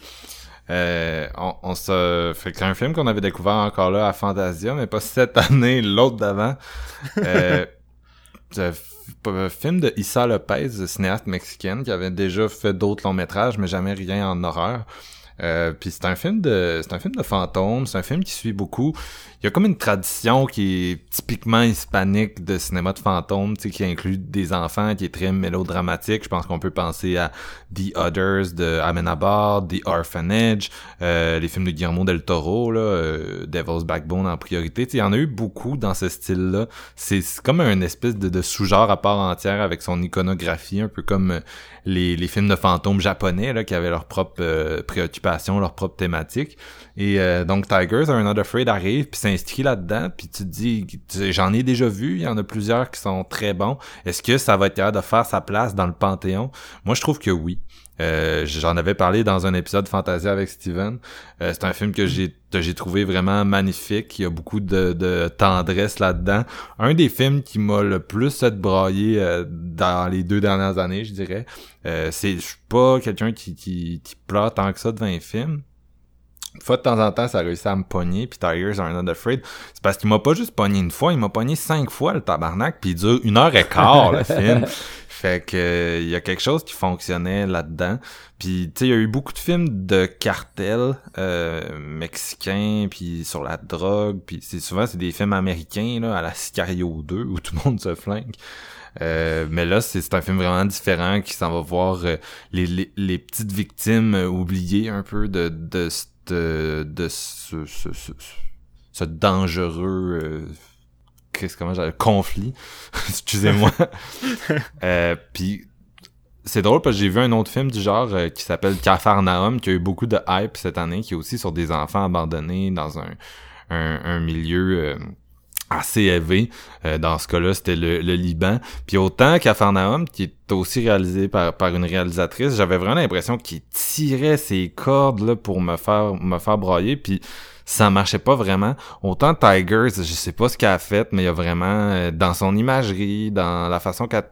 Euh, on, on, se fait un film qu'on avait découvert encore là à Fantasia, mais pas cette année, l'autre d'avant. euh, un film de Issa Lopez, cinéaste mexicaine, qui avait déjà fait d'autres longs métrages, mais jamais rien en horreur. Euh, puis c'est un film de c'est un film de fantôme, c'est un film qui suit beaucoup. Il y a comme une tradition qui est typiquement hispanique de cinéma de fantôme, tu sais, qui inclut des enfants, qui est très mélodramatique. Je pense qu'on peut penser à The Others de Amenabar, The Orphanage, euh, les films de Guillermo del Toro, là, euh, Devil's Backbone en priorité. Tu il y en a eu beaucoup dans ce style-là. C'est comme un espèce de, de sous-genre à part entière avec son iconographie, un peu comme les, les films de fantômes japonais là, qui avaient leur propre euh, préoccupation, leur propre thématique. Et euh, donc Tigers Are Not Afraid arrive puis s'inscrit là-dedans, puis tu te dis j'en ai déjà vu, il y en a plusieurs qui sont très bons. Est-ce que ça va être capable de faire sa place dans le panthéon? Moi je trouve que oui. Euh, j'en avais parlé dans un épisode Fantasia avec Steven. Euh, c'est un film que j'ai j'ai trouvé vraiment magnifique. Il y a beaucoup de, de tendresse là-dedans. Un des films qui m'a le plus fait brailler euh, dans les deux dernières années, je dirais. c'est je suis pas quelqu'un qui, qui, qui pleure tant que ça devant un film. Fois de temps en temps, ça a réussi à me pogner, puis Tigers Are Not Afraid. C'est parce qu'il m'a pas juste pogné une fois, il m'a pogné cinq fois, le tabarnak, puis il dure une heure et quart, le film. Fait que il y a quelque chose qui fonctionnait là-dedans. Puis tu sais, il y a eu beaucoup de films de cartel euh, mexicains, puis sur la drogue, puis c'est souvent c'est des films américains là, à la Sicario 2 où tout le monde se flingue. Euh, mais là, c'est un film vraiment différent qui s'en va voir euh, les, les, les, petites victimes oubliées un peu de de de, de ce, ce, ce, ce dangereux euh, comment j'ai conflit. Excusez-moi. Euh, puis c'est drôle parce que j'ai vu un autre film du genre euh, qui s'appelle Cafarnaum qui a eu beaucoup de hype cette année qui est aussi sur des enfants abandonnés dans un un, un milieu euh, assez élevé. Euh, dans ce cas-là, c'était le, Liban. Puis autant Cafarnaum, qui est aussi réalisé par, par une réalisatrice, j'avais vraiment l'impression qu'il tirait ses cordes là, pour me faire me faire broyer. Puis ça marchait pas vraiment. Autant Tigers, je sais pas ce qu'elle a fait, mais il y a vraiment euh, dans son imagerie, dans la façon qu'elle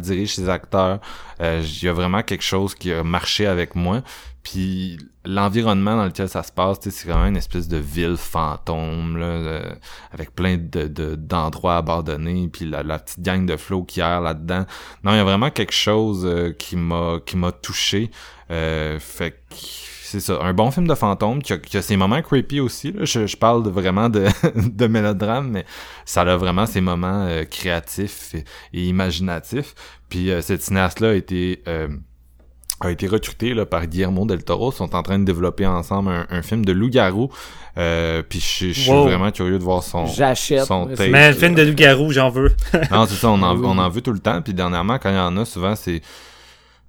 dirige ses acteurs, euh, il y a vraiment quelque chose qui a marché avec moi. Puis l'environnement dans lequel ça se passe, c'est vraiment une espèce de ville fantôme là, euh, avec plein de d'endroits abandonnés, puis la, petite gang de flots qui errent là-dedans. Non, il y a vraiment quelque chose qui m'a qui m'a touché. fait que c'est ça, un bon film de fantôme qui a, ses moments creepy aussi. Je, parle vraiment de, de mélodrame, mais ça a vraiment ses moments euh, créatifs et, imaginatifs. Puis euh, cette cinéaste-là a été euh, a été recruté là, par Guillermo del Toro. Ils sont en train de développer ensemble un, film de loup-garou. puis je, suis vraiment curieux de voir son, J'achète. son Mais un film de loup-garou, j'en veux. non, c'est ça, on en, on en veut tout le temps. Puis dernièrement, quand il y en a, souvent, c'est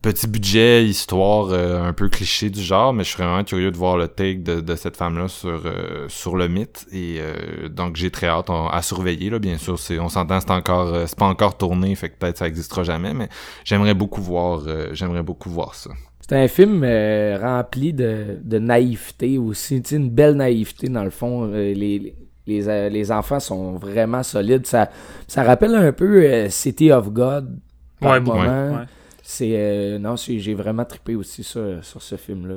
petit budget, histoire euh, un peu cliché du genre, mais je suis vraiment curieux de voir le take de, de cette femme-là sur euh, sur le mythe et euh, donc j'ai très hâte à surveiller là. Bien sûr, c'est on s'entend, c'est encore c'est pas encore tourné, fait que peut-être ça existera jamais, mais j'aimerais beaucoup voir j'aimerais beaucoup voir ça. C'est un film rempli de, de naïveté aussi, tu sais, une belle naïveté dans le fond. les, les, les enfants sont vraiment solides. Ça, ça rappelle un peu City of God par moment. Ouais c'est euh, non j'ai vraiment trippé aussi ça, sur ce film là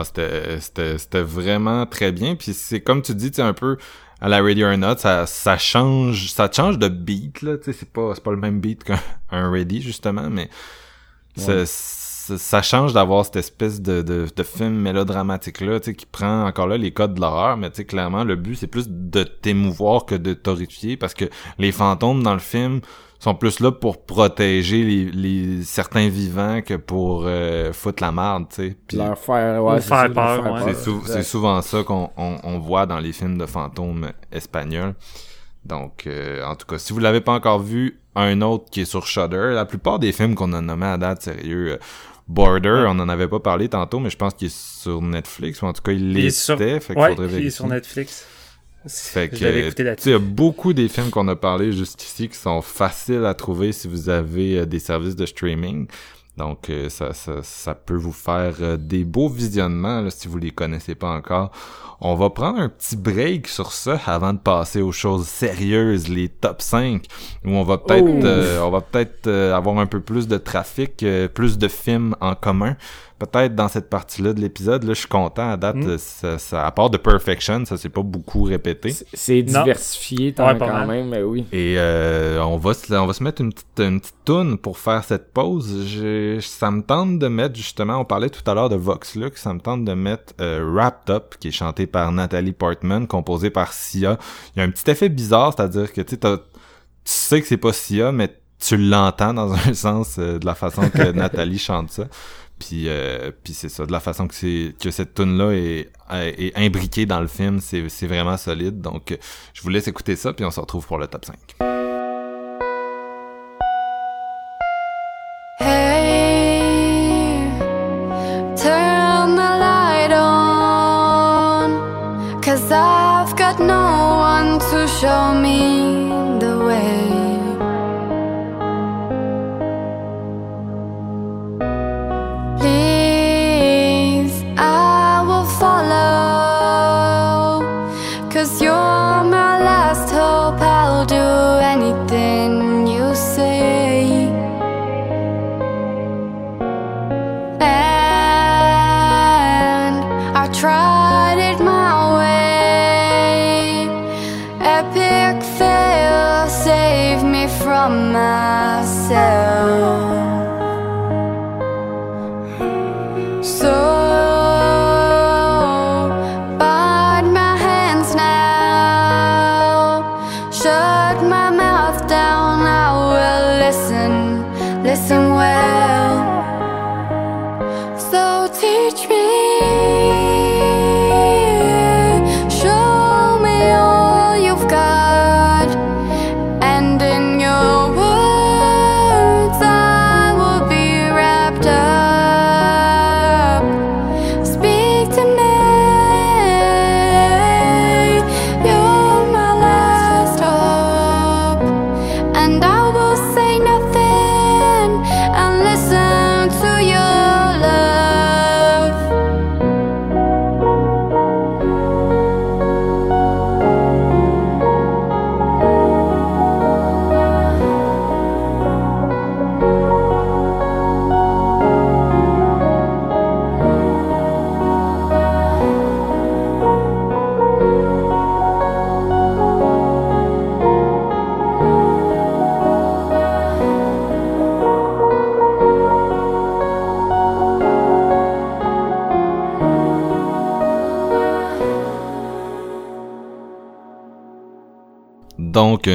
ah, c'était c'était vraiment très bien. Puis c'est comme tu dis tu un peu à la Radio Not ça ça change ça change de beat là. Tu sais c'est pas c'est pas le même beat qu'un Ready justement mais ça, ça change d'avoir cette espèce de, de, de film mélodramatique là, tu sais, qui prend encore là les codes de l'horreur, mais tu sais, clairement, le but, c'est plus de t'émouvoir que de t'horrifier, parce que les fantômes dans le film sont plus là pour protéger les, les certains vivants que pour euh, foutre la merde, tu sais. Puis leur faire, ouais, faire peur. C'est souvent ça qu'on on, on, voit dans les films de fantômes espagnols. Donc, euh, en tout cas, si vous l'avez pas encore vu, un autre qui est sur Shudder. La plupart des films qu'on a nommés à date, sérieux, euh, Border, on en avait pas parlé tantôt, mais je pense qu'il est sur Netflix, ou en tout cas, il l'était, fait qu'il faudrait vérifier. il est sur Netflix. Fait que, il y a beaucoup des films qu'on a parlé jusqu'ici qui sont faciles à trouver si vous avez euh, des services de streaming. Donc, euh, ça, ça, ça, peut vous faire euh, des beaux visionnements là, si vous les connaissez pas encore. On va prendre un petit break sur ça avant de passer aux choses sérieuses, les top 5, où on va peut-être oh. on va peut-être avoir un peu plus de trafic, plus de films en commun peut-être dans cette partie-là de l'épisode, là, je suis content à date. Hmm. Ça, à part de Perfection, ça s'est pas beaucoup répété. C'est diversifié tant quand même, mais oui. Et euh, on va se, on va se mettre une petite, une petite toune pour faire cette pause. ça me tente de mettre justement, on parlait tout à l'heure de Vox Lux, ça me tente de mettre euh, Wrapped Up, qui est chanté par Nathalie Portman, composé par Sia. Il y a un petit effet bizarre, c'est-à-dire que tu sais que c'est pas Sia, mais tu l'entends dans un sens euh, de la façon que Nathalie chante ça. Puis, euh, puis c'est ça, de la façon que, c'est, que cette tune là est, est imbriquée dans le film, c'est, vraiment solide. Donc, je vous laisse écouter ça, puis on se retrouve pour le top 5.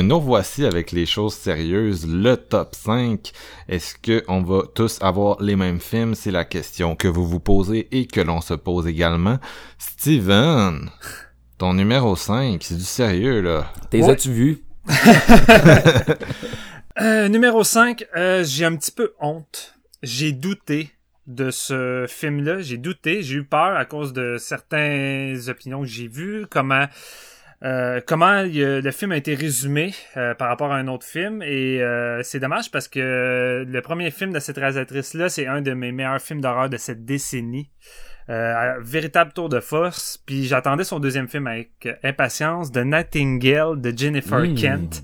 Nous voici avec les choses sérieuses, le top 5. Est-ce que on va tous avoir les mêmes films? C'est la question que vous vous posez et que l'on se pose également. Steven, ton numéro 5, c'est du sérieux, là. T'es as-tu vu? euh, numéro 5, euh, j'ai un petit peu honte. J'ai douté de ce film-là. J'ai douté, j'ai eu peur à cause de certaines opinions que j'ai vues, comment euh, comment le film a été résumé euh, par rapport à un autre film? Et euh, c'est dommage parce que le premier film de cette réalisatrice là c'est un de mes meilleurs films d'horreur de cette décennie. Véritable tour de force. Puis j'attendais son deuxième film avec impatience The Nightingale de Jennifer hmm. Kent.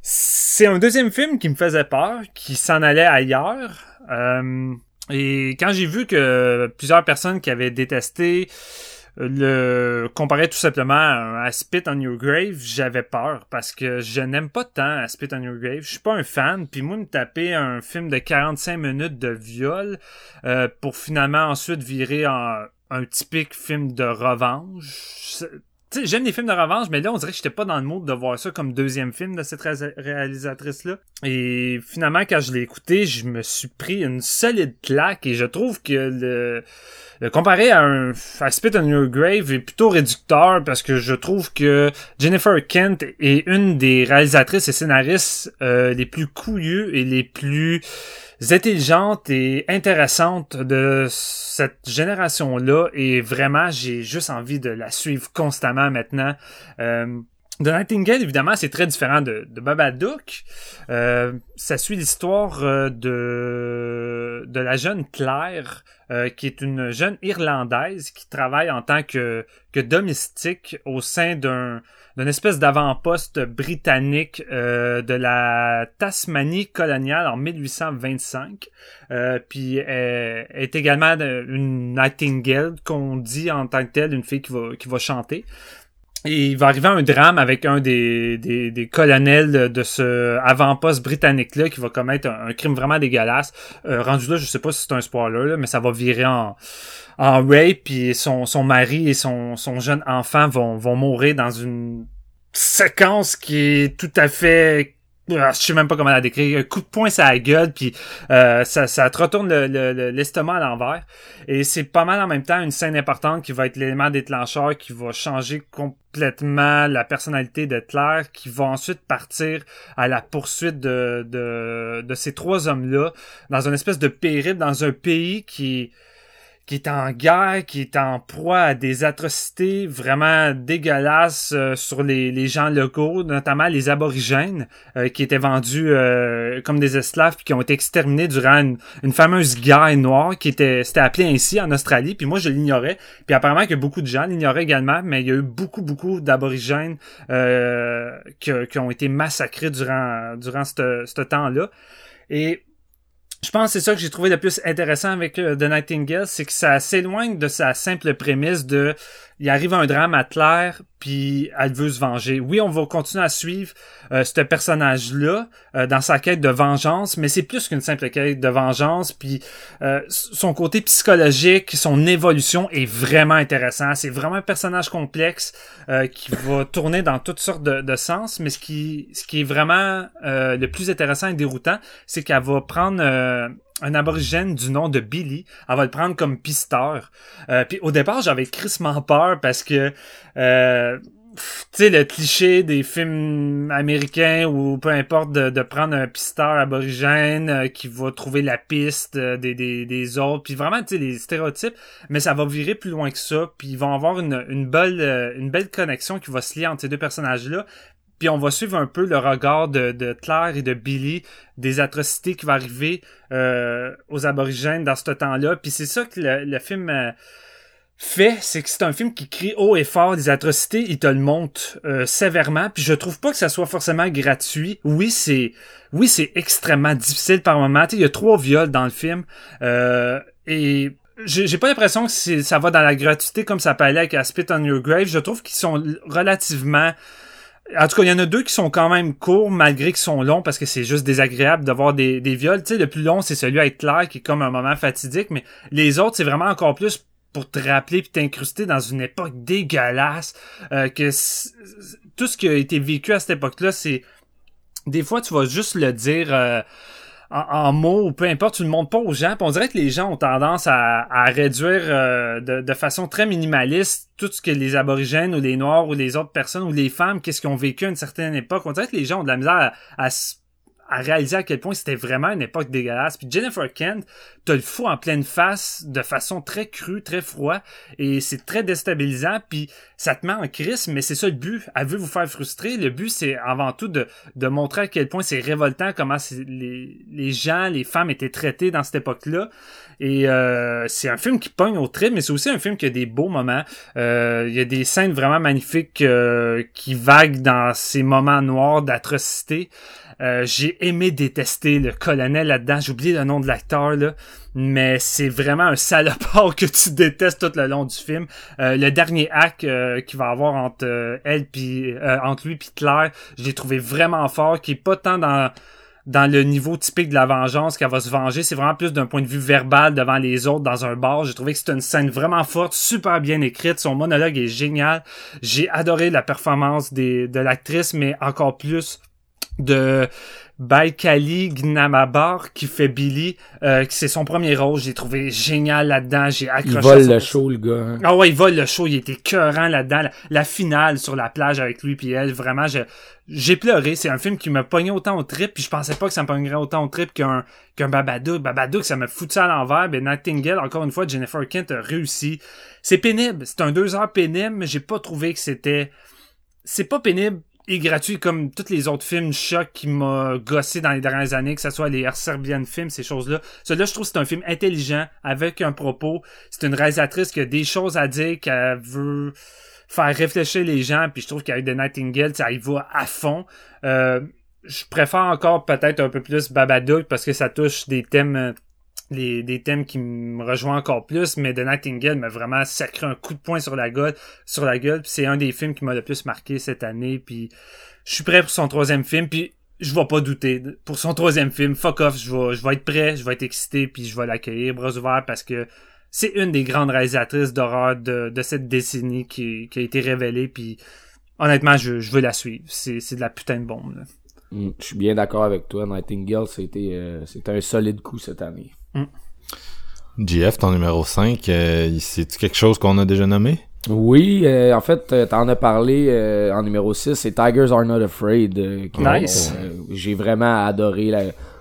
C'est un deuxième film qui me faisait peur qui s'en allait ailleurs. Et quand j'ai vu que plusieurs personnes qui avaient détesté le comparer tout simplement à, Spit on Your Grave, j'avais peur parce que je n'aime pas tant à Spit on Your Grave. Je suis pas un fan. Puis moi, me taper un film de 45 minutes de viol euh, pour finalement ensuite virer en un typique film de revanche. J'aime les films de revanche, mais là, on dirait que j'étais pas dans le mood de voir ça comme deuxième film de cette réalisatrice-là. Et finalement, quand je l'ai écouté, je me suis pris une solide claque et je trouve que le euh, comparé à un à Spit on Your Grave est plutôt réducteur parce que je trouve que Jennifer Kent est une des réalisatrices et scénaristes euh, les plus couilleux et les plus intelligentes et intéressantes de cette génération-là et vraiment j'ai juste envie de la suivre constamment maintenant. Euh, The Nightingale, évidemment, c'est très différent de, Babadook. Euh, ça suit l'histoire euh, de, de la jeune Claire, euh, qui est une jeune Irlandaise qui travaille en tant que, que domestique au sein d'un d'une espèce d'avant-poste britannique euh, de la Tasmanie coloniale en 1825. Euh, puis elle est également une nightingale qu'on dit en tant que telle, une fille qui va, qui va chanter. Et il va arriver un drame avec un des, des, colonels de ce avant-poste britannique-là qui va commettre un, crime vraiment dégueulasse. Euh, rendu là, je sais pas si c'est un spoiler, là, mais ça va virer en, en rape, puis son, son mari et son, son jeune enfant vont, vont mourir dans une séquence qui est tout à fait je sais même pas comment la décrire, un coup de poing sur la gueule, puis euh, ça, ça te retourne l'estomac le, à l'envers. Et c'est pas mal en même temps une scène importante qui va être l'élément déclencheur qui va changer complètement la personnalité de Claire, qui va ensuite partir à la poursuite de, de, de ces trois hommes-là dans une espèce de périple dans un pays qui qui est en guerre, qui est en proie à des atrocités vraiment dégueulasses euh, sur les, les, gens locaux, notamment les aborigènes, euh, qui étaient vendus euh, comme des esclaves puis qui ont été exterminés durant une, fameuse guerre noire qui était c'était appelé ainsi en Australie. Puis moi je l'ignorais. Puis apparemment que beaucoup de gens l'ignoraient également, mais il y a eu beaucoup beaucoup d'aborigènes qui, qui, ont été massacrés durant durant ce temps-là. Et je pense que c'est ça que j'ai trouvé le plus intéressant avec euh, The Nightingale, c'est que ça s'éloigne de sa simple prémisse de il arrive un drame à Claire, puis elle veut se venger. Oui, on va continuer à suivre euh, ce personnage-là euh, dans sa quête de vengeance, mais c'est plus qu'une simple quête de vengeance. Puis euh, son côté psychologique, son évolution est vraiment intéressant. C'est vraiment un personnage complexe qui va tourner dans toutes sortes de, de, sens, mais ce qui, ce qui est vraiment le plus intéressant et déroutant, c'est qu'elle va prendre un aborigène du nom de Billy. Elle va le prendre comme pisteur. Euh, puis au départ, j'avais crissement peur parce que euh, tu sais, le cliché des films américains ou peu importe de, prendre un pisteur aborigène euh, qui va trouver la piste des, des, des autres, puis vraiment, tu sais, les stéréotypes, mais ça va virer plus loin que ça, puis ils vont avoir une, une, belle, une belle connexion qui va se lier entre ces deux personnages-là, puis on va suivre un peu le regard de, Claire et de Billy des atrocités qui vont arriver euh, aux aborigènes dans ce temps-là. Puis c'est ça que le, film euh, fait, c'est que c'est un film qui crie haut et fort des atrocités, il te le montre euh, sévèrement. Puis je trouve pas que ça soit forcément gratuit. Oui, c'est oui c'est extrêmement difficile par moment. Il y a trois viols dans le film et j'ai pas l'impression que ça va dans la gratuité comme ça peut aller avec Spit on Your Grave. Je trouve qu'ils sont relativement en tout cas, il y en a deux qui sont quand même courts, malgré qu'ils sont longs, parce que c'est juste désagréable d'avoir des, des viols. Tu sais, le plus long, c'est celui avec Claire, qui est comme un moment fatidique, mais les autres, c'est vraiment encore plus pour te rappeler puis t'incruster dans une époque dégueulasse. Euh, que tout ce qui a été vécu à cette époque-là, c'est... Des fois, tu vas juste le dire... Euh, en, mots ou peu importe, tu ne montres pas aux gens. on dirait que les gens ont tendance à, réduire euh, de, façon très minimaliste tout ce que les aborigènes ou les noirs ou les autres personnes ou les femmes, qu'est-ce qu'ils ont vécu à une certaine époque. On dirait que les gens ont de la misère à, à à réaliser à quel point c'était vraiment une époque dégueulasse. Puis Jennifer Kent te le fout en pleine face de façon très crue, très froide, et c'est très déstabilisant, puis ça te met en crise, mais c'est ça le but. Elle veut vous faire frustrer. Le but, c'est avant tout de, de montrer à quel point c'est révoltant, comment les, les gens, les femmes étaient traitées dans cette époque-là. Et euh, c'est un film qui pogne au trait, mais c'est aussi un film qui a des beaux moments. Euh, il y a des scènes vraiment magnifiques euh, qui vaguent dans ces moments noirs d'atrocité. Euh, j'ai aimé détester le colonel là-dedans. J'ai oublié le nom de l'acteur là, mais c'est vraiment un salopard que tu détestes tout le long du film. Euh, le dernier acte euh, qu'il va avoir entre elle puis entre lui puis Claire, je l'ai trouvé vraiment fort, qui est pas tant dans dans le niveau typique de la vengeance qu'elle va se venger, c'est vraiment plus d'un point de vue verbal devant les autres dans un bar. J'ai trouvé que c'était une scène vraiment forte, super bien écrite. Son monologue est génial. J'ai adoré la performance des, de l'actrice, mais encore plus de Baikali Gnamabar qui fait Billy, euh, c'est son premier rôle. J'ai trouvé génial là-dedans. J'ai accroché. Il vole le show, le gars. Hein. Ah ouais, il vole le show. Il était cœurant là-dedans. La, finale sur la plage avec lui puis elle, vraiment, j'ai pleuré. C'est un film qui me pognait autant au trip. Puis je pensais pas que ça me pognerait autant au trip qu'un qu'un Babadook. Babadook, ça me foutu à l'envers. Ben Nightingale, encore une fois, Jennifer Kent a réussi. C'est pénible. C'est un deux heures pénible, mais j'ai pas trouvé que c'était. C'est pas pénible est gratuit comme tous les autres films choc qui m'a gossé dans les dernières années, que ce soit les Serbian films, ces choses-là. Celui-là, je trouve que c'est un film intelligent, avec un propos. C'est une réalisatrice qui a des choses à dire, qu'elle veut faire réfléchir les gens, puis je trouve qu'avec The Nightingale, ça y va à fond. Euh, je préfère encore peut-être un peu plus Babadook parce que ça touche des thèmes des thèmes qui me rejoignent encore plus, mais The Nightingale m'a vraiment sacré un coup de poing sur la gueule, sur la gueule, c'est un des films qui m'a le plus marqué cette année, puis je suis prêt pour son troisième film, puis je vais pas douter. Pour son troisième film, fuck off, je vais, je vais être prêt, je vais être excité, puis je vais l'accueillir bras ouverts parce que c'est une des grandes réalisatrices d'horreur de, de cette décennie qui, a été révélée, puis honnêtement, je, veux la suivre. C'est, de la putain de bombe. Mm, je suis bien d'accord avec toi. Nightingale, c'était, euh, un solide coup cette année. Mm. GF, ton numéro 5, euh, c'est quelque chose qu'on a déjà nommé? Oui, euh, en fait, euh, t'en as parlé euh, en numéro 6, c'est Tigers Are Not Afraid. nice! J'ai vraiment adoré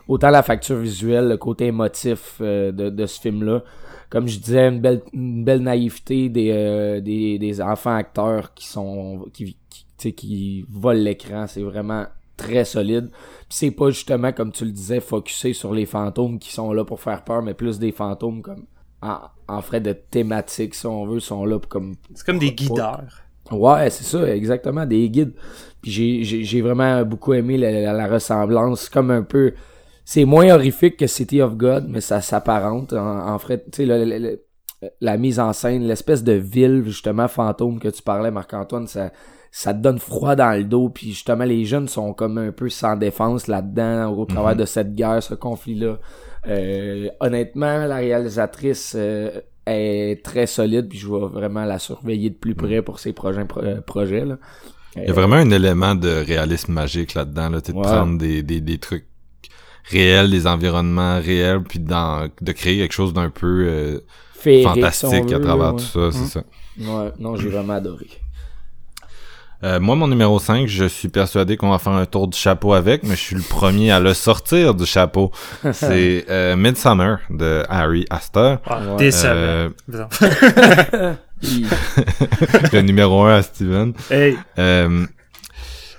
autant la facture visuelle, le côté émotif de, de, ce film-là. Comme je disais, une belle, une belle naïveté des, des, des, enfants acteurs qui sont qui, qui, qui volent l'écran. C'est vraiment très solide. Puis c'est pas justement, comme tu le disais, focusé sur les fantômes qui sont là pour faire peur, mais plus des fantômes comme en, en frais de thématique, si on veut, sont là comme... C'est comme des guideurs. Ouais, c'est ça, exactement, des guides. Puis j'ai vraiment beaucoup aimé la, la, ressemblance, comme un peu... C'est moins horrifique que City of God, mais ça s'apparente en, en fait. Tu sais, la mise en scène, l'espèce de ville, justement, fantôme que tu parlais, Marc-Antoine, ça, ça te donne froid dans le dos, puis justement, les jeunes sont comme un peu sans défense là-dedans, au travers mhm. de cette guerre, ce conflit-là. Euh, honnêtement, la réalisatrice euh, est très solide, puis je vais vraiment la surveiller de plus près pour ses prochains euh, projets. Là. Il y a vraiment un élément de réalisme magique là-dedans, là, de prendre des, des, des trucs réels, des environnements réels, puis dans, de créer quelque chose d'un peu fantastique à travers tout ça, c'est hum. ça. Ouais, non, j'ai vraiment adoré. Euh, moi, mon numéro 5, je suis persuadé qu'on va faire un tour du chapeau avec, mais je suis le premier à le sortir du chapeau. C'est euh, Midsummer de Harry Astor. Euh, le numéro 1 à Steven. Hey.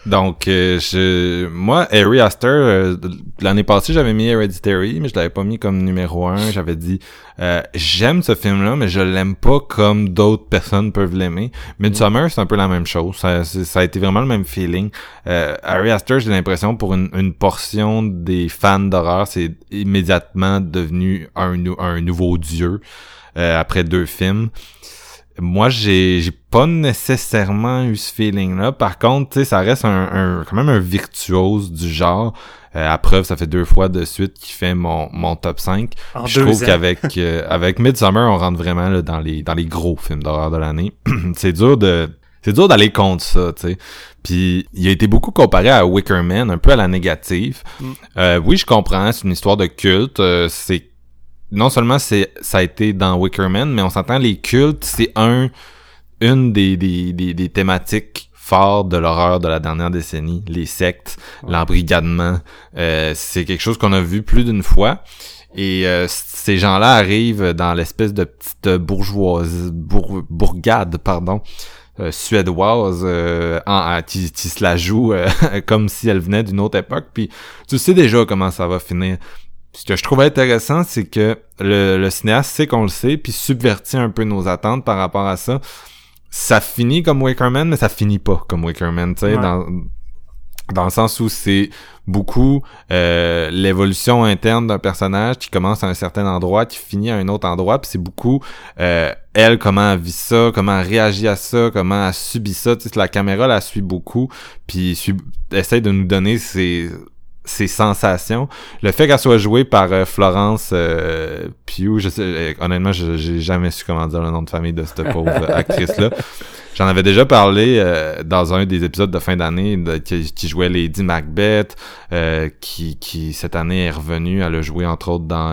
Euh, donc, euh, je, moi, Harry Astor, euh, l'année passée, j'avais mis Hereditary, mais je l'avais pas mis comme numéro un. J'avais dit, euh, j'aime ce film-là, mais je l'aime pas comme d'autres personnes peuvent l'aimer. Midsommar, c'est un peu la même chose. Ça, ça, a été vraiment le même feeling. Harry Astor, j'ai l'impression, pour une, une, portion des fans d'horreur, c'est immédiatement devenu un, un nouveau dieu après deux films moi j'ai pas nécessairement eu ce feeling là par contre tu sais ça reste un, quand même un virtuose du genre euh, à preuve ça fait deux fois de suite qu'il fait mon mon top 5 je trouve qu'avec euh, avec Midsummer on rentre vraiment là, dans les dans les gros films d'horreur de l'année c'est dur de c'est dur d'aller contre ça, tu sais. Puis il a été beaucoup comparé à Wicker Man, un peu à la négative. Mm. Euh, oui, je comprends, c'est une histoire de culte. Euh, c'est non seulement c'est ça a été dans Wickerman, mais on s'entend les cultes, c'est un une des, des, des, thématiques fortes de l'horreur de la dernière décennie, les sectes, l'embrigadement. Euh, c'est quelque chose qu'on a vu plus d'une fois. Et euh, ces gens-là arrivent dans l'espèce de petite bourgeoise, bourgade, pardon, euh, suédoise en, qui, qui, se la joue comme si elle venait d'une autre époque. Puis tu sais déjà comment ça va finir ce que je trouve intéressant, c'est que le, cinéaste sait qu'on le sait, puis subvertit un peu nos attentes par rapport à ça. Ça finit comme Wakerman, mais ça finit pas comme Wakerman, tu sais, dans, dans le sens où c'est beaucoup euh, l'évolution interne d'un personnage qui commence à un certain endroit, qui finit à un autre endroit, puis c'est beaucoup euh, elle, comment elle vit ça, comment elle réagit à ça, comment elle subit ça, tu sais, la caméra la suit beaucoup, puis essaye de nous donner ses ses sensations. Le fait qu'elle soit jouée par euh, Florence euh, Pugh, je sais, euh, honnêtement, j'ai jamais su comment dire le nom de famille de cette pauvre actrice-là. J'en avais déjà parlé euh, dans un des épisodes de fin d'année qui, qui, jouait Lady Macbeth, qui, qui cette année est revenue. Elle a joué entre autres dans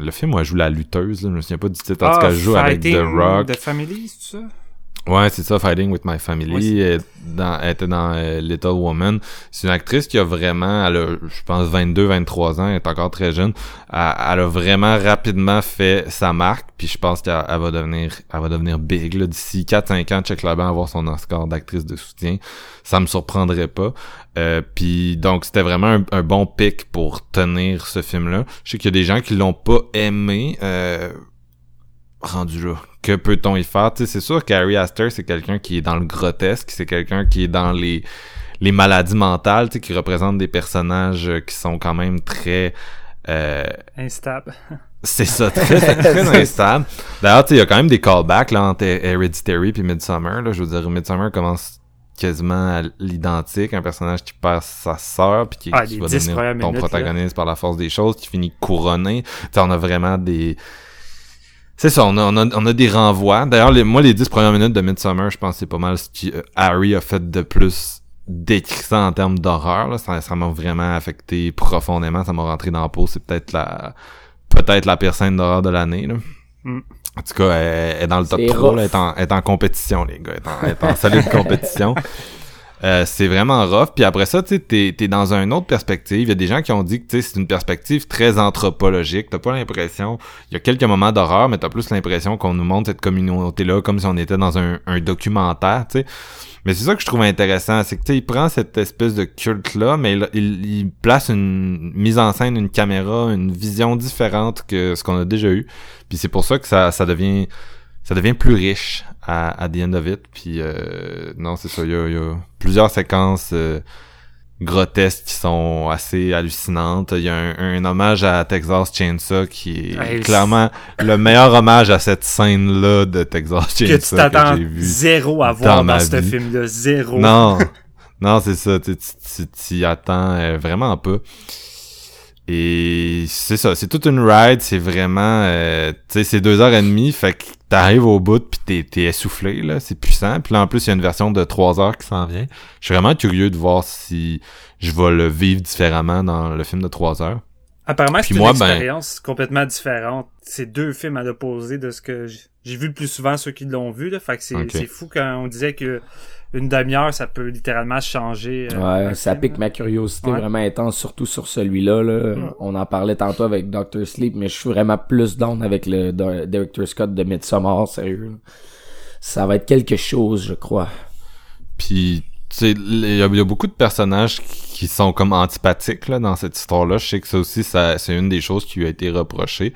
le film où elle joue la lutteuse. Là, je me souviens pas du titre. En tout cas, elle joue avec The Rock. The Family, c'est ça? Ouais, c'est ça, Fighting with My Family. Elle, dans, était dans euh, Little Woman. C'est une actrice qui a vraiment, elle a, je pense, 22, 23 ans, elle est encore très jeune. Elle, a vraiment rapidement fait sa marque, puis je pense qu'elle va devenir, elle va devenir big, là, d'ici 4-5 ans, check là avoir son Oscar d'actrice de soutien. Ça me surprendrait pas. Euh, puis donc, c'était vraiment un, bon pic pour tenir ce film-là. Je sais qu'il y a des gens qui l'ont pas aimé, euh, rendu là que peut-on y faire? c'est sûr qu'Harry Astor, c'est quelqu'un qui est dans le grotesque, c'est quelqu'un qui est dans les, les maladies mentales, qui représente des personnages euh, qui sont quand même très... Euh, instables. C'est ça, très, très instable. D'ailleurs, il y a quand même des callbacks là, entre Hereditary et Midsummer. Là. Je veux dire, Midsummer commence quasiment à l'identique, un personnage qui perd sa sœur puis qui, ah, va devenir ton protagoniste par la force des choses, qui finit couronné. T'sais, on a vraiment des c'est ça, on a, on, a, des renvois. D'ailleurs, moi, les dix premières minutes de Midsummer, je pense que c'est pas mal ce que euh, Harry a fait de plus décrissant en termes d'horreur. Ça m'a vraiment affecté profondément. Ça m'a rentré dans la peau. C'est peut-être la peut-être la pire scène d'horreur de l'année. Mm. En tout cas, elle, est dans le top 3. elle, est en, est en compétition, les gars. Elle est en, est en solide compétition. Euh, c'est vraiment rough. Puis après ça, tu t'es dans une autre perspective. Il y a des gens qui ont dit que c'est une perspective très anthropologique. T'as pas l'impression... Il y a quelques moments d'horreur, mais t'as plus l'impression qu'on nous montre cette communauté-là comme si on était dans un, documentaire, tu sais. Mais c'est ça que je trouve intéressant, c'est que tu il prend cette espèce de culte-là, mais il, place une mise en scène, une caméra, une vision différente que ce qu'on a déjà eu. Puis c'est pour ça que ça devient ça devient plus riche à, à the end of it. Puis euh, non, c'est ça. Il y a, plusieurs séquences euh, grotesques qui sont assez hallucinantes. Il y a un, hommage à Texas Chainsaw qui est clairement le meilleur hommage à cette scène-là de Texas Chainsaw que tu t'attends zéro à voir dans, ce film-là. Zéro. Non. Non, c'est ça. Tu t'y attends euh, vraiment pas. Et c'est ça, c'est toute une ride, c'est vraiment, euh, tu sais, c'est deux heures et demie, fait que t'arrives au bout pis t'es, t'es essoufflé, là, c'est puissant. Puis là, en plus, il y a une version de trois heures qui s'en vient. Je suis vraiment curieux de voir si je vais le vivre différemment dans le film de trois heures. Apparemment, c'est une ben, expérience complètement différente. C'est deux films à l'opposé de ce que j'ai vu le plus souvent, ceux qui l'ont vu, là. Fait que c'est, c'est fou quand on disait que une demi-heure, ça peut littéralement changer. Euh, ouais, ça pique ma curiosité vraiment intense, surtout sur celui-là. Là. On en parlait tantôt avec Doctor Sleep, mais je suis vraiment plus down avec le Director Scott de Midsommar, sérieux. Ça va être quelque chose, je crois. Puis, tu sais, il y, a beaucoup de personnages qui sont comme antipathiques là, dans cette histoire-là. Je sais que ça aussi, ça, c'est une des choses qui lui a été reprochée.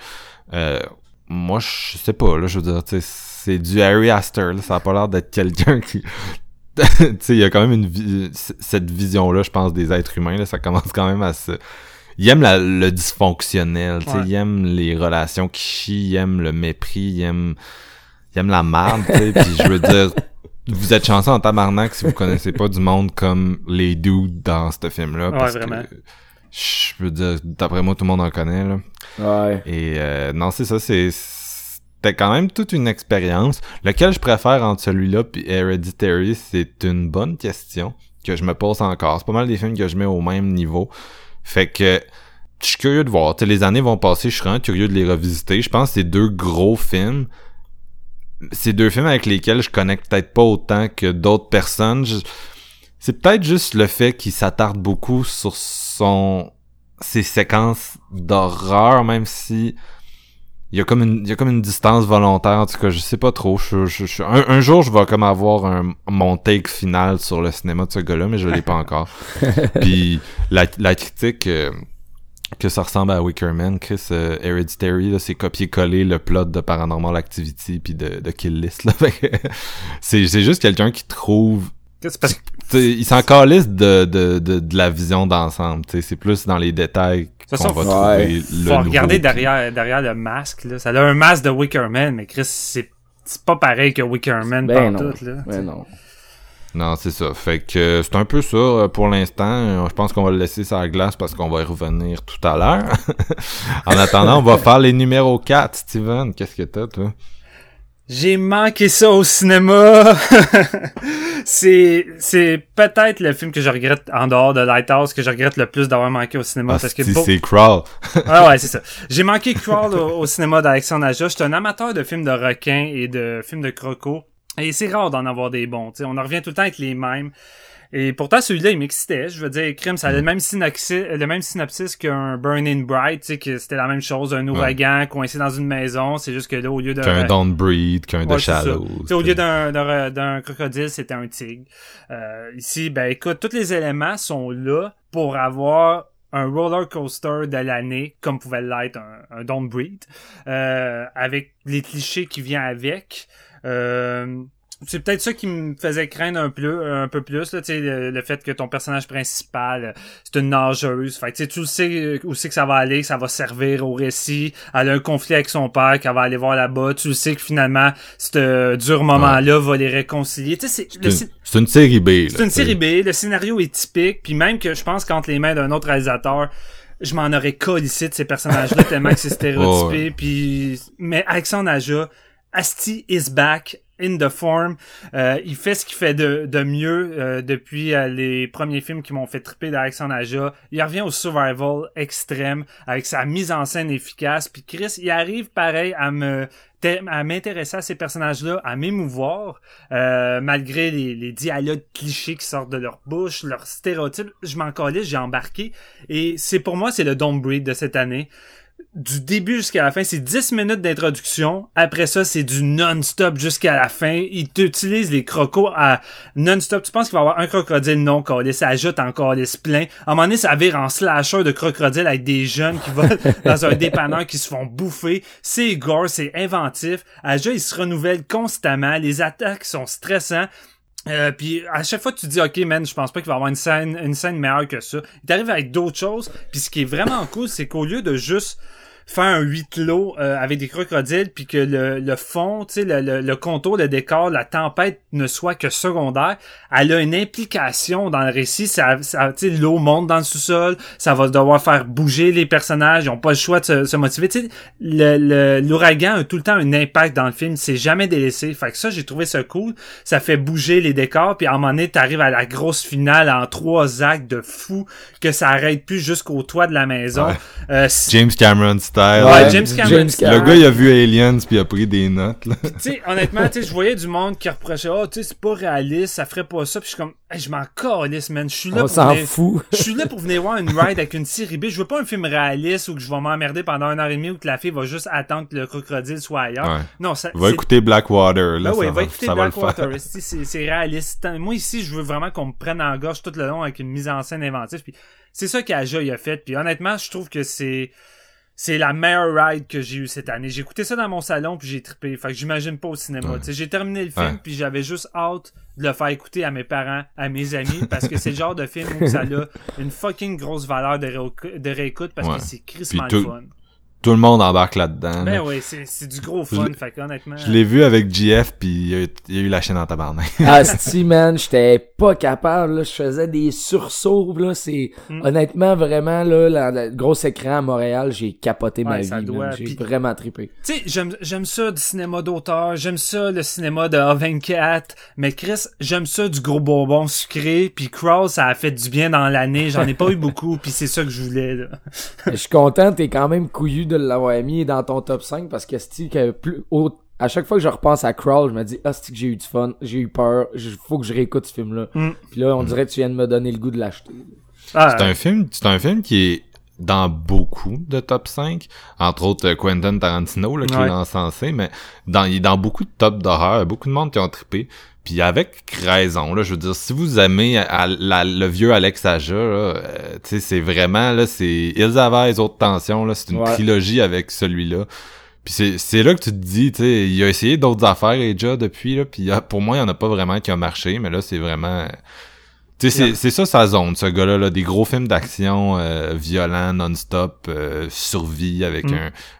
Euh, moi, je sais pas, là, je veux dire, tu sais, c'est du Harry Astor, là, ça a pas l'air d'être quelqu'un qui tu sais, il y a quand même une cette vision-là, je pense, des êtres humains. Là, ça commence quand même à se... Il aime le dysfonctionnel, tu sais, il aime les relations qui chient, il aime le mépris, il aime, il aime la merde, tu sais, puis je veux dire, vous êtes chanceux en tabarnak si vous connaissez pas du monde comme les dudes dans ce film-là, parce vraiment. que je veux dire, d'après moi, tout le monde en connaît, là. Ouais. Et euh, non, c'est ça, c'est c'était quand même toute une expérience. Lequel je préfère entre celui-là et Hereditary, c'est une bonne question que je me pose encore. C'est pas mal des films que je mets au même niveau. Fait que je suis curieux de voir. les années vont passer, je serais curieux de les revisiter. Je pense que c'est deux gros films. C'est deux films avec lesquels je connecte peut-être pas autant que d'autres personnes. C'est peut-être juste le fait qu'il s'attarde beaucoup sur son ses séquences d'horreur, même si il y a comme une il y a comme une distance volontaire. En tout cas je sais pas trop. Je, je, un, jour je vais comme avoir un mon take final sur le cinéma de ce gars-là mais je l'ai pas encore. Puis la, la critique euh, que ça ressemble à Wickerman Chris euh, Hereditary c'est copier-coller le plot de Paranormal Activity puis de, de Kill List là. C'est c'est juste quelqu'un qui trouve parce il s'en calisse de, de, de, de la vision d'ensemble c'est plus dans les détails va trouver le faut regarder derrière derrière le masque là ça a un masque de Wickerman mais Chris c'est c'est pas pareil que Wickerman ben tout là ben non non, c'est ça. Fait que c'est un peu ça euh, pour l'instant. Je pense qu'on va le laisser sur la glace parce qu'on va y revenir tout à l'heure. en attendant, on va faire les numéros 4. Steven, qu'est-ce que t'as, toi? J'ai manqué ça au cinéma. c'est c'est peut-être le film que je regrette en dehors de Lighthouse que je regrette le plus d'avoir manqué au cinéma ah, parce que c'est Crawl. ah ouais, c'est ça. J'ai manqué Crawl au, cinéma d'Alexandre Aja. Je suis un amateur de films de requins et de films de crocos et c'est rare d'en avoir des bons, sais on en revient tout le temps avec les mêmes. Et pourtant, celui-là, il m'excitait. Je veux dire, Crime, ça a le même synopsis, le même synopsis qu'un Burning Bright, tu sais, que c'était la même chose, un ouragan coincé dans une maison. C'est juste que là, au lieu d'un... Qu'un Downbreed, qu'un de Shallow. Au lieu d'un, d'un, crocodile, c'était un tigre. Euh, ici, ben écoute, tous les éléments sont là pour avoir un roller coaster de l'année, comme pouvait l'être un, un Downbreed, euh, avec les clichés qui viennent avec. Euh, c'est peut-être ça qui me faisait craindre un peu un peu plus là, le, le fait que ton personnage principal euh, c'est une nageuse. Fait que tu le sais euh, où c'est que ça va aller que ça va servir au récit. Elle a un conflit avec son père qu'elle va aller voir là-bas. Tu le sais que finalement ce dur moment là va les réconcilier. C'est une, une série B c'est une série B. Le scénario est typique. Puis même que je pense qu'entre les mains d'un autre réalisateur je m'en aurais colissé de ces personnages-là tellement que c'est stéréotypé. Puis, mais Alexandre Aja, Asti is back in the form. Euh, il fait ce qu'il fait de, de mieux euh, depuis euh, les premiers films qui m'ont fait triper d'Alexandre Aja. Il revient au survival extrême avec sa mise en scène efficace. Puis Chris, il arrive pareil à me à m'intéresser à ces personnages-là, à m'émouvoir, malgré les, les dialogues clichés qui sortent de leur bouche, leurs stéréotypes. Je m'en collais, j'ai embarqué. Et c'est pour moi, c'est le Don't Breed de cette année du début jusqu'à la fin, c'est 10 minutes d'introduction. Après ça, c'est du non-stop jusqu'à la fin. Il t'utilise les crocos à non-stop. Tu penses qu'il va y avoir un crocodile? Non collé, ça ajoute encore les plein. À un moment donné, ça vire en slasher de crocodile avec des jeunes qui vont dans un dépanneur qui se font bouffer. C'est gore, c'est inventif. Aja, il se renouvelle constamment. Les attaques sont stressants. Euh, puis à chaque fois tu dis ok man je pense pas qu'il va y avoir une scène une scène meilleure que ça il arrive avec d'autres choses puis ce qui est vraiment cool c'est qu'au lieu de juste faire un huis clos euh, avec des crocodiles puis que le, le fond, tu sais, le, le, le, contour, le décor, la tempête ne soit que secondaire, elle a une implication dans le récit. Ça, ça tu sais, l'eau monte dans le sous-sol, ça va devoir faire bouger les personnages, ils ont pas le choix de se, se motiver. Tu sais, le, l'ouragan a tout le temps un impact dans le film, c'est jamais délaissé. Fait que ça, j'ai trouvé ça cool. Ça fait bouger les décors, puis à un moment donné, t'arrives à la grosse finale en trois actes de fou que ça arrête plus jusqu'au toit de la maison. Ouais. Euh, James Cameron Ouais, James Cameron. Le gars, il a vu Aliens puis il a pris des notes. Là. tu sais, honnêtement, tu je voyais du monde qui reprochait, oh, tu sais, c'est pas réaliste, ça ferait pas ça. Puis je suis comme, hey, je m'en calisse, man. Je suis là On pour s'en venir... fout. Je suis là pour venir voir une ride avec une série B. Je veux pas un film réaliste où que je vais m'emmerder pendant une heure et demie ou que la fille va juste attendre que le crocodile soit ailleurs. Ouais. Non, ça. Va écouter Blackwater. Là, Ben va va, écouter ça va le faire. Blackwater. C'est c'est réaliste. Moi ici, je veux vraiment qu'on me prenne en gorge tout le long avec une mise en scène inventive. Puis c'est ça qu'Aja il a fait. Puis honnêtement, je trouve que c'est c'est la meilleure ride que j'ai eu cette année. J'ai écouté ça dans mon salon puis j'ai trippé. Fait que j'imagine pas au cinéma. Ouais. Tu sais, J'ai terminé le film Ouais. puis j'avais juste hâte de le faire écouter à mes parents, à mes amis, parce que c'est le genre de film où ça a une fucking grosse valeur de, réécou- de réécoute parce Ouais. que c'est crissement le fun. Tout le monde embarque là-dedans. Ben là. oui, c'est c'est du gros fun. Je- Fait que honnêtement. Je l'ai vu avec GF puis il y a, il y a eu la chaîne en tabarnak. Ah, si, man, j'étais pas capable, là. Je faisais des sursauts, là. C'est, Mm. honnêtement, vraiment, là, la, la- le gros écran à Montréal, j'ai capoté ma vie, ça doit, man. J'ai vraiment trippé. Tu sais, j'aime, j'aime ça du cinéma d'auteur, j'aime ça le cinéma de A24, mais Chris, j'aime ça du gros bonbon sucré, puis Crawl, ça a fait du bien dans l'année, j'en ai pas eu beaucoup, puis c'est ça que je voulais, là. Je suis content, t'es quand même couillu de l'avoir mis dans ton top 5 parce que c'est que plus, au- à chaque fois que je repense à Crawl, je me dis, ah, c'est que j'ai eu du fun, j'ai eu peur, il faut que je réécoute ce film-là. Mm. Puis là, on dirait que tu viens de me donner le goût de l'acheter. Ah, C'est un film, c'est un film qui est dans beaucoup de top 5, entre autres euh, Quentin Tarantino là, qui Ouais. est encensé, mais dans, il est dans beaucoup de top d'horreur, beaucoup de monde qui ont trippé. Puis avec raison, là, je veux dire, si vous aimez à- la- le vieux Alex Aja, euh, tu sais, c'est vraiment, là, c'est Ils Havas, Haute Tension, là, c'est une Ouais. trilogie avec celui-là. Puis c'est, là que tu te dis, tu sais, il a essayé d'autres affaires déjà depuis, là, puis pour moi, il y en a pas vraiment qui a marché, mais là, c'est vraiment... Tu sais, c'est, c'est ça sa zone, ce gars-là, là, des gros films d'action euh, violents, non-stop, euh, survie avec Mm.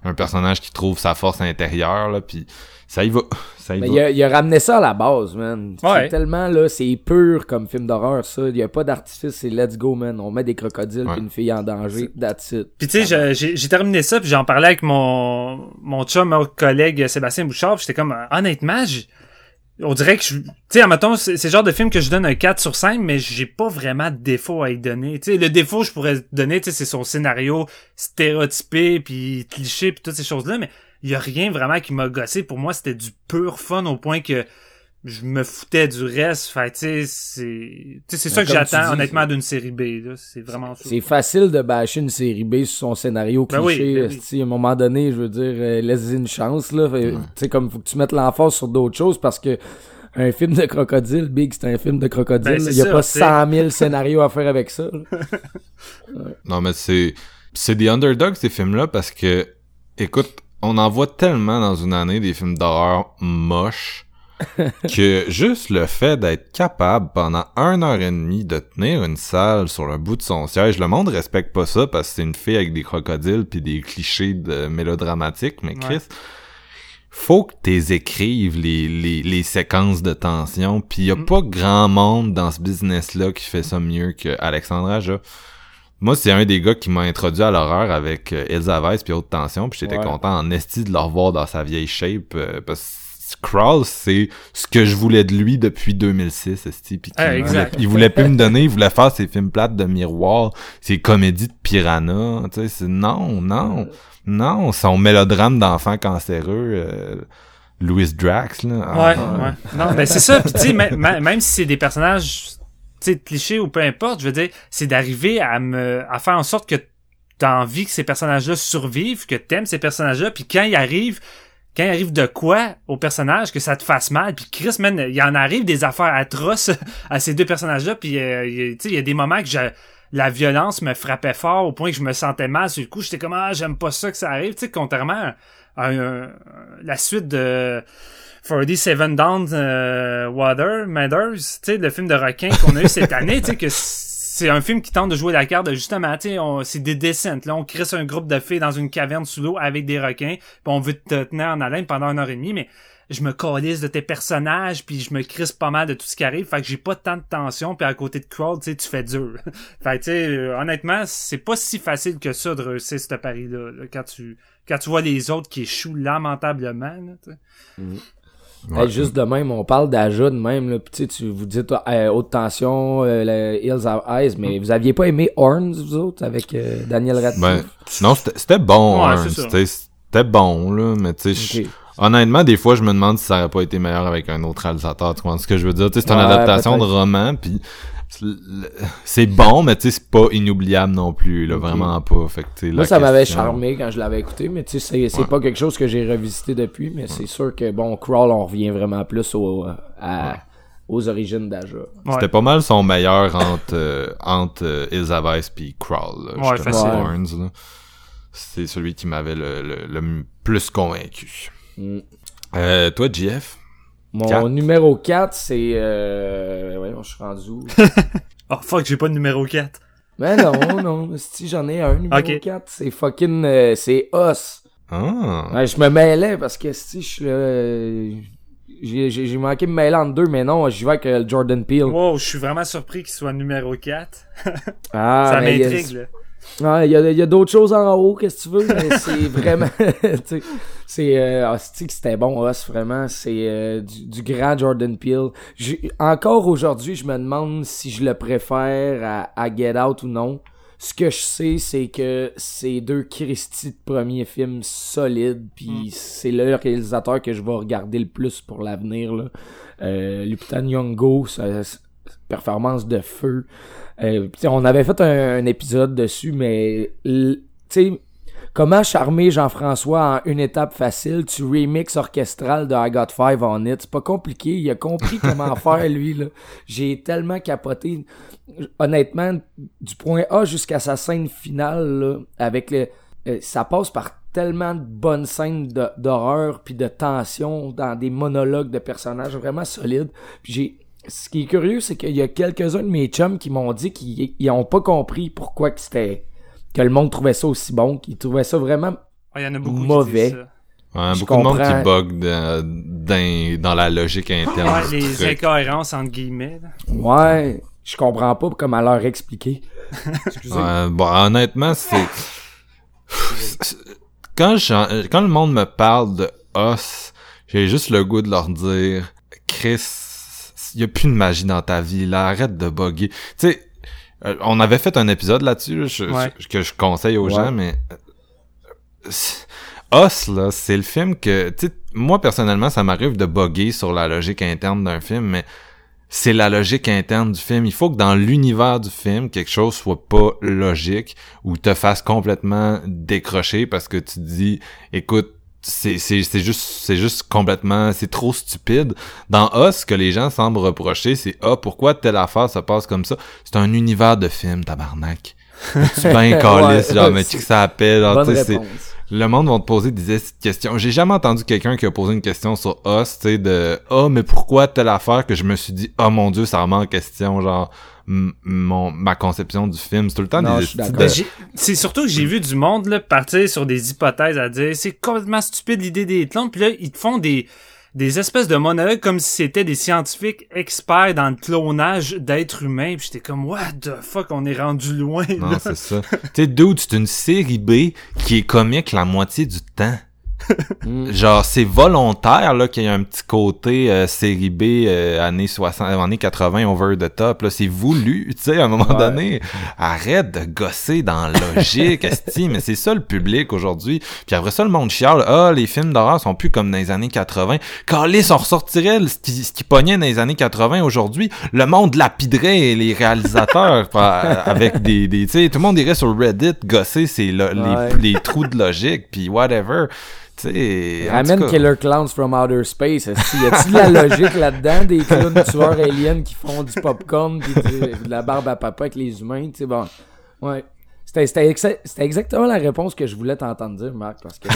un, un personnage qui trouve sa force intérieure, là, puis ça y va, ça y Mais va. il a, il a ramené ça à la base, man. Ouais. C'est tellement, là, c'est pur comme film d'horreur, ça. Il y a pas d'artifice, c'est let's go, man. On met des crocodiles Ouais. pis une fille en danger, that's it. Puis tu sais, j'ai j'ai terminé ça, puis j'en parlais avec mon mon chum, mon collègue Sébastien Bouchard, puis j'étais comme, euh, honnêtement, j'ai- on dirait que je... Tu sais, admettons, c'est c'est le genre de film que je donne un 4 sur 5, mais j'ai pas vraiment de défaut à y donner. Tu sais, le défaut, je pourrais donner, tu sais, c'est son scénario stéréotypé, puis cliché, puis toutes ces choses-là, mais il y a rien vraiment qui m'a gossé. Pour moi, c'était du pur fun au point que je me foutais du reste. Fait tu sais, c'est tu sais, c'est ça que j'attends, honnêtement, d'une série B. là. C'est vraiment ça. C'est facile de bâcher une série B sur son scénario Ben oui, cliché. ben oui. esti. À un moment donné, je veux dire, euh, laisse-y une chance, là. Fait, Tu sais, comme, faut que tu mettes l'emphase sur d'autres choses parce que un film de crocodile, Big, c'est un film de crocodile. Ben, Il y a ça, pas c'est- 100 000 scénarios à faire avec ça. là. Non, mais c'est, c'est des underdogs, ces films-là, parce que, écoute, on en voit tellement dans une année des films d'horreur moches que juste le fait d'être capable pendant une heure et demie de tenir une salle sur le bout de son siège, le monde respecte pas ça parce que c'est une fille avec des crocodiles puis des clichés de mélodramatiques, mais Chris, faut que t'es écrives les, les, les séquences de tension puis y a Mm. pas grand monde dans ce business-là qui fait ça mieux que Alexandre Aja. Moi, c'est un des gars qui m'a introduit à l'horreur avec euh, Elsa Weiss puis Haute Tension, puis j'étais Ouais. content en esti de le revoir dans sa vieille shape, euh, parce que Crawl, c'est ce que je voulais de lui depuis 2006, esti, puis Ah, voulait- il voulait plus me donner, il voulait faire ses films plates de miroir, ses comédies de piranha, tu sais, c'est non, non, non, son mélodrame d'enfant cancéreux, euh, Louis Drax, là. Ah, Ouais, ouais. Non, mais c'est ça. Puis tu sais, même, si c'est des personnages, sais, clichés ou peu importe, je veux dire, c'est d'arriver à me, à faire en sorte que t'as envie que ces personnages-là survivent, que t'aimes ces personnages-là, puis quand ils arrivent, quand il arrive de quoi au personnage que ça te fasse mal puis Chris man il en arrive des affaires atroces à ces deux personnages là puis euh, tu sais il y a des moments que j'ai- la violence me frappait fort au point que je me sentais mal sur le coup j'étais comme ah j'aime pas ça que ça arrive tu sais contrairement à, la suite de 47 Down euh, Water, Matters, tu sais, le film de requin qu'on a eu cette année, tu sais, que c'est un film qui tente de jouer la carte de justement, tu sais, c'est des descentes. Là, on crée un groupe de filles dans une caverne sous l'eau avec des requins, puis on veut te tenir en haleine pendant une heure et demie, mais je me calisse de tes personnages puis je me crisse pas mal de tout ce qui arrive fait que j'ai pas tant de tension puis à côté de Crawl tu sais tu fais dur fait que tu sais euh, honnêtement c'est pas si facile que ça de réussir ce pari là, quand tu quand tu vois les autres qui échouent lamentablement là, mm-hmm. juste de même, on parle d'ajout de même. Là, tu, tu vous dites euh, haute tension, euh, Hills of Eyes, mais vous aviez pas aimé Horns, vous autres, avec euh, Daniel Radcliffe? Ben, non, c'était bon, ouais, C'était bon, là, mais tu sais, Honnêtement, des fois, je me demande si ça aurait pas été meilleur avec un autre réalisateur. Tu vois ce que je veux dire? C'est une adaptation de roman, puis c'est bon, mais tu sais, c'est pas inoubliable non plus, là, vraiment pas. Fait que, Moi, ça m'avait charmé quand je l'avais écouté, mais c'est pas quelque chose que j'ai revisité depuis, mais c'est sûr que, bon, Crawl, on revient vraiment plus au, aux origines d'Aja. C'était pas mal son meilleur entre, euh, entre euh, puis Crawl, là, ouais, C'est celui qui m'avait le, le plus convaincu. Mm. Euh, toi, JF? Mon numéro 4, c'est... Euh... Ouais, je suis rendu où? oh fuck, j'ai pas de numéro 4. Mais non, non. Si j'en ai un numéro 4, c'est fucking... Euh, c'est Os. Ah. Ouais, je me mêlais parce que si je suis là... Euh, j'ai manqué de me mêler entre deux, mais non, j'y vais avec euh, Jordan Peele. Wow, je suis vraiment surpris qu'il soit numéro 4. ah, Ça m'intrigue, là. Ouais, il y a, y a d'autres choses en haut, qu'est-ce que tu veux, mais c'est vraiment, c'est, euh, ah, c'était bon, Os, vraiment, c'est euh, du, grand Jordan Peele. encore aujourd'hui, je me demande si je le préfère à, Get Out ou non. Ce que je sais, c'est que c'est deux Christie de premiers films solides, puis mm. c'est le réalisateur que je vais regarder le plus pour l'avenir, là. Euh, Lupita Nyong'o, performance de feu. Euh, on avait fait un, épisode dessus, mais tu sais, comment charmer Jean-François en une étape facile, tu remix orchestral de I Got Five on It. C'est pas compliqué, il a compris comment faire lui. là. J'ai tellement capoté. Honnêtement, du point A jusqu'à sa scène finale, avec le. Euh, ça passe par tellement de bonnes scènes d'horreur puis de tension dans des monologues de personnages vraiment solides. Puis j'ai ce qui est curieux, c'est qu'il y a quelques-uns de mes chums qui m'ont dit qu'ils n'ont pas compris pourquoi que c'était que le monde trouvait ça aussi bon, qu'ils trouvaient ça vraiment y en a beaucoup mauvais. Ouais, beaucoup de monde qui bug dans, dans, la logique interne. Ouais, les incohérences entre guillemets. Ouais, je comprends pas comment leur expliquer. ouais, bon, honnêtement, c'est quand quand le monde me parle de os, j'ai juste le goût de leur dire Chris y a plus de magie dans ta vie, là, arrête de bugger. Tu sais, euh, on avait fait un épisode là-dessus, que je conseille aux gens, mais... Os, là, c'est le film que, tu sais, moi, personnellement, ça m'arrive de bugger sur la logique interne d'un film, mais c'est la logique interne du film. Il faut que dans l'univers du film, quelque chose soit pas logique ou te fasse complètement décrocher parce que tu dis, écoute, c'est c'est juste c'est juste complètement c'est trop stupide. Dans Us ce que les gens semblent reprocher c'est ah pourquoi telle affaire se passe comme ça c'est un univers de film tabarnak. Tu bien calice genre mais tu que ça appelle le monde va te poser des questions. J'ai jamais entendu quelqu'un qui a posé une question sur Us tu sais de ah mais pourquoi telle affaire que je me suis dit oh mon dieu ça remet en question genre mon ma conception du film. C'est tout le temps des C'est surtout que j'ai vu du monde là, partir sur des hypothèses à dire c'est complètement stupide l'idée des clones. Puis là, ils te font des des espèces de monologues comme si c'était des scientifiques experts dans le clonage d'êtres humains. Puis j'étais comme, what the fuck, on est rendu loin. Non, c'est ça. tu sais, Dude, c'est une série B qui est comique la moitié du temps. Mm. Genre, c'est volontaire là qu'il y a un petit côté euh, série B euh, années 60, euh, années 80 over the top. Là, c'est voulu, tu sais, à un moment donné. Arrête de gosser dans la logique, esti, mais c'est ça le public aujourd'hui. Puis après ça, le monde chiale. Ah, les films d'horreur sont plus comme dans les années 80. Callis, on ressortirait ce qui, ce qui pognait dans les années 80 aujourd'hui. Le monde lapiderait les réalisateurs avec des, des tu sais, tout le monde irait sur Reddit gosser c'est les, les trous de logique, puis whatever. Ramène Killer Clowns from Outer Space. Y a-t-il de la logique là-dedans? Des clowns tueurs aliens qui font du popcorn pis de la barbe à papa avec les humains? Bon. Ouais. C'était exactement la réponse que je voulais t'entendre dire, Marc, parce que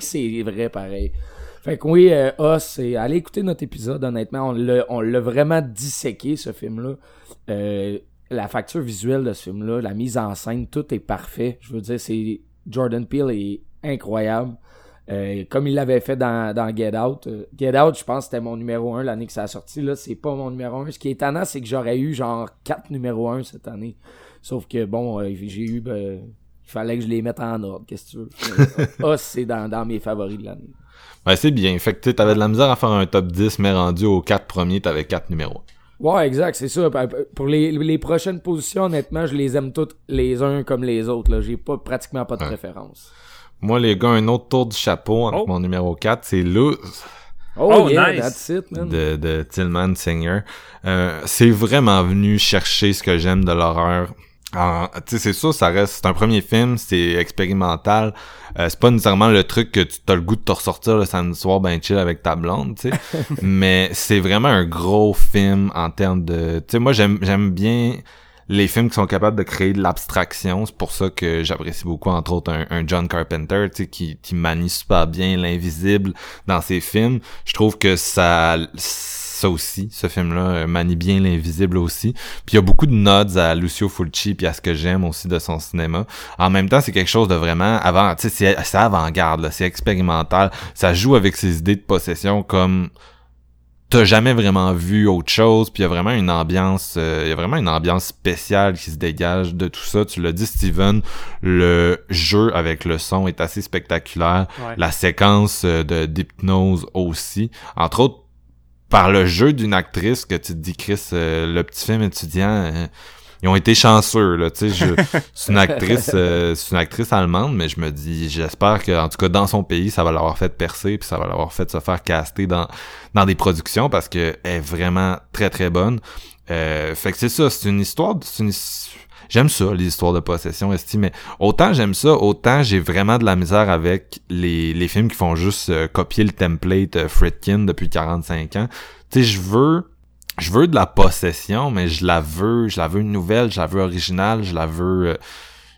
c'est vrai pareil? Fait que oui, euh, allez écouter notre épisode, honnêtement. On l'a vraiment disséqué, ce film-là. Euh, la facture visuelle de ce film-là, la mise en scène, tout est parfait. Je veux dire, c'est Jordan Peele est incroyable. Euh, comme il l'avait fait dans, dans Get Out. Euh, Get Out, je pense c'était mon numéro 1 l'année que ça a sorti. Là, c'est pas mon numéro 1. Ce qui est étonnant, c'est que j'aurais eu genre 4 numéros 1 cette année. Sauf que bon, euh, j'ai eu ben, il fallait que je les mette en ordre, qu'est-ce que tu veux? Ah, c'est dans, dans mes favoris de l'année. Ouais, c'est bien. Fait que tu avais de la misère à faire un top 10, mais rendu aux 4 premiers, t'avais 4 numéros. Ouais, exact, c'est ça. Pour les, les prochaines positions, honnêtement, je les aime toutes les uns comme les autres. Là. J'ai pas pratiquement pas de préférence. Moi, les gars, un autre tour du chapeau avec oh. mon numéro 4, c'est Luz. Oh, oh yeah, nice. that's it, man. De, de Tillman Singer. Euh, c'est vraiment venu chercher ce que j'aime de l'horreur. Tu sais, c'est sûr, ça reste, c'est un premier film, c'est expérimental. Euh, c'est pas nécessairement le truc que tu as le goût de te ressortir le samedi soir ben chill avec ta blonde, tu sais. Mais c'est vraiment un gros film en termes de... Tu sais, moi, j'aime j'aime bien les films qui sont capables de créer de l'abstraction. C'est pour ça que j'apprécie beaucoup, entre autres, un, John Carpenter, tu sais, qui, qui manie super bien l'invisible dans ses films. Je trouve que ça ça aussi, ce film-là euh, manie bien l'invisible aussi. Puis il y a beaucoup de nods à Lucio Fulci puis à ce que j'aime aussi de son cinéma. En même temps, c'est quelque chose de vraiment avant, tu sais, c'est avant-garde, c'est expérimental. Ça joue avec ses idées de possession comme t'as jamais vraiment vu autre chose puis il y a vraiment une ambiance euh, il y a vraiment une ambiance spéciale qui se dégage de tout ça. Tu l'as dit Steven le jeu avec le son est assez spectaculaire. La séquence euh, de d'hypnose aussi. Entre autres par le jeu d'une actrice que tu te dis Chris euh, le petit film étudiant ils ont été chanceux là tu sais c'est une actrice euh, c'est une actrice allemande mais je me dis j'espère que en tout cas dans son pays ça va l'avoir fait percer puis ça va l'avoir fait se faire caster dans dans des productions parce que elle est vraiment très très bonne euh, fait que c'est ça c'est une histoire c'est une J'aime ça, les histoires de possession, estime, mais autant j'aime ça, autant j'ai vraiment de la misère avec les, les films qui font juste euh, copier le template Fritkin depuis 45 ans. Tu sais, je veux je veux de la possession, mais je la veux, je la veux nouvelle, je la veux originale, je la veux, euh,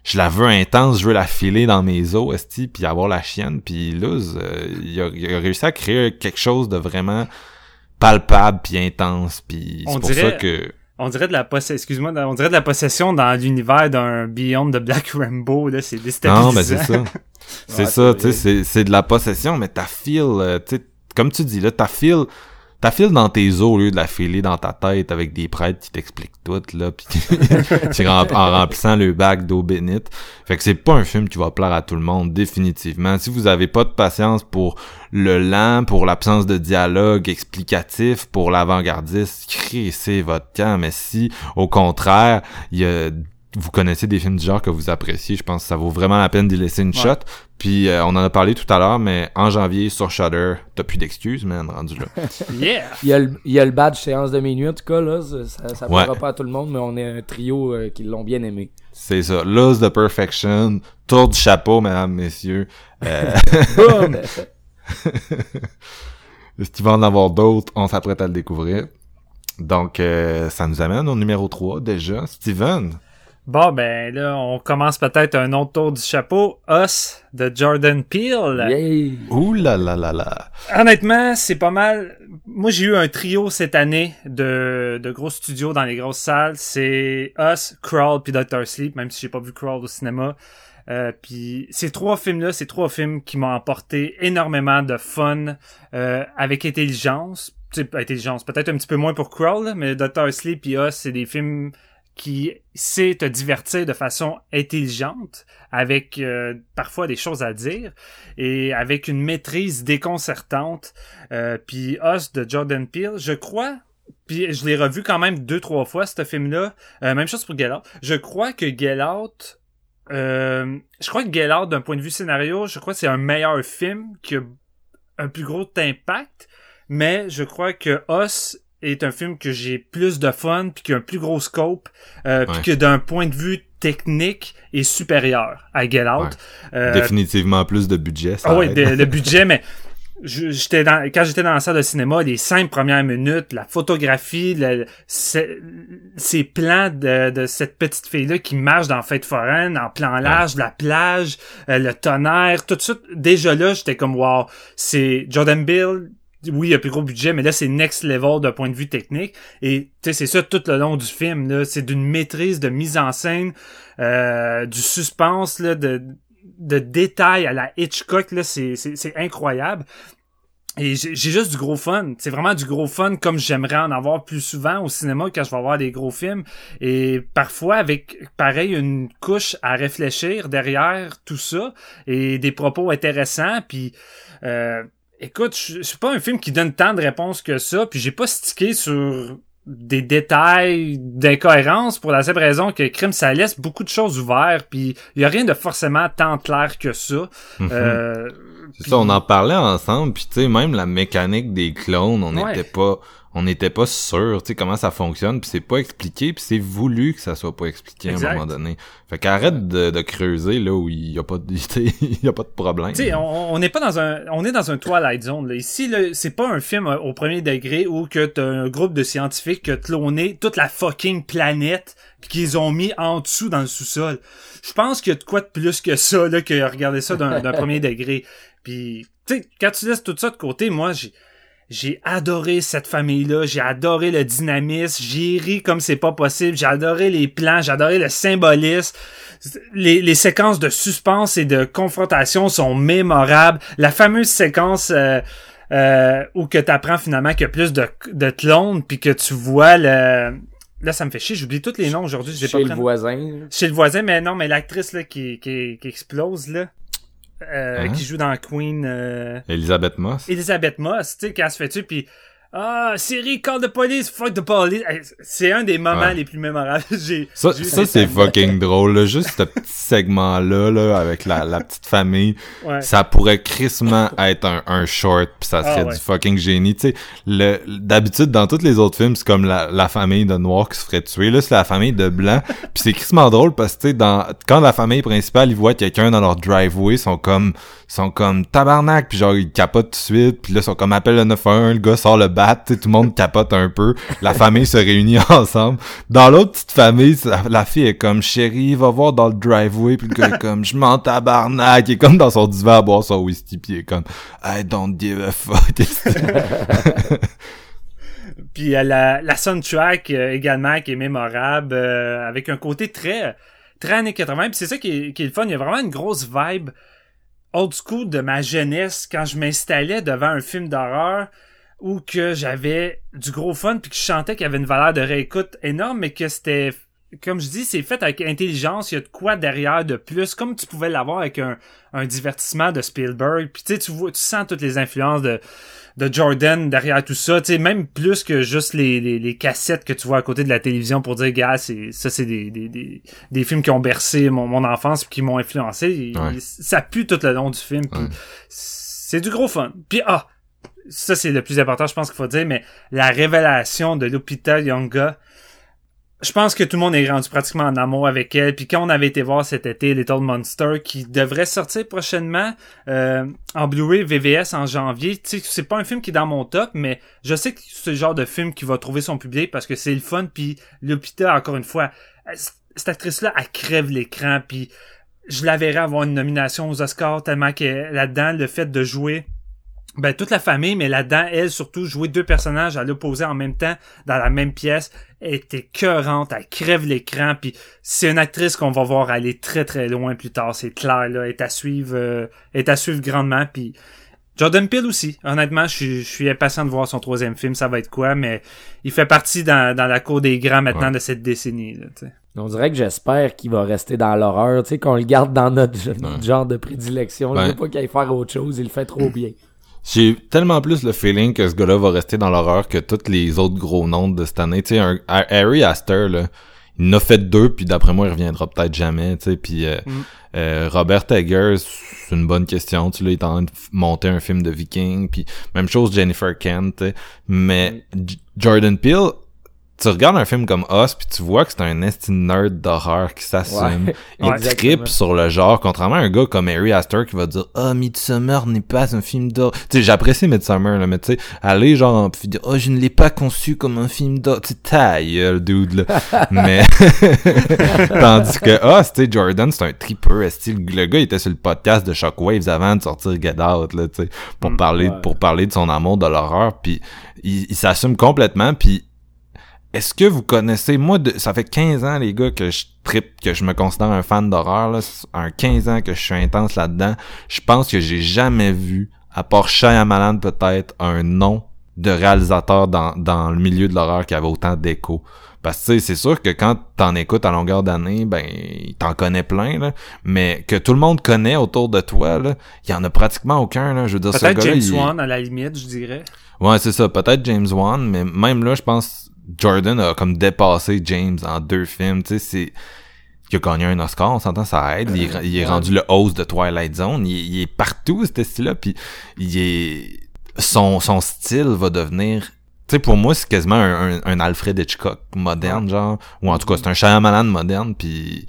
je la veux intense, je veux la filer dans mes os, esti, puis avoir la chienne, puis Luz, euh, il, a, réussi à créer quelque chose de vraiment palpable puis intense, puis c'est pour ça que on dirait de la possession, excuse-moi, on dirait de la possession dans l'univers d'un Beyond de Black Rainbow, là, c'est déstabilisant. Non, mais c'est ça. C'est ça, tu sais, c'est de la possession, mais ta feel, euh, tu sais, comme tu dis là, ta feel T'as file dans tes os au lieu de la filer dans ta tête avec des prêtres qui t'expliquent tout, là, pis en, en remplissant le bac d'eau bénite. Fait que c'est pas un film qui va plaire à tout le monde, définitivement. Si vous avez pas de patience pour le lent, pour l'absence de dialogue explicatif, pour l'avant-gardiste, c'est votre camp. Mais si, au contraire, il y a vous connaissez des films du genre que vous appréciez, je pense que ça vaut vraiment la peine d'y laisser une shot. Puis euh, on en a parlé tout à l'heure, mais en janvier sur Shudder, t'as plus d'excuses, man, rendu là. yeah! Il y, a le, il y a le badge séance de minuit, en tout cas, là. Ça, ça plaira pas à tout le monde, mais on est un trio euh, qui l'ont bien aimé. C'est ça. Lost the Perfection, tour du chapeau, mesdames, messieurs. Euh... Boom! Est-ce qu'il va en avoir d'autres? On s'apprête à le découvrir. Donc, euh, ça nous amène au numéro 3 déjà. Steven, Bon, ben là, on commence peut-être un autre tour du chapeau. Us de Jordan Peele. Yay. Ouh là là là là. Honnêtement, c'est pas mal. Moi, j'ai eu un trio cette année de, de gros studios dans les grosses salles. C'est Us, Crawl puis Doctor Sleep, même si j'ai pas vu Crawl au cinéma. Euh, puis ces trois films-là, ces trois films qui m'ont apporté énormément de fun euh, avec intelligence. intelligence, peut-être un petit peu moins pour Crawl, mais Doctor Sleep et Us, c'est des films qui sait te divertir de façon intelligente, avec euh, parfois des choses à dire, et avec une maîtrise déconcertante. Euh, puis Us de Jordan Peele, je crois, puis je l'ai revu quand même deux, trois fois, ce film-là. Euh, même chose pour Get Out. Je crois que Get Out... je crois que Get Out, d'un point de vue scénario, je crois que c'est un meilleur film qui a un plus gros impact, mais je crois que Us est un film que j'ai plus de fun puis qui a un plus gros scope euh, puis que d'un point de vue technique est supérieur à Get Out. Euh, Définitivement plus de budget. Ça ah oui, de, budget, mais j'étais dans quand j'étais dans la salle de cinéma les cinq premières minutes la photographie le, ces plans de, de cette petite fille là qui marche dans fête foraine en plan large la plage euh, le tonnerre tout ça déjà là j'étais comme wow c'est Jordan Bill oui, il y a plus gros budget, mais là, c'est next level d'un point de vue technique. Et c'est ça tout le long du film. C'est d'une maîtrise de mise en scène, euh, du suspense, là, de, de détails à la Hitchcock. Là, c'est, c'est, incroyable. Et j'ai juste du gros fun. C'est vraiment du gros fun comme j'aimerais en avoir plus souvent au cinéma quand je vais voir des gros films. Et parfois avec, pareil, une couche à réfléchir derrière tout ça et des propos intéressants. Puis, euh, écoute, je suis pas un film qui donne tant de réponses que ça. Puis j'ai pas stické sur des détails d'incohérence pour la simple raison que Crime ça laisse beaucoup de choses ouvertes puis il y a rien de forcément tant clair que ça. Mhm. euh, ça, on en parlait ensemble puis tu sais même la mécanique des clones, on n'était pas on n'était pas sûr, tu sais, comment ça fonctionne, puis c'est pas expliqué, puis c'est voulu que ça soit pas expliqué à un moment donné. Fait qu'arrête de, de, creuser là où il y a pas de, il y a pas de problème. Tu sais, on n'est pas dans un, on est dans un Twilight Zone. Là. Ici, là, c'est pas un film euh, au premier degré où que t'as un groupe de scientifiques qui a cloné toute la fucking planète qu'ils ont mis en dessous dans le sous-sol. Je pense qu'il y a de quoi de plus que ça là que regarder ça d'un premier degré. Puis, tu sais, quand tu laisses tout ça de côté, moi, j'ai j'ai adoré cette famille-là, j'ai adoré le dynamisme, j'ai ri comme c'est pas possible, j'ai adoré les plans, j'ai adoré le symbolisme. Les, les, séquences de suspense et de confrontation sont mémorables. La fameuse séquence euh, euh, où que t'apprends finalement qu'il y a plus de, de clones, puis que tu vois le... Là, ça me fait chier, j'oublie tous les noms aujourd'hui. Chez pas le voisin. Chez le voisin, mais non, mais l'actrice là qui, qui, qui explose, là. Euh, hein? qui joue dans Queen. Euh... Elizabeth Moss. Elizabeth Moss, tu sais, quand elle se fait tuer, puis ah, Siri, call the police, fuck the police. C'est un des moments les plus mémorables. j'ai, ça, ça c'est fucking drôle, là. Juste ce petit segment-là, là, avec la, la petite famille. Ça pourrait crissement être un, un short, pis ça serait ah, du fucking génie. Tu sais, le, d'habitude, dans tous les autres films, c'est comme la, la famille de noirs qui se ferait tuer. Là, c'est la famille de blancs. puis c'est crissement drôle parce que, tu sais, dans, quand la famille principale, ils voient quelqu'un dans leur driveway, ils sont comme, sont comme tabarnak, puis genre, ils capotent tout de suite. Puis là, ils sont comme, appelle le 911, le gars sort le tout le monde capote un peu. La famille se réunit ensemble. Dans l'autre petite famille, la fille est comme chérie, va voir dans le driveway, puis le gars est comme je m'en tabarnak, il est comme dans son divan à boire son whisky, puis il est comme I don't give a fuck. puis euh, la, la soundtrack euh, également qui est mémorable, euh, avec un côté très très années 80. Puis c'est ça qui est, qui est le fun, il y a vraiment une grosse vibe old school de ma jeunesse quand je m'installais devant un film d'horreur ou que j'avais du gros fun puis que je chantais qu'il y avait une valeur de réécoute énorme mais que c'était comme je dis c'est fait avec intelligence il y a de quoi derrière de plus comme tu pouvais l'avoir avec un, divertissement de Spielberg. Puis tu sais tu sens toutes les influences de de Jordan derrière tout ça, tu sais, même plus que juste les, les, les, cassettes que tu vois à côté de la télévision pour dire, gars, c'est, ça c'est des, des, des, des, films qui ont bercé mon, mon enfance qui m'ont influencé. Ça pue tout le long du film. C'est du gros fun. Puis ah, ça c'est le plus important, je pense qu'il faut dire, mais la révélation de Lupita Nyong'o, je pense que tout le monde est rendu pratiquement en amour avec elle. Puis quand on avait été voir cet été Little Monster, qui devrait sortir prochainement euh, en Blu-ray VVS en janvier, tu sais, c'est pas un film qui est dans mon top, mais je sais que c'est le genre de film qui va trouver son public parce que c'est le fun. Puis Lupita, encore une fois, cette actrice-là, elle crève l'écran. Puis je la verrais avoir une nomination aux Oscars tellement que là-dedans, le fait de jouer ben toute la famille, mais là-dedans, elle surtout jouer deux personnages à l'opposé en même temps dans la même pièce, était cœurante, elle crève l'écran, puis c'est une actrice qu'on va voir aller très très loin plus tard, c'est clair là, est à suivre, euh, est à suivre grandement, puis Jordan Peele aussi. Honnêtement, je suis, impatient de voir son troisième film, ça va être quoi, mais il fait partie dans, dans la cour des grands maintenant de cette décennie. Là, On dirait que j'espère qu'il va rester dans l'horreur, tu sais, qu'on le garde dans notre, genre de prédilection. Je veux pas qu'il aille faire autre chose, il le fait trop bien. J'ai tellement plus le feeling que ce gars-là va rester dans l'horreur que tous les autres gros noms de cette année. Tu sais, Harry Astor, là, il en a fait deux, puis d'après moi, il reviendra peut-être jamais. Tu sais, puis euh, mm. euh, Robert Eggers, c'est une bonne question. Tu sais, il est en train de monter un film de Viking, puis même chose Jennifer Kent. Mais Jordan Peele, tu regardes un film comme Us puis tu vois que c'est un esti nerd d'horreur qui s'assume. Ouais. Il Ouais, tripe sur le genre, contrairement à un gars comme Harry Astor qui va dire « Ah, Midsommar n'est pas un film d'horreur. » Tu sais, j'apprécie Midsommar, là, mais tu sais, aller genre puis dire « Oh, je ne l'ai pas conçu comme un film d'horreur. » Tu sais, ta gueule, dude, là. mais... Tandis que Us, tu sais, Jordan, c'est un tripper, esti. Le le gars, il était sur le podcast de Shockwaves avant de sortir Get Out, là, tu sais, pour Mm, parler, ouais. pour parler de son amour de l'horreur, puis il, il s'assume complètement, puis est-ce que vous connaissez, moi, de, ça fait 15 ans, les gars, que je trippe, que je me considère un fan d'horreur, là, un 15 ans que je suis intense là-dedans, je pense que j'ai jamais vu, à part Shyamalan peut-être, un nom de réalisateur dans, dans le milieu de l'horreur qui avait autant d'écho. Parce que c'est sûr que quand t'en écoutes à longueur d'année, ben t'en connais plein, là, mais que tout le monde connaît autour de toi, là, il y en a pratiquement aucun. Là. Je veux dire, Peut-être James il- Wan à la limite, je dirais. Ouais, c'est ça. Peut-être James Wan, mais même là, je pense Jordan a comme dépassé James en deux films. Tu sais, c'est il a gagné un Oscar, on s'entend, ça aide. Il, est- il est rendu le host de Twilight Zone. Il, il est partout, ce style-là. Puis il est son son style va devenir. Tu sais, pour moi, c'est quasiment un, un, un Alfred Hitchcock moderne, genre. Ou en tout cas, c'est un Shyamalan moderne. Puis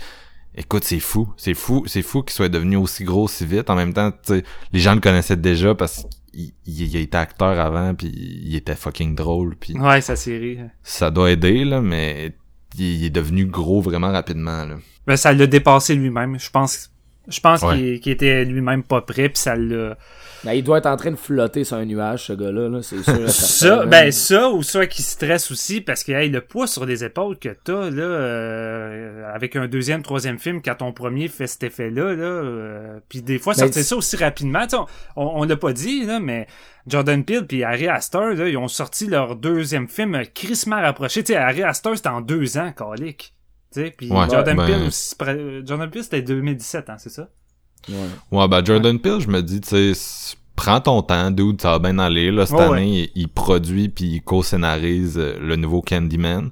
écoute, c'est fou, c'est fou, c'est fou qu'il soit devenu aussi gros si vite. En même temps, tu sais, les gens le connaissaient déjà parce qu'il il, il était acteur avant, puis il était fucking drôle, puis Ouais, sa série. ça doit aider là, mais il, est devenu gros vraiment rapidement là. Ben, ça l'a dépassé lui-même. Je pense, je pense Ouais. qu'il qu'il était lui-même pas prêt, puis ça l'a. Ben, il doit être en train de flotter sur un nuage, ce gars-là, là, c'est sûr. Ça, ben ça, ou ça qui stresse aussi, parce que hey, le poids sur les épaules que t'as, là, euh, avec un deuxième, troisième film, quand ton premier fait cet effet-là, là, euh, puis des fois, sortir c'est- ça aussi rapidement, tu sais, on, on, on l'a pas dit, là, mais Jordan Peele puis Harry Astor, là, ils ont sorti leur deuxième film crissement rapproché, tu sais, Harry Astor, c'était en deux ans, calique. Tu sais, puis Ouais, Jordan ben- Peele Jordan Peele, c'était 2017, hein, c'est ça? Ouais. Ouais, ben Jordan Peele, je me dis, tu sais, prends ton temps, dude, ça va bien aller. Là, cette année, il, il produit puis il co-scénarise euh, le nouveau Candyman,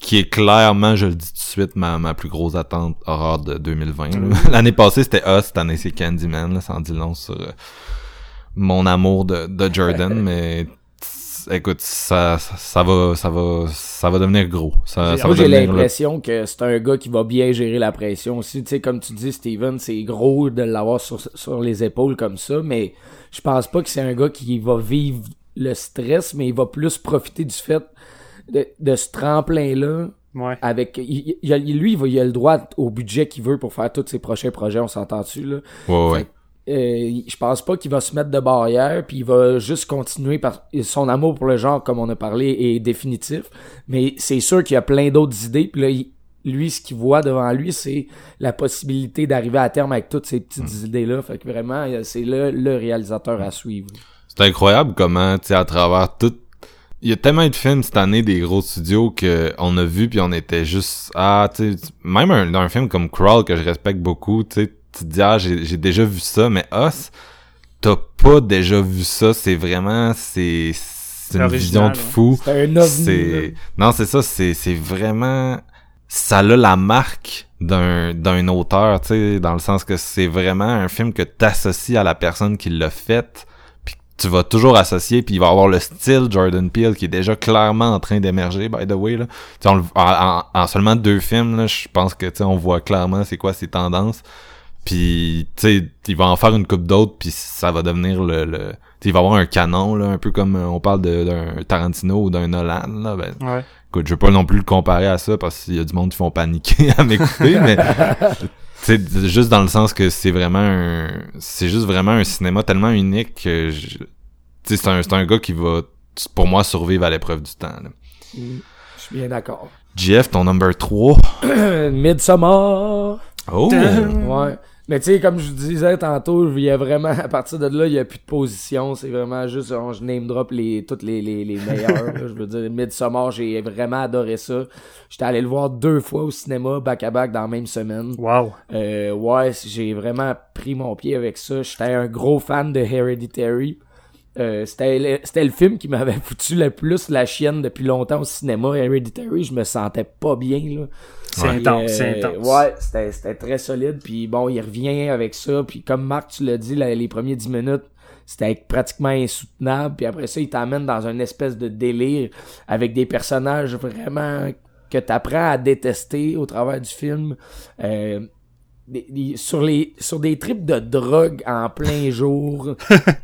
qui est clairement, je le dis tout de suite, ma, ma plus grosse attente horreur de 2020. là. L'année passée, c'était Us, cette année, c'est Candyman, là, sans dire long sur euh, mon amour de, de Jordan, mais écoute, ça, ça, va, ça va, ça va devenir gros. Ça, J'ai- ça va Moi, j'ai le- l'impression que c'est un gars qui va bien gérer la pression aussi. Tu sais, comme tu dis, Steven, c'est gros de l'avoir sur, sur les épaules comme ça, mais je pense pas que c'est un gars qui va vivre le stress, mais il va plus profiter du fait de, de ce tremplin-là. Ouais. Avec, il- il a- lui, il, va, il a le droit au budget qu'il veut pour faire tous ses prochains projets, on s'entend-tu, là? Ouais, ouais. Euh, je pense pas qu'il va se mettre de barrière, puis il va juste continuer par son amour pour le genre, comme on a parlé, est définitif. Mais c'est sûr qu'il y a plein d'autres idées. Puis là, il- lui, ce qu'il voit devant lui, c'est la possibilité d'arriver à terme avec toutes ces petites idées-là. Fait que vraiment, euh, c'est le, le réalisateur à suivre. C'est incroyable comment, tu sais, à travers tout... Il y a tellement de films cette année des gros studios que on a vu puis on était juste... Ah, tu sais, même un, un film comme Crawl que je respecte beaucoup, tu sais, tu te dis, ah, j'ai j'ai déjà vu ça, mais Us, t'as pas déjà vu ça, c'est vraiment... C'est c'est une Original, vision de ouais. fou. C'est un ovni. C'est... Non, c'est ça, c'est c'est vraiment... Ça a la marque d'un d'un auteur, tu sais, dans le sens que c'est vraiment un film que t'associes à la personne qui l'a fait, tu vas toujours associer, puis il va avoir le style Jordan Peele qui est déjà clairement en train d'émerger, by the way, là. On en, en- en seulement deux films, là, je pense que, tu sais, on voit clairement c'est quoi ses tendances. Puis, tu sais, il va en faire une coupe d'autres, puis ça va devenir le... le tu sais, il va avoir un canon, là, un peu comme euh, on parle d'un Tarantino ou d'un Nolan, là, ben, Ouais. Écoute, je veux pas non plus le comparer à ça parce qu'il y a du monde qui font paniquer à m'écouter, mais c'est juste dans le sens que c'est vraiment un, c'est juste vraiment un cinéma tellement unique que je, tu sais, c'est un, c'est un gars qui va, pour moi, survivre à l'épreuve du temps. là. Mm. Je suis bien d'accord. GF, ton number 3. Midsommar! Oh! Ouais. Mais tu sais, comme je vous disais tantôt, il y a vraiment, à partir de là, il y a plus de position. C'est vraiment juste, on, je name drop les, toutes les, les, les meilleurs. je veux dire, Midsommar, j'ai vraiment adoré ça. J'étais allé le voir deux fois au cinéma, back à back, dans la même semaine. Wow. Euh, ouais, j'ai vraiment pris mon pied avec ça. J'étais un gros fan de Hereditary. Euh, c'était le, c'était le film qui m'avait foutu le plus la chienne depuis longtemps au cinéma. Hereditary, je me sentais pas bien, là. C'est Ouais. intense, Euh, c'est intense. Ouais, c'était, c'était très solide. Puis bon, il revient avec ça. Puis comme Marc, tu l'as dit, les premiers 10 minutes, c'était pratiquement insoutenable. Puis après ça, il t'amène dans une espèce de délire avec des personnages vraiment que t'apprends à détester au travers du film. Euh, des- des- sur les sur des trips de drogue en plein jour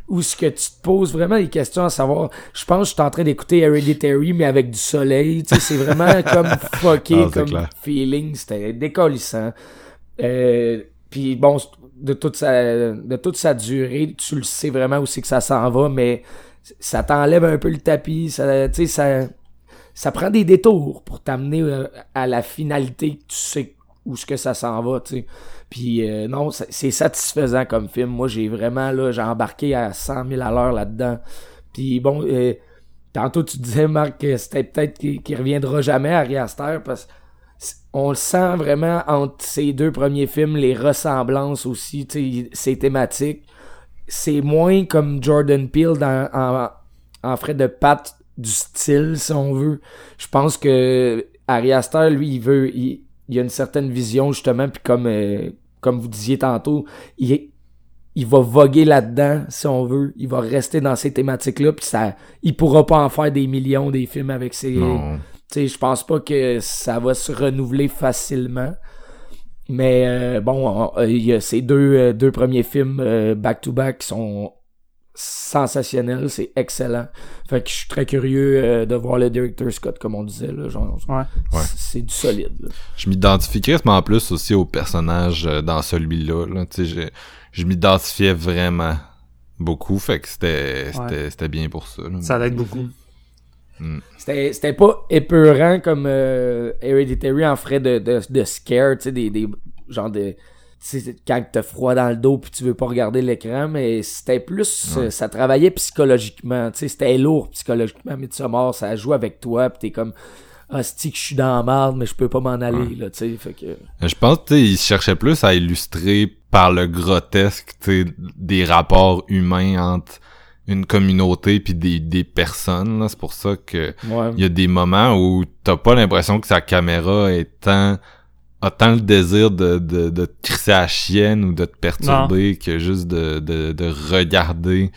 où ce que tu te poses vraiment des questions à savoir je pense que je suis en train d'écouter Hereditary mais avec du soleil tu sais c'est vraiment comme fucké comme clair. feeling c'était décollissant euh, puis bon de toute sa de toute sa durée tu le sais vraiment c'est que ça s'en va mais ça t'enlève un peu le tapis ça tu sais ça ça prend des détours pour t'amener euh, à la finalité que tu sais où ce que ça s'en va, tu sais. Puis euh, non, c'est satisfaisant comme film. Moi, j'ai vraiment, là, j'ai embarqué à 100 000 à l'heure là-dedans. Puis bon, euh, tantôt tu disais, Marc, que c'était peut-être qu'il qu'il reviendra jamais à Aster parce on le sent vraiment entre ces deux premiers films, les ressemblances aussi, tu sais, ces thématiques. C'est moins comme Jordan Peele en, en frais de patte du style, si on veut. Je pense que Ari Aster, lui, il veut, il, il a une certaine vision, justement, puis comme, euh, comme vous disiez tantôt, il, est- il va voguer là-dedans, si on veut. Il va rester dans ces thématiques-là, puis ça, il pourra pas en faire des millions des films avec ses, tu sais, je pense pas que ça va se renouveler facilement. Mais euh, bon, on- euh, il y a ces deux, euh, deux premiers films euh, back-to-back qui sont sensationnels, c'est excellent. Fait que je suis très curieux euh, de voir le director Scott, comme on disait. Là, genre, Ouais. c'est- Ouais. C'est du solide. là. Je m'identifie crissement en plus aussi au personnage euh, dans celui-là. Là. Tu sais, Je, je m'identifiais vraiment beaucoup. Fait que c'était c'était c'était bien pour ça. là. Ça l'aide beaucoup. C'était c'était pas épeurant comme euh, Hereditary en frais de, de, de scare, tu sais, des, des genre de... tu quand t'as froid dans le dos puis tu veux pas regarder l'écran, mais c'était plus... euh, ça travaillait psychologiquement, tu sais, c'était lourd psychologiquement, mais tu mort, ça joue avec toi puis t'es comme... Ah, c'est que je suis dans la marde, mais je peux pas m'en aller, là, tu sais, fait que... Je pense que il cherchait plus à illustrer par le grotesque tu sais, des rapports humains entre une communauté puis des, des personnes. là. C'est pour ça que Ouais. il y a des moments où t'as pas l'impression que sa caméra est tant a tant le désir de, de, de te crisser à la chienne ou de te perturber que juste de, de, de regarder.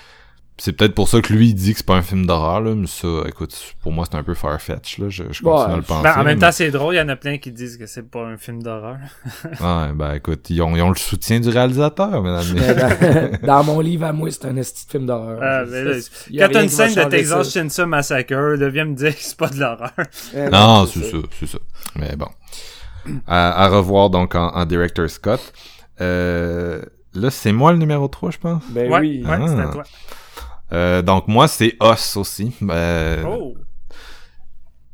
C'est peut-être pour ça que lui il dit que c'est pas un film d'horreur, là, mais ça, écoute, pour moi c'est un peu farfetch, là. Je, je continue Ouais. à le penser. Ben, en même mais- temps, c'est drôle, il y en a plein qui disent que c'est pas un film d'horreur. Ouais, ben écoute, ils ont, ils ont le soutien du réalisateur, mesdames. Mais dans, dans mon livre à moi, c'est un esti de film d'horreur. Ah, ben là, Il y a Quand t'as une scène de Texas. Chainsaw Massacre, là, viens me dire que c'est pas de l'horreur. Eh Non, c'est ça, c'est ça. Mais bon. À, à revoir donc en, en Director Scott. Euh, là, c'est moi le numéro 3, je pense. Ben ouais, oui. ouais, c'est à Ah. toi. Euh, donc moi, c'est Os aussi. Euh, Oh!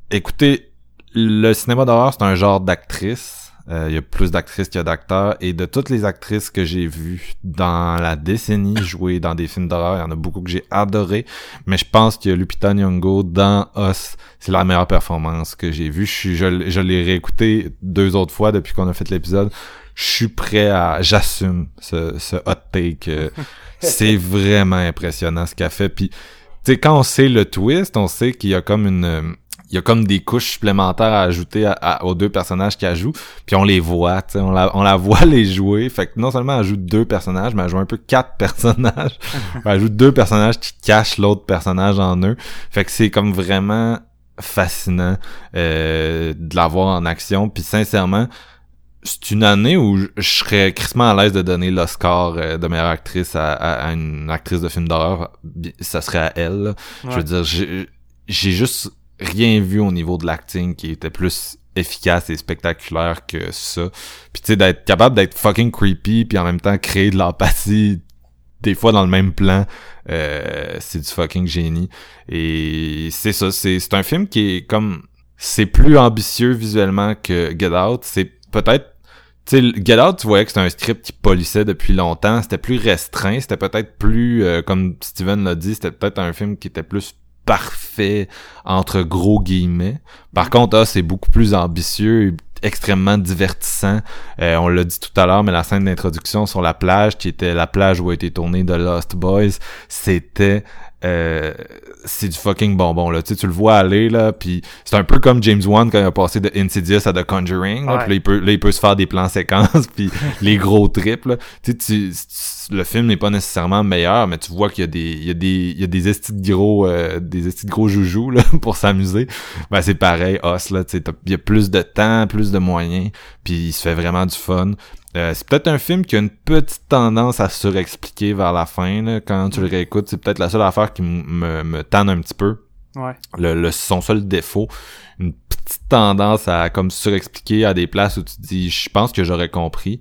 Écoutez, le cinéma d'horreur, c'est un genre d'actrice. Euh, Il y a plus d'actrices qu'il y a d'acteurs. Et de toutes les actrices que j'ai vues dans la décennie jouer dans des films d'horreur, il y en a beaucoup que j'ai adoré. Mais je pense que Lupita Nyong'o dans Us, c'est la meilleure performance que j'ai vue. Je, l'ai réécouté deux autres fois depuis qu'on a fait l'épisode. Je suis prêt à... J'assume ce, ce hot take. euh, c'est vraiment impressionnant ce qu'elle fait. Puis, tu sais, quand on sait le twist, on sait qu'il y a comme une... il y a comme des couches supplémentaires à ajouter à- à- aux deux personnages qu'elle joue, puis on les voit, on la, on la voit les jouer. Fait que non seulement elle joue deux personnages, mais elle joue un peu quatre personnages. elle joue deux personnages qui cachent l'autre personnage en eux. Fait que c'est comme vraiment fascinant euh, de la voir en action. Puis sincèrement, c'est une année où je serais crissement à l'aise de donner l'Oscar euh, de meilleure actrice à, à- à une actrice de film d'horreur. Ça serait à elle. Je veux dire, j'ai juste rien vu au niveau de l'acting qui était plus efficace et spectaculaire que ça. Puis tu sais, d'être capable d'être fucking creepy puis en même temps créer de l'empathie des fois dans le même plan, euh, c'est du fucking génie. Et c'est ça, c'est c'est un film qui est comme... C'est plus ambitieux visuellement que Get Out. C'est peut-être tu sais, Get Out, tu voyais que c'était un script qui polissait depuis longtemps. C'était plus restreint. C'était peut-être plus, euh, comme Steven l'a dit, c'était peut-être un film qui était plus parfait entre gros guillemets. Par contre, ah, c'est beaucoup plus ambitieux et extrêmement divertissant. Euh, on l'a dit tout à l'heure, mais la scène d'introduction sur la plage, qui était la plage où a été tourné The Lost Boys, c'était euh, c'est du fucking bonbon là tu sais tu le vois aller là puis c'est un peu comme James Wan quand il a passé de Insidious à The Conjuring là, Ouais. puis là, il peut là, il peut se faire des plans séquences puis les gros trips là. tu sais tu- tu- le film n'est pas nécessairement meilleur mais tu vois qu'il y a des il y a des il y a des estis de gros euh, des estis de gros joujoux là pour s'amuser ben c'est pareil Os là tu sais il y a plus de temps plus de moyens puis il se fait vraiment du fun euh, c'est peut-être un film qui a une petite tendance à surexpliquer vers la fin. Là. Quand tu le réécoutes, c'est peut-être la seule affaire qui me tanne un petit peu. Ouais. Le, le- son seul défaut. Une petite tendance à comme surexpliquer à des places où tu te dis je pense que j'aurais compris.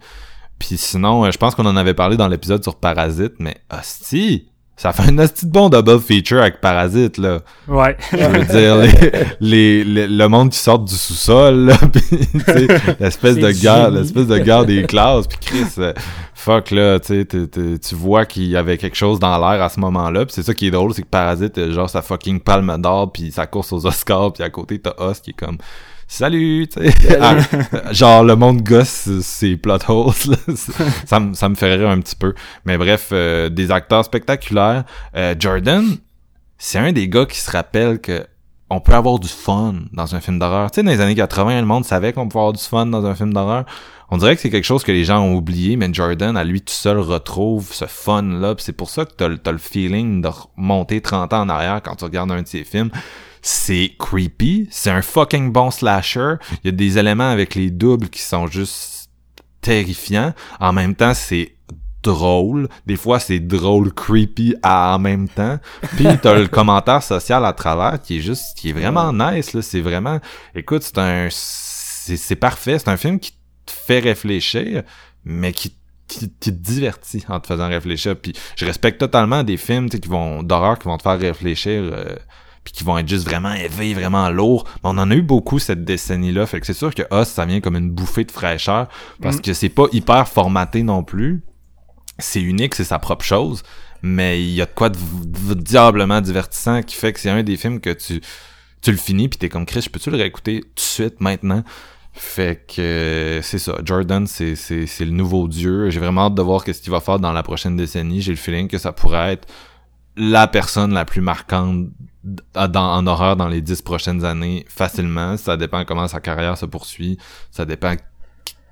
Puis sinon, euh, je pense qu'on en avait parlé dans l'épisode sur Parasite, mais hostie! Ça fait un de bon double feature avec Parasite, là. Ouais. Je veux dire, les, les, les- le monde qui sort du sous-sol, là, l'espèce de guerre, l'espèce de guerre des classes, puis Chris, euh, fuck, là, tu tu vois qu'il y avait quelque chose dans l'air à ce moment-là, puis c'est ça qui est drôle, c'est que Parasite, euh, genre, sa fucking palme d'or, puis sa course aux Oscars, puis à côté, t'as Os qui est comme... Salut. Ah, genre le monde gosse c'est plot holes là. ça me ça me fait rire un petit peu mais bref euh, des acteurs spectaculaires Euh, Jordan c'est un des gars qui se rappelle que on peut avoir du fun dans un film d'horreur. Tu sais, dans les années 80, le monde savait qu'on pouvait avoir du fun dans un film d'horreur. On dirait que c'est quelque chose que les gens ont oublié, mais Jordan, à lui tout seul, retrouve ce fun-là. C'est pour ça que t'as, le- t'as le feeling de remonter 30 ans en arrière quand tu regardes un de ses films. C'est creepy. C'est un fucking bon slasher. Il y a des éléments avec les doubles qui sont juste terrifiants. En même temps, c'est drôle. Des fois, c'est drôle, creepy à- en même temps. Puis t'as le commentaire social à travers qui est juste, qui est vraiment nice, là. C'est vraiment, écoute, c'est un, c'est, c'est parfait. C'est un film qui te fait réfléchir, mais qui, qui, qui te divertit en te faisant réfléchir. Puis je respecte totalement des films, qui vont, d'horreur qui vont te faire réfléchir, euh, puis qui vont être juste vraiment élevés, vraiment lourds. Mais on en a eu beaucoup cette décennie-là. Fait que c'est sûr que Us, ça vient comme une bouffée de fraîcheur, parce Mm. que c'est pas hyper formaté non plus c'est unique, c'est sa propre chose, mais il y a de quoi de, diablement divertissant qui fait que c'est un des films que tu tu le finis puis t'es comme Chris, peux-tu le réécouter tout de suite maintenant? Fait que euh, c'est ça, Jordan c'est c'est c'est le nouveau dieu. J'ai vraiment hâte de voir qu'est-ce qu'il va faire dans la prochaine décennie. J'ai le feeling que ça pourrait être la personne la plus marquante dans, en horreur dans les dix prochaines années facilement. Ça dépend comment sa carrière se poursuit. Ça dépend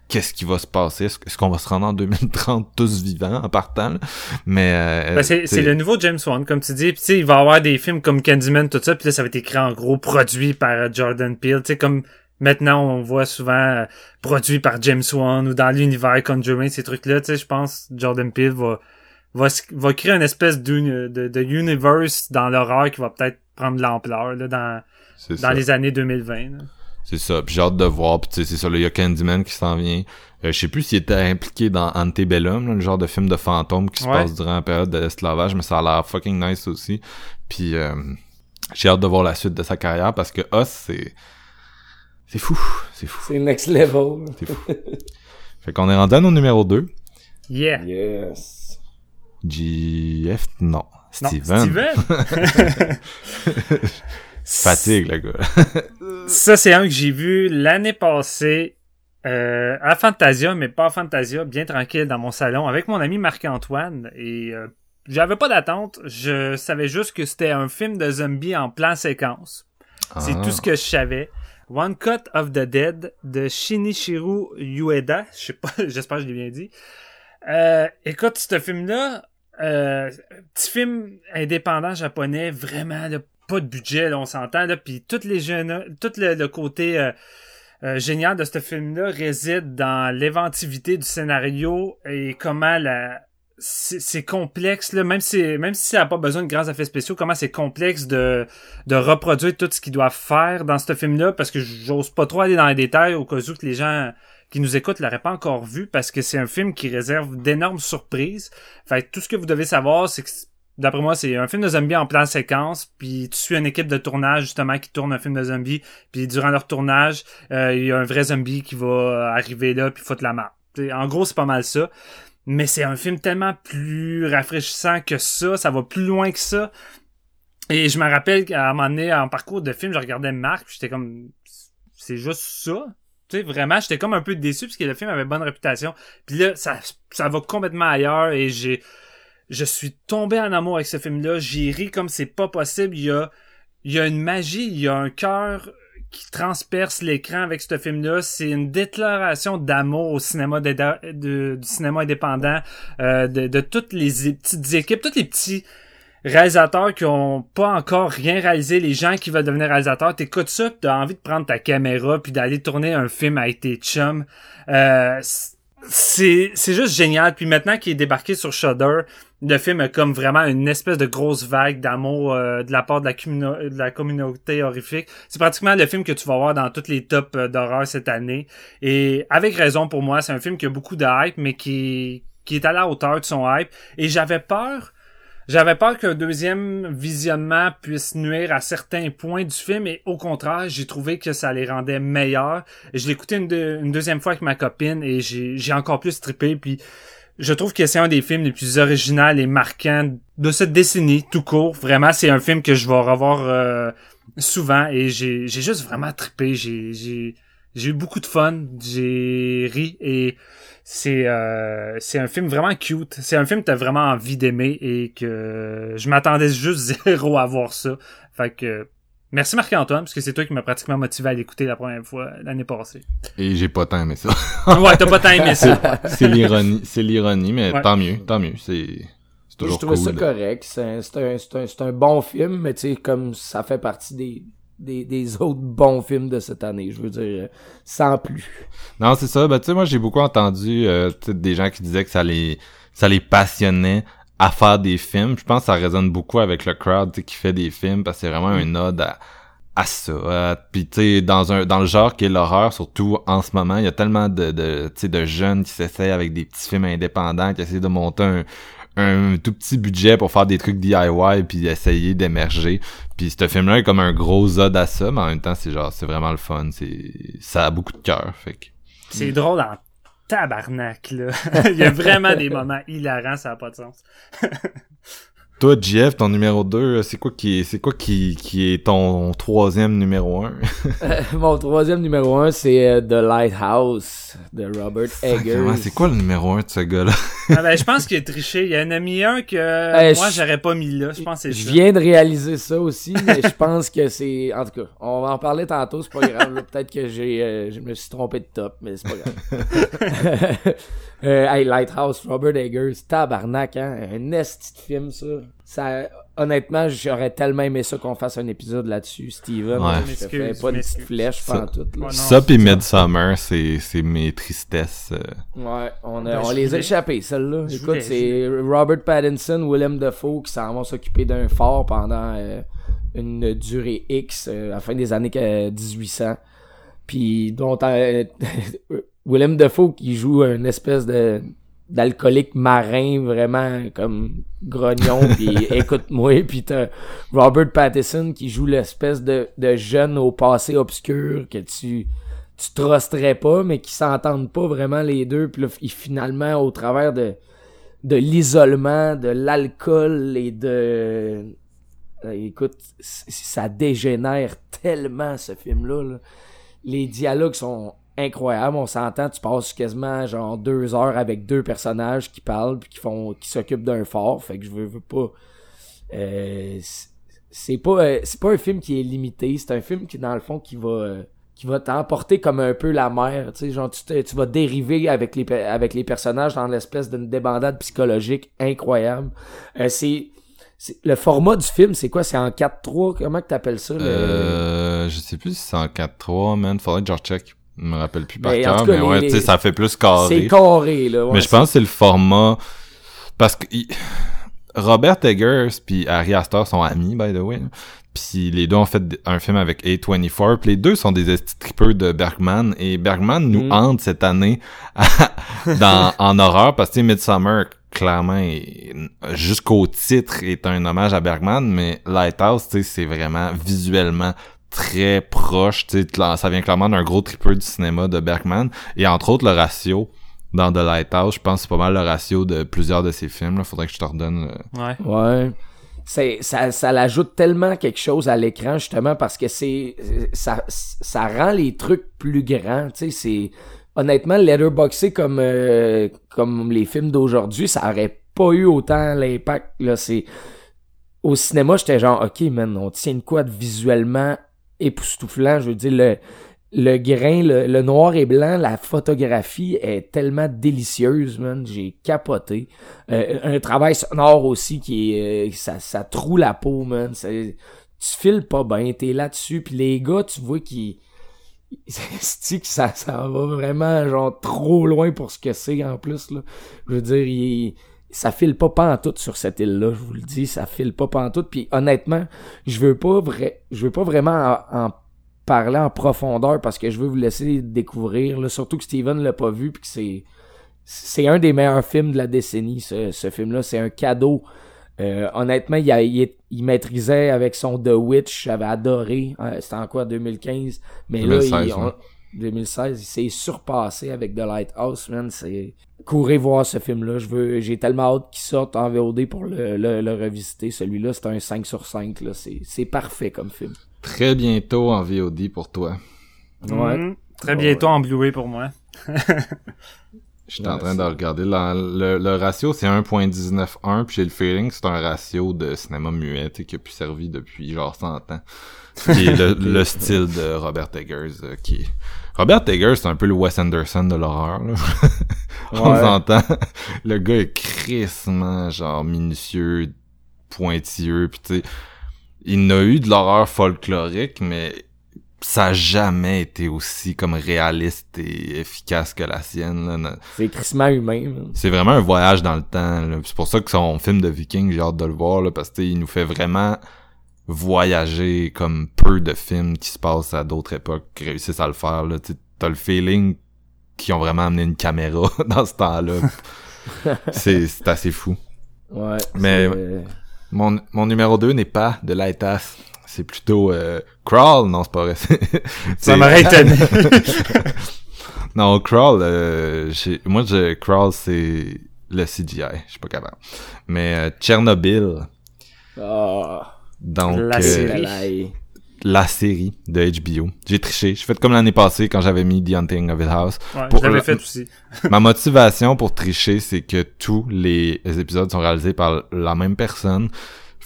qu'est-ce qui va se passer. Est-ce qu'on va se rendre en 2030 tous vivants en partant? là? Mais euh, Ben, c'est, le nouveau James Wan, comme tu dis. Puis, tu sais, il va y avoir des films comme Candyman, tout ça. Puis là, ça va être écrit en gros, produit par euh, Jordan Peele. Tu sais, comme maintenant, on voit souvent euh, produit par James Wan ou dans l'univers Conjuring, ces trucs-là. Tu sais, je pense Jordan Peele va, va, s- va créer une espèce de, de universe dans l'horreur qui va peut-être prendre de l'ampleur là, dans, dans ça. les années 2020. là. C'est ça. Puis j'ai hâte de voir. Puis tu sais, c'est ça. là, Il y a Candyman qui s'en vient. Euh, je sais plus s'il était impliqué dans Antebellum, là, le genre de film de fantôme qui se Ouais. passe durant la période de l'esclavage, mais ça a l'air fucking nice aussi. Puis euh, j'ai hâte de voir la suite de sa carrière parce que Us, c'est... C'est fou. C'est fou. C'est next level. C'est fou. fait qu'on est rendu à nos numéro 2. Yeah! Yes. JF, non. Non, Steven. Steven! Fatigue, le gars. Ça, c'est un que j'ai vu l'année passée euh, à Fantasia, mais pas à Fantasia, bien tranquille dans mon salon avec mon ami Marc-Antoine. Et euh, j'avais pas d'attente. Je savais juste que c'était un film de zombies en plan séquence. C'est Ah. tout ce que je savais. One Cut of the Dead de Shinichiro Ueda. Je sais pas, j'espère que je l'ai bien dit. Euh, écoute, ce film-là, euh, petit film indépendant japonais, vraiment là, pas de budget, là, on s'entend, là, puis toutes les jeunes, tout le, le côté euh, euh, génial de ce film-là réside dans l'inventivité du scénario et comment la c'est complexe là même si même si ça n'a pas besoin de grands effets spéciaux comment c'est complexe de de reproduire tout ce qu'ils doivent faire dans ce film là parce que j'ose pas trop aller dans les détails au cas où que les gens qui nous écoutent l'auraient pas encore vu parce que c'est un film qui réserve d'énormes surprises fait tout ce que vous devez savoir c'est que D'après moi, c'est un film de zombies en plan séquence, puis tu suis une équipe de tournage justement qui tourne un film de zombies, puis durant leur tournage, euh, il y a un vrai zombie qui va arriver là puis foutre la map. En gros, c'est pas mal ça. Mais c'est un film tellement plus rafraîchissant que ça, ça va plus loin que ça. Et je me rappelle qu'à un moment donné, en parcours de film, je regardais Marc, j'étais comme c'est juste ça? Tu sais, vraiment, j'étais comme un peu déçu parce que le film avait bonne réputation. Puis là, ça, ça va complètement ailleurs et j'ai je suis tombé en amour avec ce film-là. J'ai ri comme c'est pas possible. Il y a, il y a une magie, il y a un cœur qui transperce l'écran avec ce film-là. C'est une déclaration d'amour au cinéma du cinéma indépendant, euh, de, de, toutes les petites équipes, tous les petits réalisateurs qui ont pas encore rien réalisé, les gens qui veulent devenir réalisateurs, t'écoutes ça, t'as envie de prendre ta caméra puis d'aller tourner un film avec tes chums. Euh, c'est c'est juste génial. Puis maintenant qu'il est débarqué sur Shudder, le film a comme vraiment une espèce de grosse vague d'amour euh, de la part de la, communauté horrifique. C'est pratiquement le film que tu vas voir dans toutes les tops euh, d'horreur cette année. Et avec raison pour moi, c'est un film qui a beaucoup de hype, mais qui, qui est à la hauteur de son hype. Et j'avais peur j'avais peur qu'un deuxième visionnement puisse nuire à certains points du film et au contraire, j'ai trouvé que ça les rendait meilleurs. Je l'ai écouté une, deuxième fois avec ma copine et j'ai encore plus trippé puis je trouve que c'est un des films les plus originaux et marquants de cette décennie, tout court. Vraiment, c'est un film que je vais revoir euh, souvent et j'ai juste vraiment trippé. J'ai eu beaucoup de fun, j'ai ri et c'est euh, c'est un film vraiment cute. C'est un film que t'as vraiment envie d'aimer et que je m'attendais juste zéro à voir ça. Fait que merci Marc-Antoine parce que c'est toi qui m'as pratiquement motivé à l'écouter la première fois l'année passée. Et j'ai pas tant aimé ça. ouais, t'as pas tant aimé ça. c'est l'ironie, c'est l'ironie, mais tant mieux, tant mieux. C'est toujours Je trouvais ça correct. C'est un, un, un, un bon film, mais tu sais, comme ça fait partie des des, des autres bons films de cette année. Je veux dire, euh, sans plus. Non, c'est ça. Ben, tu sais, moi, j'ai beaucoup entendu euh, des gens qui disaient que ça les, ça les passionnait à faire des films. Je pense que ça résonne beaucoup avec le crowd qui fait des films parce que c'est vraiment un ode à, à ça. Puis tu sais, dans un dans le genre qui est l'horreur, surtout en ce moment, il y a tellement de, de, de jeunes qui s'essayent avec des petits films indépendants, qui essaient de monter un, un tout petit budget pour faire des trucs DIY puis essayer d'émerger. Puis ce film-là est comme un gros ode à ça, mais en même temps, c'est genre, c'est vraiment le fun. C'est, ça a beaucoup de cœur, fait que... C'est drôle en tabarnak, là. Il y a vraiment des moments hilarants, ça n'a pas de sens. Toi, Jeff, ton numéro 2, c'est quoi qui est, c'est quoi qui, qui est ton troisième numéro 1? Euh, mon troisième numéro 1, c'est euh, The Lighthouse de Robert Eggers. C'est quoi le numéro 1 de ce gars-là? ah ben, je pense qu'il est triché. Il y en a mis un que euh, moi, j'aurais pas mis là. Je pense c'est Je viens de réaliser ça aussi, mais je pense que c'est... En tout cas, on va en parler tantôt, c'est pas grave. Peut-être que j'ai, je me suis trompé de top, mais c'est pas grave. Euh, hey, Lighthouse, Robert Eggers, tabarnak, hein? Un esti de film, ça. ça honnêtement, j'aurais tellement aimé ça qu'on fasse un épisode là-dessus, Steven. Ouais. Je te fais pas une petite flèche pendant tout. Là. ça pis Midsummer, c'est, c'est mes tristesses. Euh. Ouais, on, a, ben, on les a échappées, celles-là. Écoute, c'est Robert Pattinson, Willem Dafoe qui s'en vont s'occuper d'un fort pendant euh, une durée X, à la fin des années 1800. Puis dont Willem Dafoe qui joue un espèce de d'alcoolique marin vraiment comme grognon puis écoute-moi puis t'as Robert Pattinson qui joue l'espèce de, de jeune au passé obscur que tu tu trusterais pas mais qui s'entendent pas vraiment les deux puis là finalement au travers de de l'isolement de l'alcool et de euh, écoute ça dégénère tellement ce film là. les dialogues sont incroyable. On s'entend, tu passes quasiment genre deux heures avec deux personnages qui parlent puis qui font qui s'occupent d'un fort. Fait que je veux, veux pas. Euh, c'est pas euh, c'est pas un film qui est limité. C'est un film qui dans le fond qui va euh, qui va t'emporter comme un peu la mer. Tu sais, genre tu, tu vas dériver avec les avec les personnages dans l'espèce d'une débandade psychologique incroyable. c'est le format du film, c'est quoi? C'est en 4-3? Comment que t'appelles ça? Euh, je sais plus si c'est en 4-3, man. Faudrait que je recheck. Je me rappelle plus par ben, cœur, mais ouais, tu sais, ça fait plus carré. C'est carré, là. mais je pense que c'est le format... Parce que... Robert Eggers puis Harry Astor sont amis, by the way. Puis les deux ont fait un film avec A24. Puis les deux sont des tripeurs de Bergman. Et Bergman nous mm. hante cette année dans, en horreur parce que Midsummer, clairement, jusqu'au titre, est un hommage à Bergman. Mais Lighthouse, tu sais, c'est vraiment visuellement très proche, tu sais, ça vient clairement d'un gros tripeur du cinéma de Bergman, et entre autres le ratio dans The Lighthouse, je pense que c'est pas mal le ratio de plusieurs de ses films, là, faudrait que je te redonne. Ouais. Ouais. C'est, ça, ça l'ajoute tellement quelque chose à l'écran justement parce que c'est ça, ça rend les trucs plus grands tu sais c'est honnêtement letterboxé comme euh, comme les films d'aujourd'hui ça aurait pas eu autant l'impact, là, c'est... Au cinéma, j'étais genre, OK, man, on tient de quoi de visuellement époustouflant, je veux dire, le le grain, le, noir et blanc, la photographie est tellement délicieuse, man. J'ai capoté. Euh, un travail sonore aussi qui est... Euh, ça, ça troue la peau, man. tu files pas bien, t'es là-dessus. Puis les gars, tu vois qu'ils... que ça, ça va vraiment genre trop loin pour ce que c'est en plus là. Je veux dire, ça file pas pantoute sur cette île-là, je vous le dis, ça file pas pantoute. Puis honnêtement, je veux pas vrai, je veux pas vraiment en parler en profondeur parce que je veux vous laisser découvrir, surtout que Steven l'a pas vu puis que c'est c'est un des meilleurs films de la décennie, ce, film-là. C'est un cadeau. Euh, honnêtement, il, il, maîtrisait avec son The Witch, j'avais adoré. C'était en quoi, 2015? Mais là, il, 2016, il s'est surpassé avec The Lighthouse, man. C'est... Courez voir ce film-là. Je veux, j'ai tellement hâte qu'il sorte en VOD pour le, le, revisiter. Celui-là, c'est un 5 sur 5, là. C'est, c'est parfait comme film très bientôt en VOD pour toi. Ouais. Très bientôt en Blu-ray pour moi. Je suis en train de regarder. le, ratio, c'est 1.191, puis j'ai le feeling que c'est un ratio de cinéma muet qui a pu servir depuis genre 100 ans. Qui est le, style de Robert Eggers. Euh, qui Robert Eggers, c'est un peu le Wes Anderson de l'horreur. On s'entend. Le gars est crissement genre minutieux, pointilleux, puis tu sais il n'a eu de l'horreur folklorique, mais ça a jamais été aussi comme réaliste et efficace que la sienne. C'est crissement humain. C'est vraiment un voyage dans le temps. C'est pour ça que son film de Viking, j'ai hâte de le voir, là, parce qu'il nous fait vraiment voyager comme peu de films qui se passent à d'autres époques réussissent à le faire. T'as le feeling qu'ils ont vraiment amené une caméra dans ce temps-là. c'est assez fou. Ouais. Mais mon, mon numéro 2 n'est pas de Lighthouse. C'est plutôt euh, Crawl. Non, c'est pas vrai. Ça m'aurait étonné. non, Crawl, euh, moi, je, Crawl, c'est le CGI. Je suis pas capable. Mais euh, Tchernobyl. Oh, Donc, la série la série de HBO. J'ai triché. J'ai fait comme l'année passée quand j'avais mis The Hunting of Hill House. Ouais, pour, je l'avais fait aussi. ma motivation pour tricher, c'est que tous les épisodes sont réalisés par la même personne.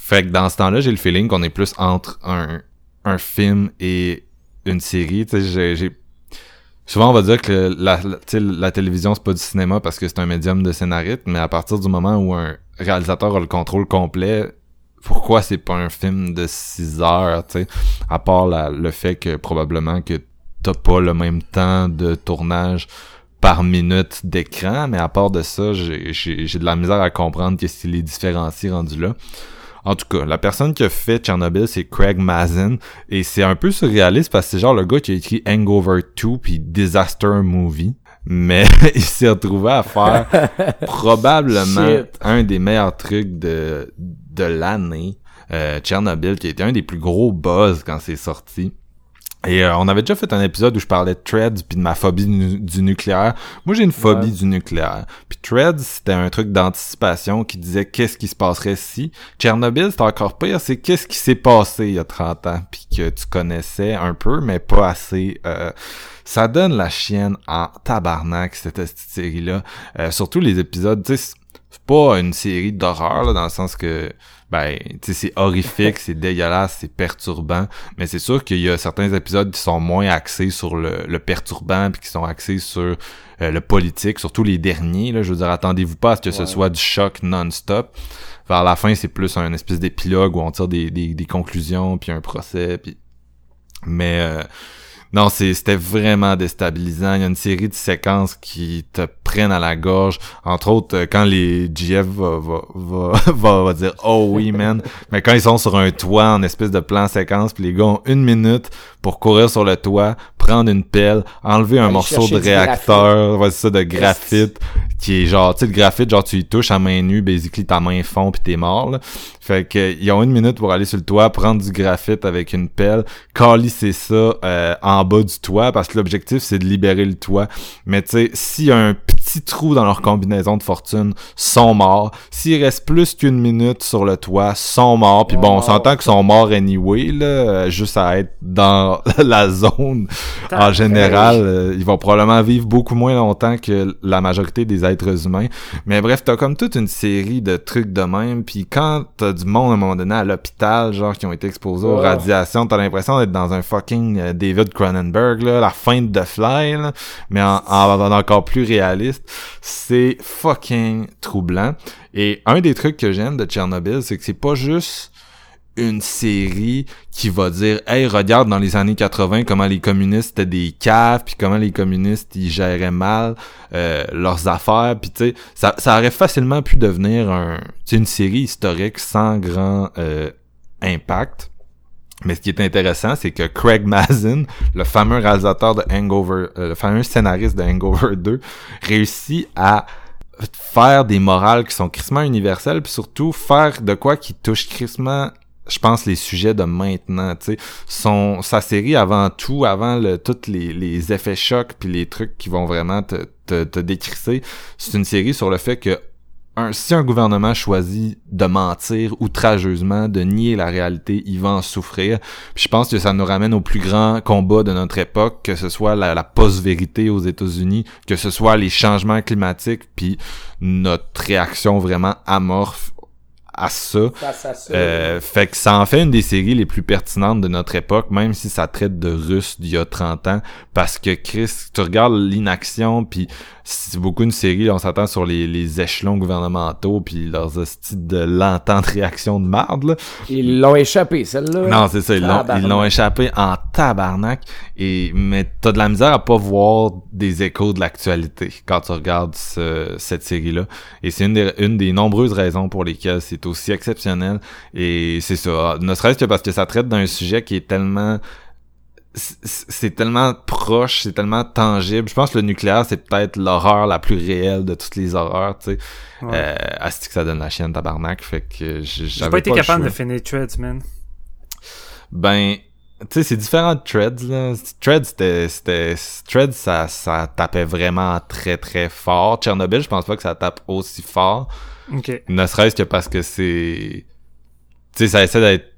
Fait que dans ce temps-là, j'ai le feeling qu'on est plus entre un, un film et une série. J'ai... Souvent, on va dire que la, la, la télévision, c'est pas du cinéma parce que c'est un médium de scénariste, mais à partir du moment où un réalisateur a le contrôle complet, pourquoi c'est pas un film de 6 heures, tu sais, à part le fait que probablement que t'as pas le même temps de tournage par minute d'écran, mais à part de ça, j'ai de la misère à comprendre qu'est-ce qui les différencie rendu là. En tout cas, la personne qui a fait Tchernobyl, c'est Craig Mazin, et c'est un peu surréaliste parce que c'est genre le gars qui a écrit Hangover 2 puis Disaster Movie mais il s'est retrouvé à faire probablement un des meilleurs trucs de, de l'année. Euh, Tchernobyl, qui était un des plus gros buzz quand c'est sorti. Et euh, on avait déjà fait un épisode où je parlais de Threads puis de ma phobie du, nucléaire. Moi, j'ai une phobie du nucléaire. Puis Threads, c'était un truc d'anticipation qui disait qu'est-ce qui se passerait si. Tchernobyl, c'est encore pire, c'est qu'est-ce qui s'est passé il y a 30 ans puis que tu connaissais un peu mais pas assez. Euh, ça donne la chienne en tabarnak cette, cette série-là. Euh, surtout les épisodes, tu sais, c'est pas une série d'horreur dans le sens que ben tu sais c'est horrifique, c'est dégueulasse, c'est perturbant, mais c'est sûr qu'il y a certains épisodes qui sont moins axés sur le, le perturbant puis qui sont axés sur euh, le politique, surtout les derniers là, je veux dire attendez-vous pas à ce que ce soit du choc non-stop. Vers la fin, c'est plus un espèce d'épilogue où on tire des, des, des conclusions puis un procès puis mais euh, non, c'était vraiment déstabilisant. Il y a une série de séquences qui te prennent à la gorge. Entre autres, euh, quand les GF va, va, va, va, dire « Oh oui, man! » Mais quand ils sont sur un toit en espèce de plan séquence, puis les gars ont une minute pour courir sur le toit, prendre une pelle, enlever un morceau de réacteur, voici ça, de graphite, qui est genre, tu sais, le graphite, genre, tu y touches à main nue, basically, ta main fond pis t'es mort, là. Fait que, ils ont une minute pour aller sur le toit, prendre du graphite avec une pelle, calisser ça, euh, en en bas du toit parce que l'objectif c'est de libérer le toit. Mais tu sais, s'il y a un petit trou dans leur combinaison de fortune, sont morts. S'il reste plus qu'une minute sur le toit, sont morts. Puis bon, on s'entend qu'ils sont morts anyway, là, juste à être dans la zone. En général, euh, ils vont probablement vivre beaucoup moins longtemps que la majorité des êtres humains. Mais bref, t'as comme toute une série de trucs de même. Puis quand t'as du monde à un moment donné à l'hôpital, genre qui ont été exposés aux radiations, t'as l'impression d'être dans un fucking euh, David Cronenberg, la fin de The Fly, là, mais en, en, encore plus réaliste. C'est fucking troublant. Et un des trucs que j'aime de Tchernobyl, c'est que c'est pas juste une série qui va dire hey regarde dans les années 80 comment les communistes étaient des caves puis comment les communistes ils géraient mal euh, leurs affaires puis tu sais ça, ça aurait facilement pu devenir un une série historique sans grand euh, impact mais ce qui est intéressant, c'est que Craig Mazin, le fameux réalisateur de Hangover, euh, le fameux scénariste de Hangover 2, réussit à faire des morales qui sont crissement universelles, puis surtout faire de quoi qui touche crissement je pense les sujets de maintenant, tu sais, sa série avant tout, avant le tous les, les effets chocs puis les trucs qui vont vraiment te te, te décrisser, c'est une série sur le fait que un, si un gouvernement choisit de mentir outrageusement, de nier la réalité, il va en souffrir. Puis je pense que ça nous ramène au plus grand combat de notre époque, que ce soit la, la post-vérité aux États-Unis, que ce soit les changements climatiques, puis notre réaction vraiment amorphe à ça. Euh, fait que ça en fait une des séries les plus pertinentes de notre époque, même si ça traite de Russes d'il y a 30 ans. Parce que Chris, tu regardes l'inaction, puis c'est beaucoup une série, on s'attend sur les, les, échelons gouvernementaux puis leurs styles de l'entente réaction de marde. Là. Ils l'ont échappé, celle-là. Non, c'est ça, ils l'ont, ils l'ont échappé en tabarnak. Et, mais t'as de la misère à pas voir des échos de l'actualité quand tu regardes cette série-là. Et c'est une des, une des nombreuses raisons pour lesquelles c'est aussi exceptionnel. Et c'est ça, ne serait-ce que parce que ça traite d'un sujet qui est tellement c'est tellement proche, c'est tellement tangible. Je pense que le nucléaire, c'est peut-être l'horreur la plus réelle de toutes les horreurs, tu sais. Ouais. Euh, asti que ça donne la chienne tabarnak, fait que j'ai pas été capable de finir Threads, man. Ben, tu sais, c'est différent de Threads, là. Threads, c'était, c'était, Threads, ça, ça tapait vraiment très, très fort. Tchernobyl, je pense pas que ça tape aussi fort. Ok. Ne serait-ce que parce que c'est, tu sais, ça essaie d'être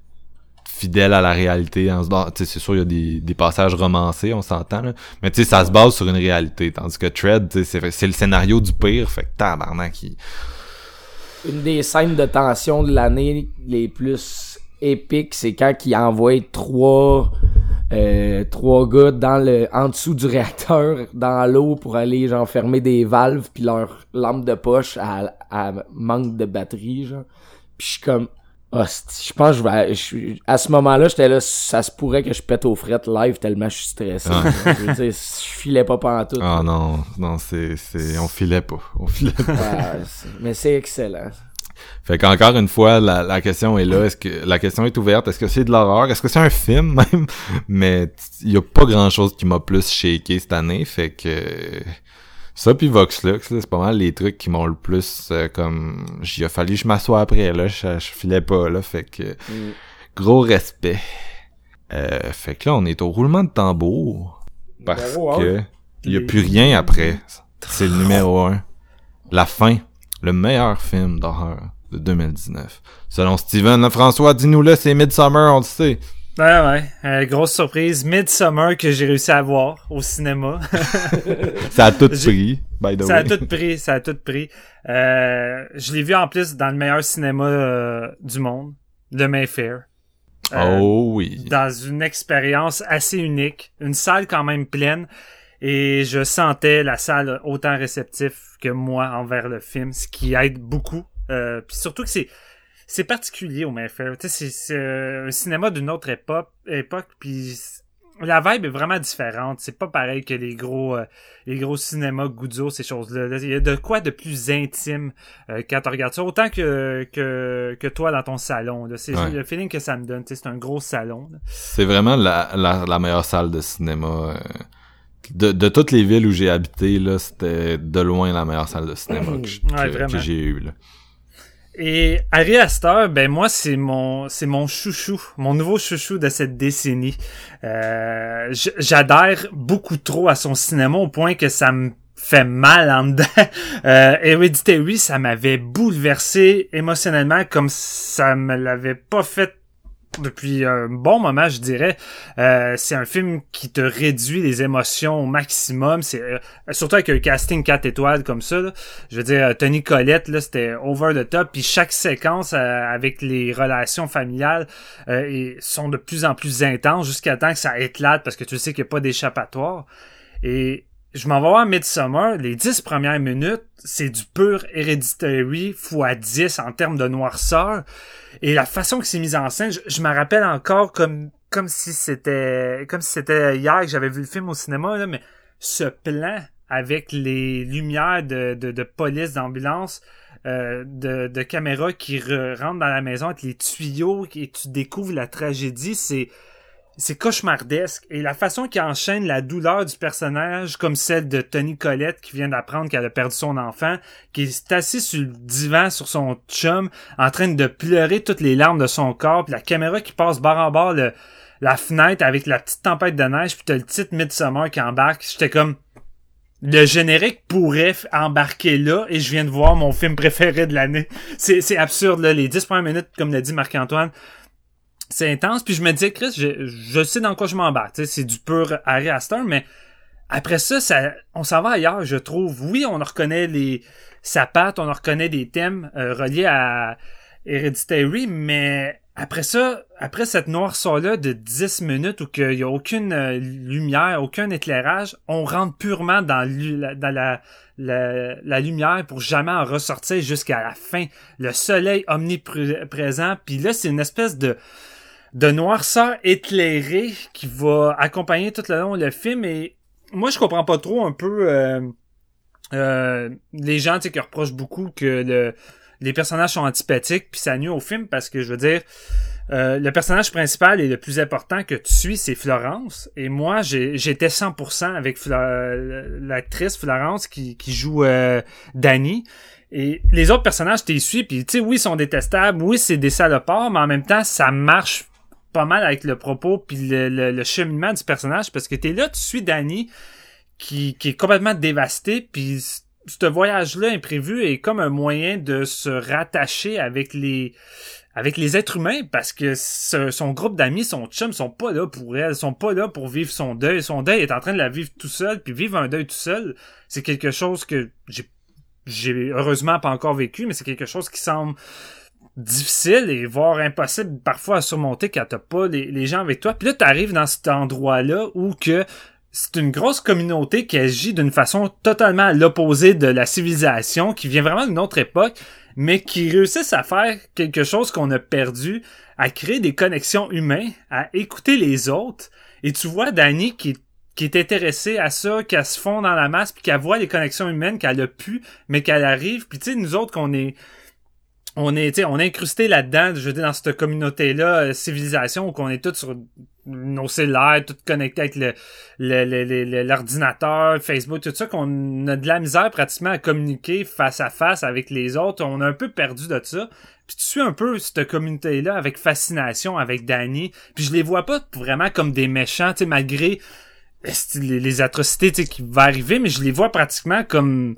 fidèle à la réalité. C'est sûr, il y a des, des passages romancés, on s'entend. Mais tu sais, ça se base sur une réalité. Tandis que Tread, c'est le scénario du pire. Fait que tabarnak. Une des scènes de tension de l'année les plus épiques, c'est quand il envoie trois... Euh, trois gars dans le en dessous du réacteur dans l'eau pour aller genre fermer des valves puis leur lampe de poche à, à manque de batterie genre puis je suis comme je pense que je vais. Je, à ce moment-là, j'étais là, ça se pourrait que je pète aux frettes live tellement je suis stressé. je, je, filais pas pendant tout. Ah non, non, c'est, c'est, on filait pas. On filait pas. mais c'est excellent. Fait qu'encore une fois, la, la question est là. Est-ce que la question est ouverte? Est-ce que c'est de l'horreur? Est-ce que c'est un film même? Mais il y a pas grand chose qui m'a plus shaké cette année. Fait que ça puis Voxlux, c'est pas mal les trucs qui m'ont le plus euh, comme j'y a fallu je m'assois après là, je, je, filais pas là, fait que mm. gros respect. Euh, fait que là on est au roulement de tambour parce que il y a plus rien après. C'est le numéro un. La fin, le meilleur film d'horreur de 2019. Selon Steven François, dis-nous-le, c'est Midsummer, on le sait. Ouais, ouais. Euh, grosse surprise. Midsummer que j'ai réussi à voir au cinéma. ça a tout pris, by the ça way. Ça a tout pris, ça a tout pris. Euh, je l'ai vu en plus dans le meilleur cinéma euh, du monde, le Mayfair. Euh, oh oui. Dans une expérience assez unique. Une salle quand même pleine. Et je sentais la salle autant réceptif que moi envers le film, ce qui aide beaucoup. puis surtout que c'est c'est particulier au Mayfair. C'est un cinéma d'une autre époque, époque puis la vibe est vraiment différente. C'est pas pareil que les gros euh, les gros cinémas Guzzo, ces choses-là. Il y a de quoi de plus intime euh, quand tu regardes ça. Autant que, que, que toi dans ton salon. C'est le feeling que ça me donne. C'est un gros salon. C'est vraiment la, la, la, meilleure salle de cinéma. Euh, de, de toutes les villes où j'ai habité, là, c'était de loin la meilleure salle de cinéma que, que j'ai eue. Et Harry Astor, ben moi c'est mon c'est mon chouchou, mon nouveau chouchou de cette décennie. Euh, J'adhère beaucoup trop à son cinéma au point que ça me fait mal en dedans. Euh, Hereditary, ça m'avait bouleversé émotionnellement comme ça me l'avait pas fait depuis un bon moment, je dirais. Euh, c'est un film qui te réduit les émotions au maximum. C'est euh, surtout avec un casting 4 étoiles comme ça. Je veux dire, euh, Tony Collette, là, c'était over the top. Puis chaque séquence avec les relations familiales sont de plus en plus intenses jusqu'à temps que ça éclate parce que tu sais qu'il n'y a pas d'échappatoire. Et je m'en vais voir Midsommar, les dix premières minutes, c'est du pur Hereditary x 10 en termes de noirceur. Et la façon que c'est mis en scène, je, me rappelle encore comme comme si c'était comme si c'était hier que j'avais vu le film au cinéma, là, mais ce plan avec les lumières de, de, de police d'ambulance, euh, de, de caméra qui rentrent dans la maison avec les tuyaux et tu découvres la tragédie, c'est c'est cauchemardesque. Et la façon qu'il enchaîne la douleur du personnage, comme celle de Tony Collette qui vient d'apprendre qu'elle a perdu son enfant, qui est assis sur le divan sur son chum, en train de pleurer toutes les larmes de son corps, puis la caméra qui passe barre en barre la fenêtre avec la petite tempête de neige, puis t'as le titre Midsummer qui embarque. J'étais comme le générique pourrait embarquer là et je viens de voir mon film préféré de l'année. C'est absurde là, les 10 premières minutes, comme l'a dit Marc-Antoine, c'est intense. Puis je me dis, Chris, je, je sais dans quoi je m'embarque. C'est du pur Harry Astor, mais après ça, ça on s'en va ailleurs, je trouve. Oui, on reconnaît les sa patte, on reconnaît des thèmes euh, reliés à Hereditary, mais après ça, après cette noirceur-là de 10 minutes où il n'y a aucune euh, lumière, aucun éclairage, on rentre purement dans, dans la, la, la, lumière pour jamais en ressortir jusqu'à la fin. Le soleil omniprésent, puis là, c'est une espèce de de noirceur éclairée qui va accompagner tout le long le film et moi je comprends pas trop un peu euh, euh, les gens qui reprochent beaucoup que le, les personnages sont antipathiques puis ça nuit au film parce que je veux dire euh, le personnage principal et le plus important que tu suis, c'est Florence. Et moi, j'étais 100% avec l'actrice Florence qui, qui joue euh, Danny. Et les autres personnages, tu suis, puis tu sais, oui, ils sont détestables, oui, c'est des salopards, mais en même temps, ça marche pas mal avec le propos puis le, le, cheminement du personnage parce que t'es là, tu suis Danny qui, qui est complètement dévasté puis ce voyage-là imprévu est comme un moyen de se rattacher avec les avec les êtres humains parce que son groupe d'amis, son chum, sont pas là pour elle, sont pas là pour vivre son deuil. Son deuil est en train de la vivre tout seul, puis vivre un deuil tout seul, c'est quelque chose que j'ai j'ai heureusement pas encore vécu, mais c'est quelque chose qui semble difficile et voire impossible parfois à surmonter quand t'as pas les, gens avec toi. Puis là, t'arrives dans cet endroit-là où que c'est une grosse communauté qui agit d'une façon totalement à l'opposé de la civilisation, qui vient vraiment d'une autre époque, mais qui réussissent à faire quelque chose qu'on a perdu, à créer des connexions humaines, à écouter les autres. Et tu vois Dani qui qui est intéressée à ça, qu'elle se fond dans la masse, puis qu'elle voit les connexions humaines qu'elle a pu, mais qu'elle arrive. Puis tu sais, nous autres qu'on est on est, on est incrusté là-dedans, je veux dire, dans cette communauté-là, euh, civilisation, où on est tous sur nos cellulaires, tous connectés avec le, l'ordinateur, Facebook, tout ça, qu'on a de la misère pratiquement à communiquer face à face avec les autres. On a un peu perdu de ça. Puis tu suis un peu cette communauté-là avec fascination, avec Danny. Puis je les vois pas vraiment comme des méchants, tu sais, malgré les, les atrocités qui vont arriver, mais je les vois pratiquement comme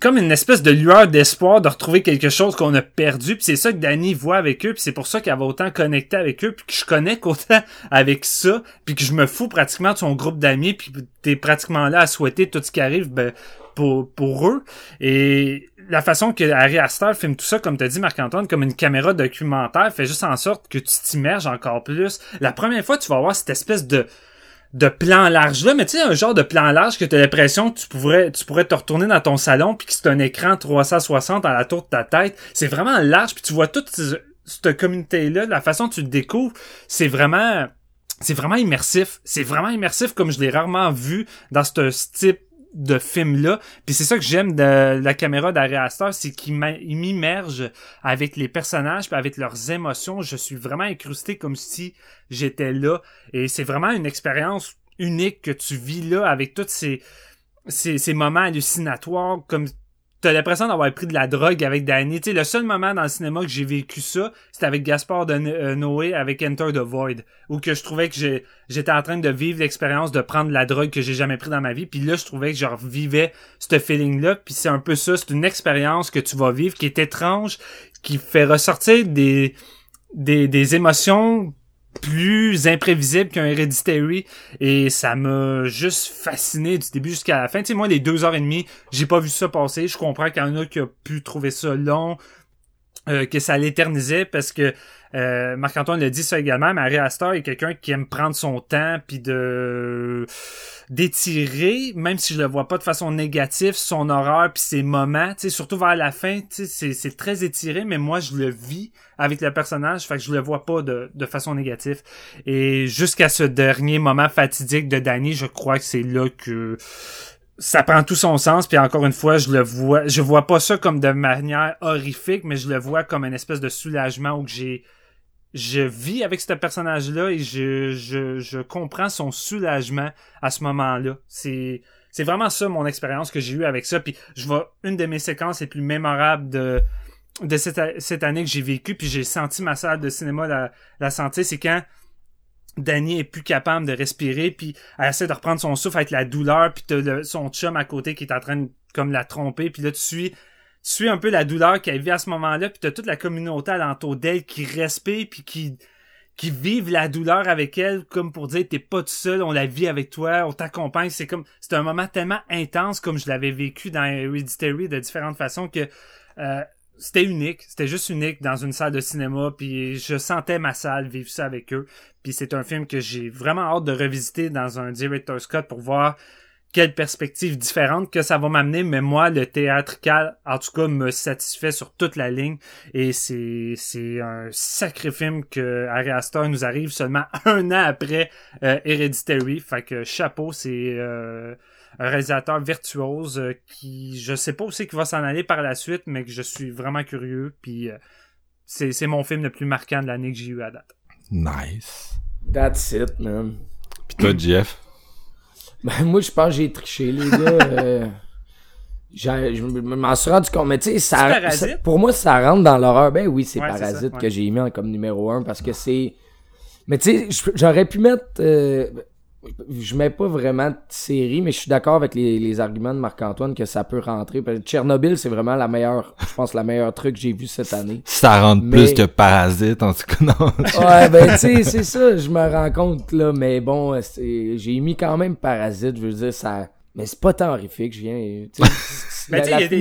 comme une espèce de lueur d'espoir de retrouver quelque chose qu'on a perdu puis c'est ça que Danny voit avec eux puis c'est pour ça qu'elle va autant connecter avec eux puis que je connecte autant avec ça puis que je me fous pratiquement de son groupe d'amis puis t'es pratiquement là à souhaiter tout ce qui arrive ben, pour, eux et la façon que Harry Astor filme tout ça, comme t'as dit Marc-Antoine, comme une caméra documentaire, fait juste en sorte que tu t'immerges encore plus. La première fois, tu vas avoir cette espèce de de plan large là, mais tu sais, un genre de plan large que tu as l'impression que tu pourrais, tu pourrais te retourner dans ton salon puis que c'est un écran 360 à la tour de ta tête. C'est vraiment large puis tu vois toute cette communauté-là, la façon dont tu le découvres, c'est vraiment, c'est vraiment immersif. C'est vraiment immersif comme je l'ai rarement vu dans ce type de film-là. Puis c'est ça que j'aime de la caméra d'Ari Aster, c'est qu'il m'immerge avec les personnages, avec leurs émotions. Je suis vraiment incrusté comme si j'étais là. Et c'est vraiment une expérience unique que tu vis là avec tous ces, ces, ces moments hallucinatoires, comme t'as l'impression d'avoir pris de la drogue avec Danny. Le seul moment dans le cinéma que j'ai vécu ça, c'était avec Gaspard de euh, Noé avec Enter the Void, où que je trouvais que j'étais en train de vivre l'expérience de prendre la drogue que j'ai jamais pris dans ma vie, puis là je trouvais que je revivais ce feeling-là, puis c'est un peu ça, c'est une expérience que tu vas vivre qui est étrange, qui fait ressortir des des, des émotions plus imprévisible qu'un Hereditary et ça m'a juste fasciné du début jusqu'à la fin. Tu sais, moi, les deux heures et demie, j'ai pas vu ça passer. Je comprends qu'il y en a qui a pu trouver ça long, euh, que ça l'éternisait parce que euh, Marc-Antoine l'a dit ça également, Harry Astor est quelqu'un qui aime prendre son temps puis de d'étirer, même si je le vois pas de façon négative, son horreur puis ses moments, tu surtout vers la fin, c'est très étiré, mais moi je le vis avec le personnage, fait que je le vois pas de, de façon négative. Et jusqu'à ce dernier moment fatidique de Danny, je crois que c'est là que ça prend tout son sens puis encore une fois je le vois je vois pas ça comme de manière horrifique mais je le vois comme une espèce de soulagement où j'ai je vis avec ce personnage-là et je, je, je comprends son soulagement à ce moment-là. C'est, c'est vraiment ça mon expérience que j'ai eue avec ça. Puis je vois une de mes séquences les plus mémorables de, de cette, cette année que j'ai vécu puis j'ai senti ma salle de cinéma la, la sentir, c'est quand Danny est plus capable de respirer, puis elle essaie de reprendre son souffle avec la douleur, puis t'as son chum à côté qui est en train de comme la tromper, puis là tu suis tu suis un peu la douleur qu'elle vit à ce moment-là, puis t'as toute la communauté alentour d'elle qui respire, puis qui qui vivent la douleur avec elle, comme pour dire t'es pas tout seul, on la vit avec toi, on t'accompagne. C'est comme c'est un moment tellement intense comme je l'avais vécu dans Hereditary de différentes façons que euh, c'était unique, c'était juste unique dans une salle de cinéma, puis je sentais ma salle vivre ça avec eux. Puis c'est un film que j'ai vraiment hâte de revisiter dans un director's cut pour voir quelle perspective différente que ça va m'amener, mais moi, le théâtrical, en tout cas, me satisfait sur toute la ligne. Et c'est, c'est un sacré film que Harry Astor nous arrive seulement un an après euh, Hereditary. Fait que chapeau, c'est euh, un réalisateur virtuose euh, qui, je sais pas où c'est qu'il va s'en aller par la suite, mais que je suis vraiment curieux. Puis c'est, c'est mon film le plus marquant de l'année que j'ai eu à date. Nice. That's it, man. Puis toi, Jeff? Ben, moi, je pense que j'ai triché, les gars. euh, je m'en suis rendu compte. Mais tu sais, ça, C'est Parasite? ça- Pour moi, ça rentre dans l'horreur. Ben oui, c'est Ouais, Parasite ça, ouais. que j'ai mis en- comme numéro un parce que c'est. Mais tu sais, j'aurais pu mettre. euh, Je mets pas vraiment de série, mais je suis d'accord avec les, les arguments de Marc-Antoine que ça peut rentrer. Tchernobyl, c'est vraiment la meilleure, je pense, la meilleure truc que j'ai vu cette année. Ça rentre Mais- plus que Parasite, en tout cas, non. Ouais, ben, tu sais, c'est ça, je me rends compte, là, mais bon, c'est- j'ai mis quand même Parasite, je veux dire, ça. Mais c'est pas tant horrifique, je viens. tu sais, Mais tu sais, il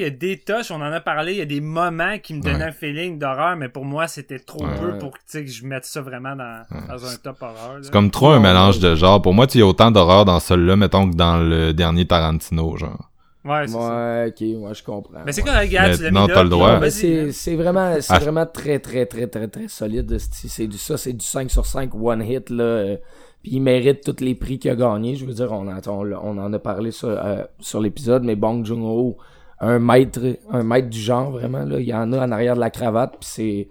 y, a des- touches, on en a parlé, il y a des moments qui me donnaient Ouais. un feeling d'horreur, mais pour moi, c'était trop Ouais. peu pour que je mette ça vraiment dans, dans un top horreur. C'est comme trop un mélange de genres. Pour moi, il y a autant d'horreur dans celui-là, mettons, que dans le dernier Tarantino, genre. Ouais, c'est ça. Ouais, ok, ouais, je comprends. Mais c'est quoi, regarde, Mais tu l'as non, mis t'as le droit. c'est c'est vraiment c'est Ah. vraiment très très très très très solide c'est c'est du ça c'est du 5 sur 5 one hit là euh, puis il mérite tous les prix qu'il a gagné je veux dire on, on, en a parlé sur euh, sur l'épisode mais Bong Joon-ho un maître un maître du genre vraiment là il y en a en arrière de la cravate puis c'est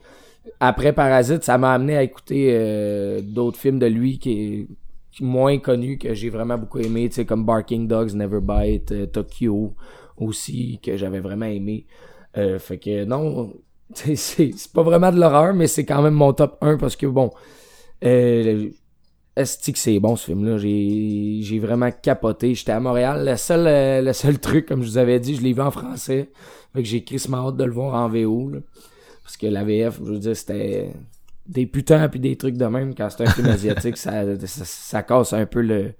après Parasite ça m'a amené à écouter euh, d'autres films de lui qui est moins connus que j'ai vraiment beaucoup aimé tu sais comme Barking Dogs Never Bite euh, Tokyo aussi que j'avais vraiment aimé. Euh, fait que non, c'est pas vraiment de l'horreur, mais c'est quand même mon top 1 parce que bon, euh, est-ce que c'est bon ce film-là? J'ai vraiment capoté. J'étais à Montréal. Le seul, euh, le seul truc, comme je vous avais dit, je l'ai vu en français. Fait que j'ai crissement hâte de le voir en VO. Parce que la VF, je veux dire, c'était des putains puis des trucs de même. Quand c'est un film asiatique, ça, ça, ça casse un peu le,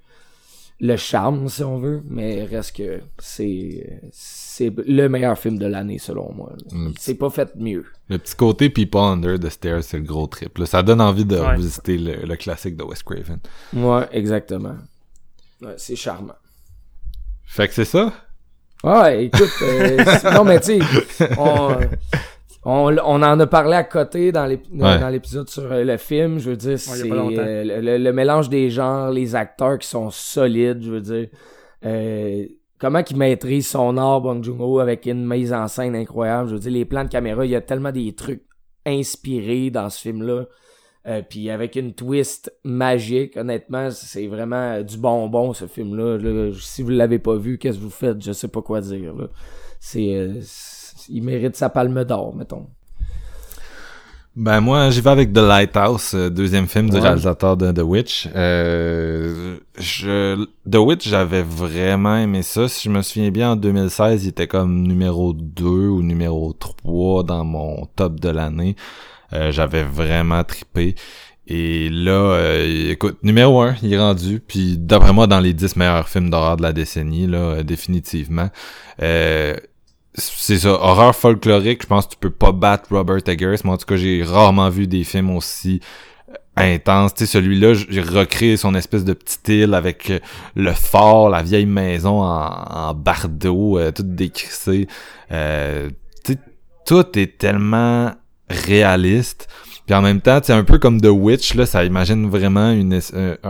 le charme, si on veut. Mais reste que c'est c'est le meilleur film de l'année, selon moi. Mm. C'est pas fait mieux. Le petit côté People Under the Stairs, c'est le gros trip. là. Ça donne envie de Ouais. visiter le, le classique de Wes Craven. Ouais, exactement. Ouais, c'est charmant. Fait que c'est ça? Ouais, écoute, euh, c'est- non mais tu sais, on, on, on en a parlé à côté dans Ouais. dans l'épisode sur euh, le film. Je veux dire, c'est euh, le, le- le mélange des genres, les acteurs qui sont solides. Je veux dire, euh, comment qu'il maîtrise son art, Bong Joon-ho, avec une mise en scène incroyable? Je veux dire, les plans de caméra, il y a tellement des trucs inspirés dans ce film-là. Euh, puis avec une twist magique, honnêtement, c'est vraiment du bonbon ce film-là. Là. Si vous l'avez pas vu, qu'est-ce que vous faites? Je sais pas quoi dire. C'est, euh, il mérite sa palme d'or, mettons. Ben moi, j'y vais avec The Lighthouse, euh, deuxième film du réalisateur de The Witch. Euh, je, The Witch, j'avais vraiment aimé ça. Si je me souviens bien, en 2016, il était comme numéro 2 ou numéro 3 dans mon top de l'année. Euh, j'avais vraiment tripé. Et là, écoute, numéro 1, il est rendu. Puis d'après moi, dans les 10 meilleurs films d'horreur de la décennie, là, définitivement. Euh, c'est ça, horreur folklorique, je pense que tu peux pas battre Robert Eggers, mais en tout cas, j'ai rarement vu des films aussi euh, intenses. Tu sais, celui-là, j'ai recréé son espèce de petite île avec euh, le fort, la vieille maison en, bardeau, euh, tout décrissé. Euh, tout est tellement réaliste. Puis en même temps, c'est un peu comme The Witch, là, ça imagine vraiment une,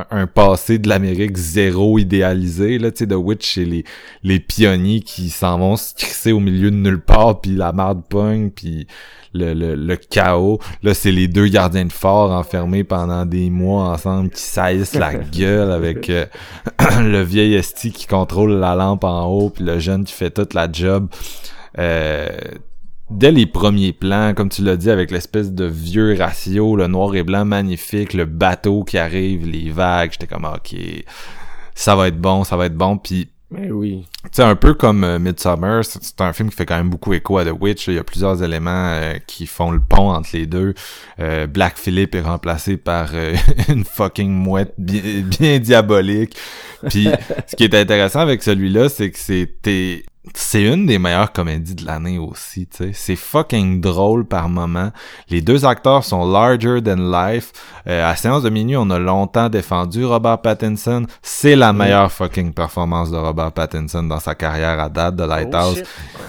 un, passé de l'Amérique zéro idéalisé. Là, The Witch, c'est les, les pionniers qui s'en vont se crisser au milieu de nulle part, puis la marde pogne, puis le, le, le, chaos. Là, c'est les deux gardiens de fort enfermés pendant des mois ensemble qui saillissent la gueule avec euh, le vieil esti qui contrôle la lampe en haut, puis le jeune qui fait toute la job. Euh, dès les premiers plans, comme tu l'as dit, avec l'espèce de vieux ratio, le noir et blanc magnifique, le bateau qui arrive, les vagues, j'étais comme ok, ça va être bon, ça va être bon, puis mais oui. Tu sais, un peu comme euh, Midsummer, c'est un film qui fait quand même beaucoup écho à The Witch. Il y a plusieurs éléments euh, qui font le pont entre les deux. Euh, Black Phillip est remplacé par une fucking mouette bien, bien diabolique. Puis, ce qui est intéressant avec celui-là, c'est que c'était c'est une des meilleures comédies de l'année aussi, tu sais. C'est fucking drôle par moment. Les deux acteurs sont larger than life. Euh, à séance de minuit, on a longtemps défendu Robert Pattinson. C'est la meilleure fucking performance de Robert Pattinson dans sa carrière à date de Lighthouse.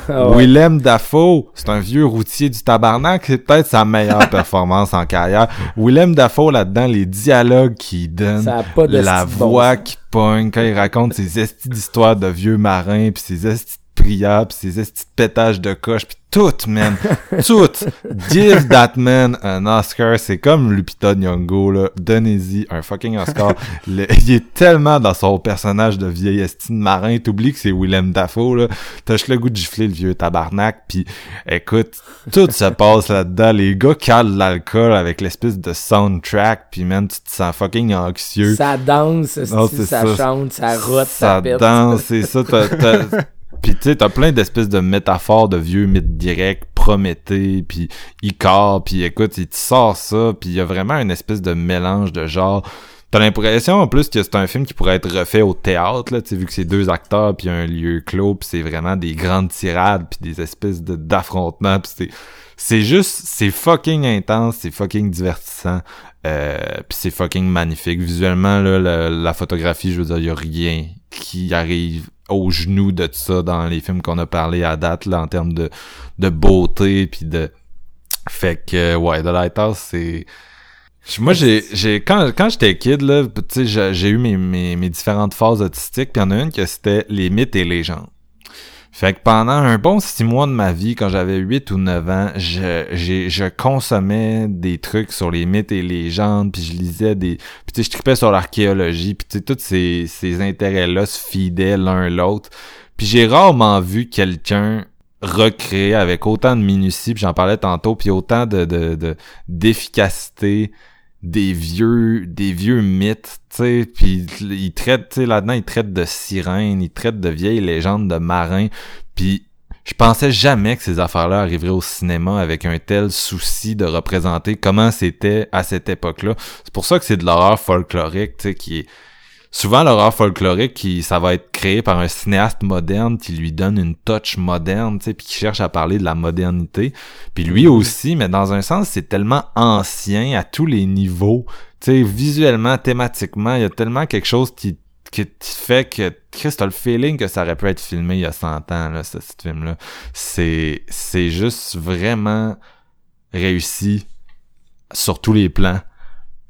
Oh, ah Willem Dafoe, c'est un vieux routier du tabarnak. C'est peut-être sa meilleure performance en carrière. Willem Dafoe, là-dedans, les dialogues qu'il donne, la voix qui pogne quand il raconte ses estis d'histoire de vieux marins puis ses estis ses petits pétages de coche pis tout, man. tout. Give that man un Oscar. C'est comme Lupita Nyong'o, là. Donnez-y un fucking Oscar. il est tellement dans son personnage de vieil estime marin. T'oublies que c'est Willem Dafoe, là. T'as le goût de gifler le vieux tabarnak? Puis, écoute, tout se passe là-dedans. Les gars calent l'alcool avec l'espèce de soundtrack. Puis, man, tu te sens fucking anxieux. Ça danse, ça, ça, chante, ça rote, ça, ça danse, c'est ça. T'as, Pis tu sais, t'as plein d'espèces de métaphores de vieux mythes directs, Prométhée, puis Icar, puis écoute, il te sort ça, puis il y a vraiment une espèce de mélange de genre. T'as l'impression en plus que c'est un film qui pourrait être refait au théâtre, là, vu que c'est deux acteurs puis un lieu clos, puis c'est vraiment des grandes tirades puis des espèces de d'affrontements, puis c'est c'est juste c'est fucking intense, c'est fucking divertissant. Euh, puis c'est fucking magnifique visuellement là, la, la, photographie, je veux dire, y a rien qui arrive au genou de tout ça dans les films qu'on a parlé à date là en termes de, de beauté puis de fait que ouais The Lighthouse c'est moi j'ai j'ai quand quand j'étais kid là tu sais j'ai eu mes, mes, mes différentes phases autistiques puis en a une que c'était les mythes et légendes fait que pendant un bon six mois de ma vie, quand j'avais 8 ou 9 ans, je, consommais des trucs sur les mythes et légendes, puis je lisais des... Puis tu sais, je tripais sur l'archéologie, puis tu sais, tous ces, ces intérêts-là se fidaient l'un l'autre. Puis j'ai rarement vu quelqu'un recréer avec autant de minutie, puis j'en parlais tantôt, puis autant de d'efficacité des vieux des vieux mythes, tu sais, puis il traite, tu sais, là-dedans, il traite de sirènes, il traite de vieilles légendes de marins, puis je pensais jamais que ces affaires-là arriveraient au cinéma avec un tel souci de représenter comment c'était à cette époque-là. C'est pour ça que c'est de l'horreur folklorique, tu sais, qui est souvent l'horreur folklorique qui ça va être créé par un cinéaste moderne qui lui donne une touch moderne tu sais puis qui cherche à parler de la modernité. Puis lui mhm. aussi mais dans un sens c'est tellement ancien à tous les niveaux. Tu sais visuellement thématiquement il y a tellement quelque chose qui qui fait que Chris t'as le feeling que ça aurait pu être filmé il y a 100 ans là ce, ce film là c'est c'est juste vraiment réussi sur tous les plans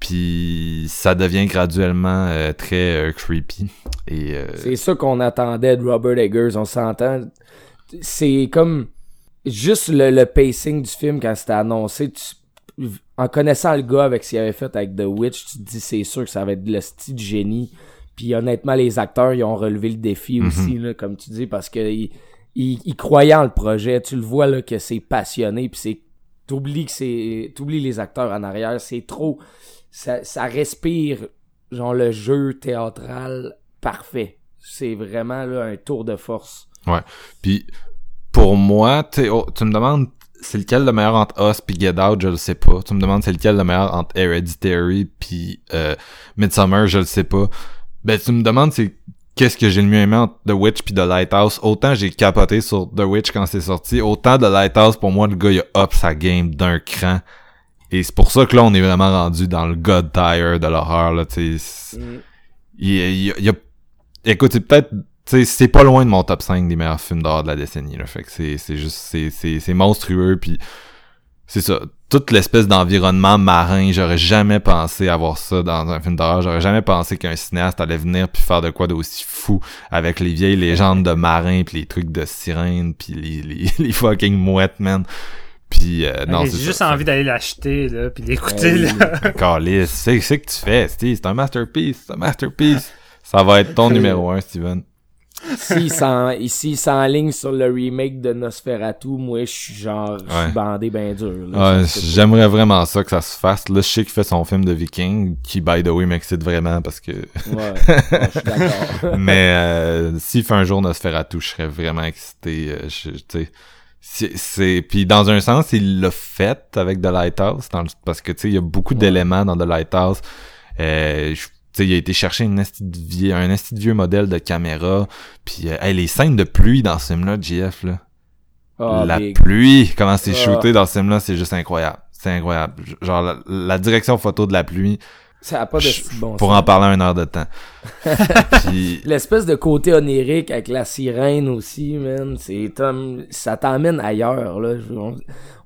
puis ça devient graduellement euh, très euh, creepy. Et euh, c'est ça qu'on attendait de Robert Eggers, on s'entend. C'est comme juste le, pacing du film quand c'était annoncé. en connaissant le gars avec ce qu'il avait fait avec The Witch, tu te dis c'est sûr que ça va être le style génie. Puis honnêtement, les acteurs, ils ont relevé le défi Mhm. aussi, là, comme tu dis, parce que ils, ils, ils croyaient en le projet. Tu le vois là que c'est passionné, puis c'est t'oublies que c'est t'oublies les acteurs en arrière, c'est trop ça, ça respire genre le jeu théâtral parfait. C'est vraiment là un tour de force. Puis pour moi, oh, tu me demandes c'est lequel le meilleur entre Us puis Get Out, je le sais pas. Tu me demandes c'est lequel le meilleur entre Hereditary puis euh, Midsummer, je le sais pas. Ben tu me demandes c'est qu'est-ce que j'ai le mieux aimé entre The Witch puis The Lighthouse? Autant j'ai capoté sur The Witch quand c'est sorti, autant The Lighthouse pour moi le gars il a up sa game d'un cran. Et c'est pour ça que là on est vraiment rendu dans le God Tire de l'horreur là, tu sais. Il, il, il y a écoute, c'est peut-être tu sais, c'est pas loin de mon top 5 des meilleurs films d'horreur de la décennie là. Fait que c'est c'est juste c'est c'est c'est monstrueux puis c'est ça, toute l'espèce d'environnement marin, j'aurais jamais pensé avoir ça dans un film d'horreur, j'aurais jamais pensé qu'un cinéaste allait venir puis faire de quoi d'aussi fou avec les vieilles légendes de marins puis les trucs de sirènes puis les, les les fucking mouettes man. Puis euh, non, J'ai juste ça. envie d'aller l'acheter, là, puis l'écouter, Ouais, là. Calice, c'est c'est que tu fais, Steve, c'est un masterpiece, c'est un masterpiece. Ça va être ton numéro un, Steven. S'il s'en, ici, s'enligne sur le remake de Nosferatu, moi, je suis genre, je Ouais. suis bandé ben dur. là. Ouais, Ça, c'est- j'aimerais vraiment ça que ça se fasse. Là, je sais qu'il fait son film de Viking, qui, by the way, m'excite vraiment parce que... Ouais, ouais, je suis d'accord. Mais euh, s'il fait un jour Nosferatu, je serais vraiment excité. euh, je- tu sais, c'est. Puis dans un sens, il l'a fait avec The Lighthouse, dans le- parce que, tu sais, il y a beaucoup Ouais. d'éléments dans The Lighthouse. Euh, je- tu sais, il a été chercher une vieux, un esti de vieux modèle de caméra. Puis euh, hey, les scènes de pluie dans ce film-là, JF, là. Ah, la big. pluie, comment c'est Ah. shooté dans ce film-là, c'est juste incroyable. C'est incroyable. Genre, la, la direction photo de la pluie, Ça a pas de je- bon pour sens. en parler une heure de temps. Puis, L'espèce de côté onirique avec la sirène aussi, man, c'est comme ça t'emmène ailleurs là.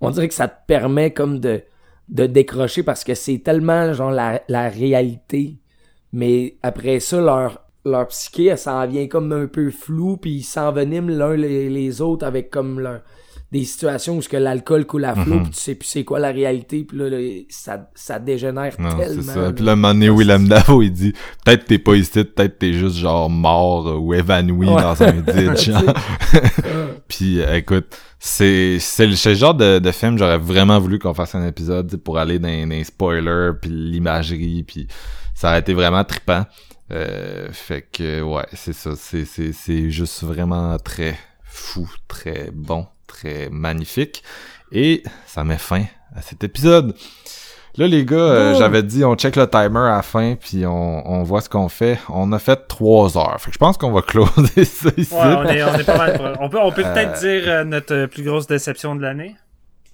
On dirait que ça te permet comme de de décrocher parce que c'est tellement genre la, la réalité, mais après ça leur leur psyché elle s'en vient comme un peu floue puis ils s'enveniment l'un les, les autres avec comme leur des situations où ce que l'alcool coule à flot puis tu sais plus c'est quoi la réalité puis là, là, ça ça dégénère non, tellement. ça. là. Puis là, un moment donné, Willem Dafoe, il dit, peut-être t'es pas ici, peut-être t'es juste genre mort euh, ou évanoui Ouais. dans un ditch. genre. Puis euh, écoute, c'est c'est le genre de, de film j'aurais vraiment voulu qu'on fasse un épisode pour aller dans, dans les spoilers puis l'imagerie puis ça aurait été vraiment trippant. Euh, fait que ouais, c'est ça, c'est c'est c'est juste vraiment très fou, très bon, très magnifique et ça met fin à cet épisode. Là les gars, euh, Oh. j'avais dit on check le timer à la fin puis on, on voit ce qu'on fait. On a fait trois heures. Fait que je pense qu'on va closer ça ici. Ouais, on est, on est pas mal. On peut, on peut peut-être Euh. dire euh, notre plus grosse déception de l'année.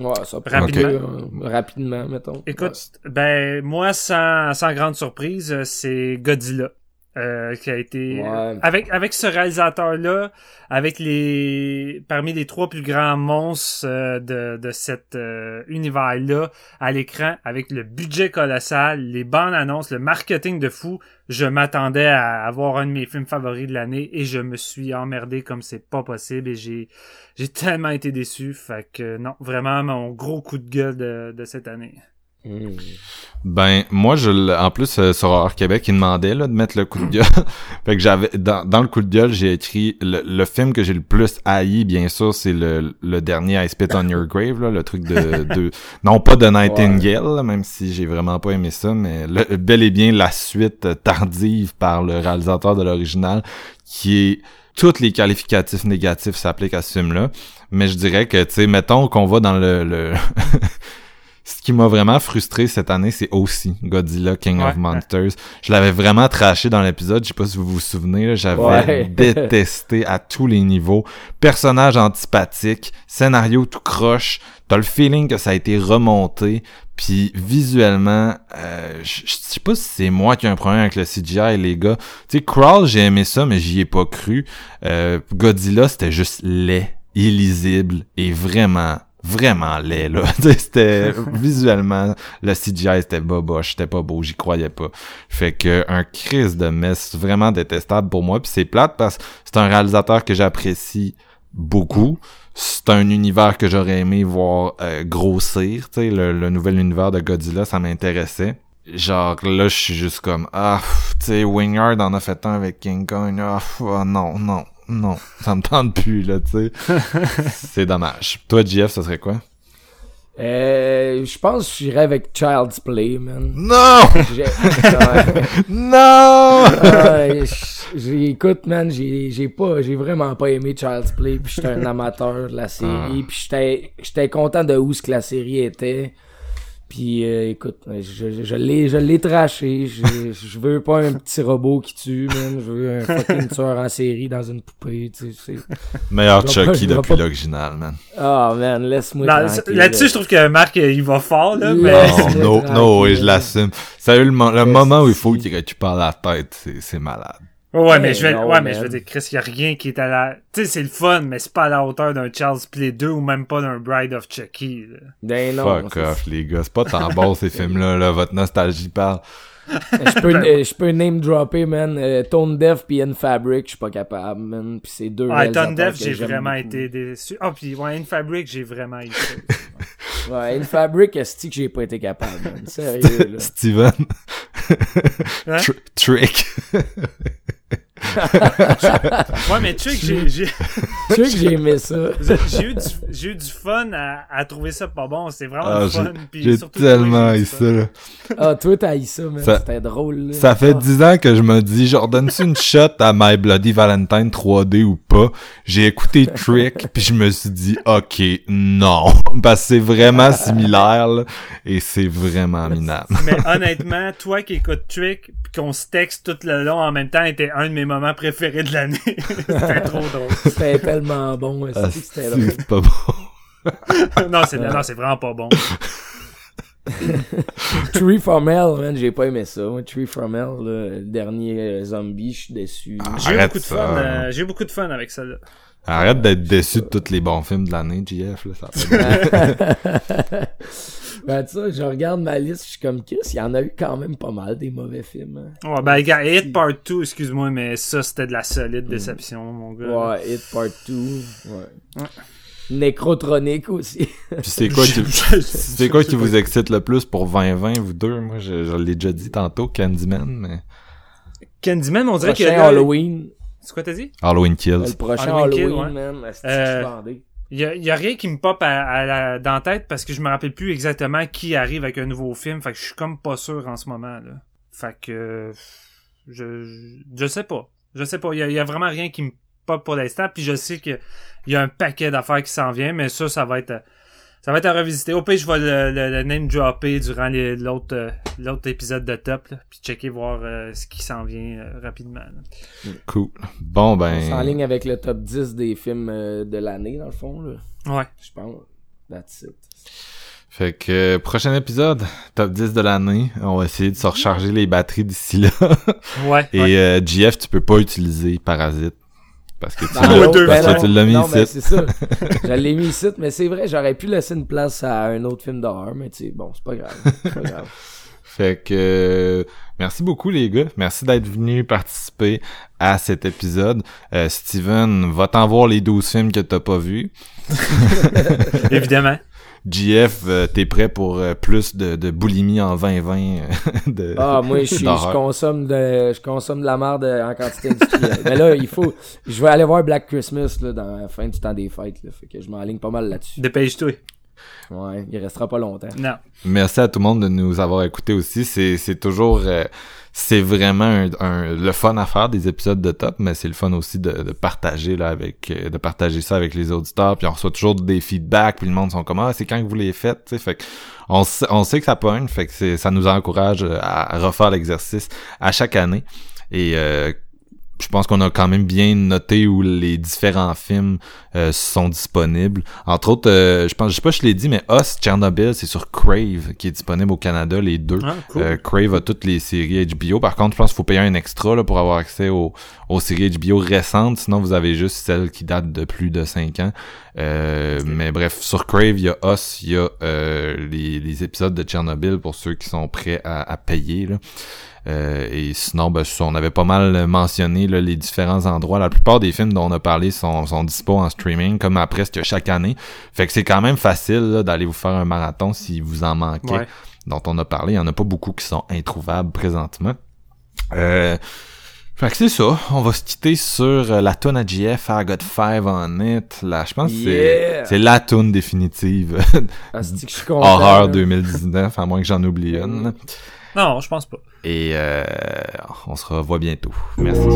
Ouais, ça peut Rapidement. être, euh, rapidement, mettons. Écoute, ben moi sans, sans grande surprise, c'est Godzilla. Euh, qui a été Ouais. avec avec ce réalisateur là avec les parmi les trois plus grands monstres euh, de de cet univers là à l'écran avec le budget colossal les bandes annonces le marketing de fou je m'attendais à avoir un de mes films favoris de l'année et je me suis emmerdé comme c'est pas possible et j'ai j'ai tellement été déçu fait que non vraiment mon gros coup de gueule de, de cette année Mm. Ben moi je en plus euh, sur Horror Québec il demandait là de mettre le coup de gueule. fait que j'avais dans, dans le coup de gueule, j'ai écrit le, le film que j'ai le plus haï bien sûr, c'est le, le dernier I Spit on Your Grave là, le truc de, de non pas de Nightingale, là, même si j'ai vraiment pas aimé ça mais le, bel et bien la suite tardive par le réalisateur de l'original qui est tous les qualificatifs négatifs s'appliquent à ce film-là, mais je dirais que tu sais mettons qu'on va dans le, le Ce qui m'a vraiment frustré cette année, c'est aussi Godzilla King Ouais. of Monsters. Je l'avais vraiment traché dans l'épisode, je sais pas si vous vous souvenez, j'avais Ouais. détesté à tous les niveaux. Personnage antipathique, scénario tout croche, t'as le feeling que ça a été remonté, puis visuellement, euh, je je sais pas si c'est moi qui ai un problème avec le CGI, les gars. Tu sais, Crawl, j'ai aimé ça, mais j'y ai pas cru. Euh, Godzilla, c'était juste laid, illisible et vraiment vraiment laid là c'était visuellement le CGI c'était boboche c'était pas beau j'y croyais pas fait que un crise de messe vraiment détestable pour moi puis c'est plate parce que c'est un réalisateur que j'apprécie beaucoup. C'est un univers que j'aurais aimé voir euh, grossir, tu le, le nouvel univers de Godzilla, ça m'intéressait. Genre là, je suis juste comme ah, tu sais, Wingard en a fait un avec King Kong. Ah, ah, non, non, non, ça me tente plus là, tu sais. C'est dommage. Toi, JF, ça serait quoi? Euh, je pense que j'irais avec Child's Play, man. Non, non. Ouais, j- j'ai- écoute, man, j'ai pas, j'ai vraiment pas aimé Child's Play, puis j'étais un amateur de la série, puis j'étais j'étais content de où ce que la série était. Puis euh, écoute, je, je, je l'ai je l'ai traché, je, je veux pas un petit robot qui tue, man, je veux un fucking tueur en série dans une poupée, tu sais. Meilleur pas- Chucky depuis pas- l'original, man. Ah man, laisse-moi Non. Là-dessus, je trouve que Marc, euh, il va fort, là. Mais... Non, c'est no, tranquille, no, oui, je l'assume. Sérieux, le, le moment où il faut qu'il récupère la tête, c'est c'est malade. Ouais, mais je vais, non, ouais, mais je veux dire, Chris, y a rien qui est à la, tu sais, c'est le fun, mais c'est pas à la hauteur d'un Charles Play 2 ou même pas d'un Bride of Chucky, là. Ben non, Fuck off, les gars. C'est pas tant bon, ces films-là, là. Votre nostalgie parle. je peux, euh, je peux name dropper, man. Euh, Tone Deaf pis In Fabric, je suis pas capable, man. Pis c'est deux Ah, Tone j'ai vraiment beaucoup. été déçu. Ah, puis ouais, In Fabric, j'ai vraiment ça. Ouais, In Fabric, est que j'ai pas été capable, man? Sérieux, là. Steven. Hein? Tr- trick. Ouais, mais tu sais que j'ai, j'ai, Tu sais que j'ai aimé ça. j'ai eu du, j'ai eu du fun à, à trouver ça pas bon. C'est vraiment Ah, fun. puis j'ai surtout tellement du ça, là. Ah, toi, t'as eu ça. Ça- C'était drôle, là. Ça fait Ah. 10 ans que je me dis, genre, donne-tu une shot à My Bloody Valentine 3D ou pas? J'ai écouté Trick, puis je me suis dit, ok, non. Parce que c'est vraiment similaire, là, et c'est vraiment minable. Mais honnêtement, toi qui écoutes Trick, puis qu'on se texte tout le long en même temps, était un de mes moments préférés de l'année. C'était trop drôle. C'était tellement bon, Ah, c'était pas bon. non, c'est, non, c'est vraiment pas bon. Tree from Hell, man, j'ai pas aimé ça. Tree from Hell, le dernier euh, zombie, je suis déçu. J'ai eu Arrête beaucoup de fun, euh, j'ai eu beaucoup de fun avec ça, là. Arrête d'être déçu de tous les bons films de l'année, JF, là, ça ben, tu sais, je regarde ma liste, je suis comme Chris, il y en a eu quand même pas mal des mauvais films. hein. Ouais, ben, gars, Hit Part 2, excuse-moi, mais ça, c'était de la solide déception, mon gars. Ouais, Hit Part 2. Ouais. Necrotronic aussi. Puis c'est quoi qui, c'est quoi qui vous excite le plus pour 2020, vous deux? Moi, je, je l'ai déjà dit tantôt, Candyman, mais Candyman, on dirait que. Halloween. C'est quoi t'as dit? Halloween Le Kills. prochain Halloween Kill, Halloween, ouais. man. Est-ce que Euh, bandé? Y a, rien qui me pop à, la, dans la tête parce que je me rappelle plus exactement qui arrive avec un nouveau film. Fait que je suis comme pas sûr en ce moment, là. Fait que. Je, je, sais pas. Je sais pas. A, y a vraiment rien qui me pop pour l'instant. Puis je sais que y a un paquet d'affaires qui s'en vient, mais ça, ça va être. Ça va être à revisiter. Au pire, je vais le, le, le name dropper durant les- l'autre euh, l'autre épisode de Top, là, puis checker voir euh, ce qui s'en vient euh, rapidement. là. Cool. Bon, ben. C'est en ligne avec le top 10 des films euh, de l'année, dans le fond, là. Ouais. Je pense. That's it. Fait que, euh, prochain épisode, top 10 de l'année. On va essayer de se recharger les batteries d'ici là. Ouais. Et ouais. euh, GF, tu peux pas utiliser Parasite. Parce que tu l'as- ouais, deux parce fois. que tu l'as mis non, mais ici. c'est ça. Je l'ai mis ici, mais c'est vrai, j'aurais pu laisser une place à un autre film d'horreur, mais tu sais, bon, c'est pas grave. C'est pas grave. Fait que euh, merci beaucoup les gars, merci d'être venus participer à cet épisode. Euh, Steven, va t'en voir les 12 films que t'as pas vus. Évidemment. GF, euh, t'es prêt pour euh, plus de, de boulimie en 2020 euh, de Ah, moi, je, suis- je d'horreur. consomme de, je consomme de la merde en quantité industrielle. mais là, il faut, je vais aller voir Black Christmas, là, dans la fin du temps des fêtes, là. Fait que je m'enligne pas mal là-dessus. Dépêche-toi. Ouais, il restera pas longtemps. Non. Merci à tout le monde de nous avoir écoutés aussi. C'est, c'est toujours, euh, c'est vraiment un, un- le fun à faire des épisodes de top, mais c'est le fun aussi de, de partager là avec, euh, de partager ça avec les auditeurs. Puis on reçoit toujours des feedbacks, puis le monde sont comme ah c'est quand que vous les faites, tu sais. Fait que on, on sait que ça pogne, fait que ça nous encourage à refaire l'exercice à chaque année. Et euh, je pense qu'on a quand même bien noté où les différents films euh, sont disponibles. Entre autres, euh, je pense, je sais pas si je l'ai dit, mais Us, Chernobyl, c'est sur Crave qui est disponible au Canada, les deux. Ah, cool. Euh, Crave a toutes les séries HBO. Par contre, je pense qu'il faut payer un extra là, pour avoir accès aux, aux séries HBO récentes. Sinon, vous avez juste celles qui datent de plus de 5 ans. Euh, mais bref, sur Crave, il y a Us, il y a euh, les, les, épisodes de Tchernobyl pour ceux qui sont prêts à, à payer. Là. Euh, et sinon, ben, on avait pas mal mentionné là, les différents endroits. La plupart des films dont on a parlé sont, sont dispo en streaming, comme à presque chaque année. Fait que c'est quand même facile d'aller vous faire un marathon si vous en manquez. Dont on a parlé. Il y en a pas beaucoup qui sont introuvables présentement. Euh, fait que c'est ça. On va se quitter sur euh, la tune à GF, I Got Five on It. Là, je pense que c'est la tune définitive. Ah, Horreur 2019, à moins que j'en oublie une. Non, je pense pas. Et euh, on se revoit bientôt. Merci.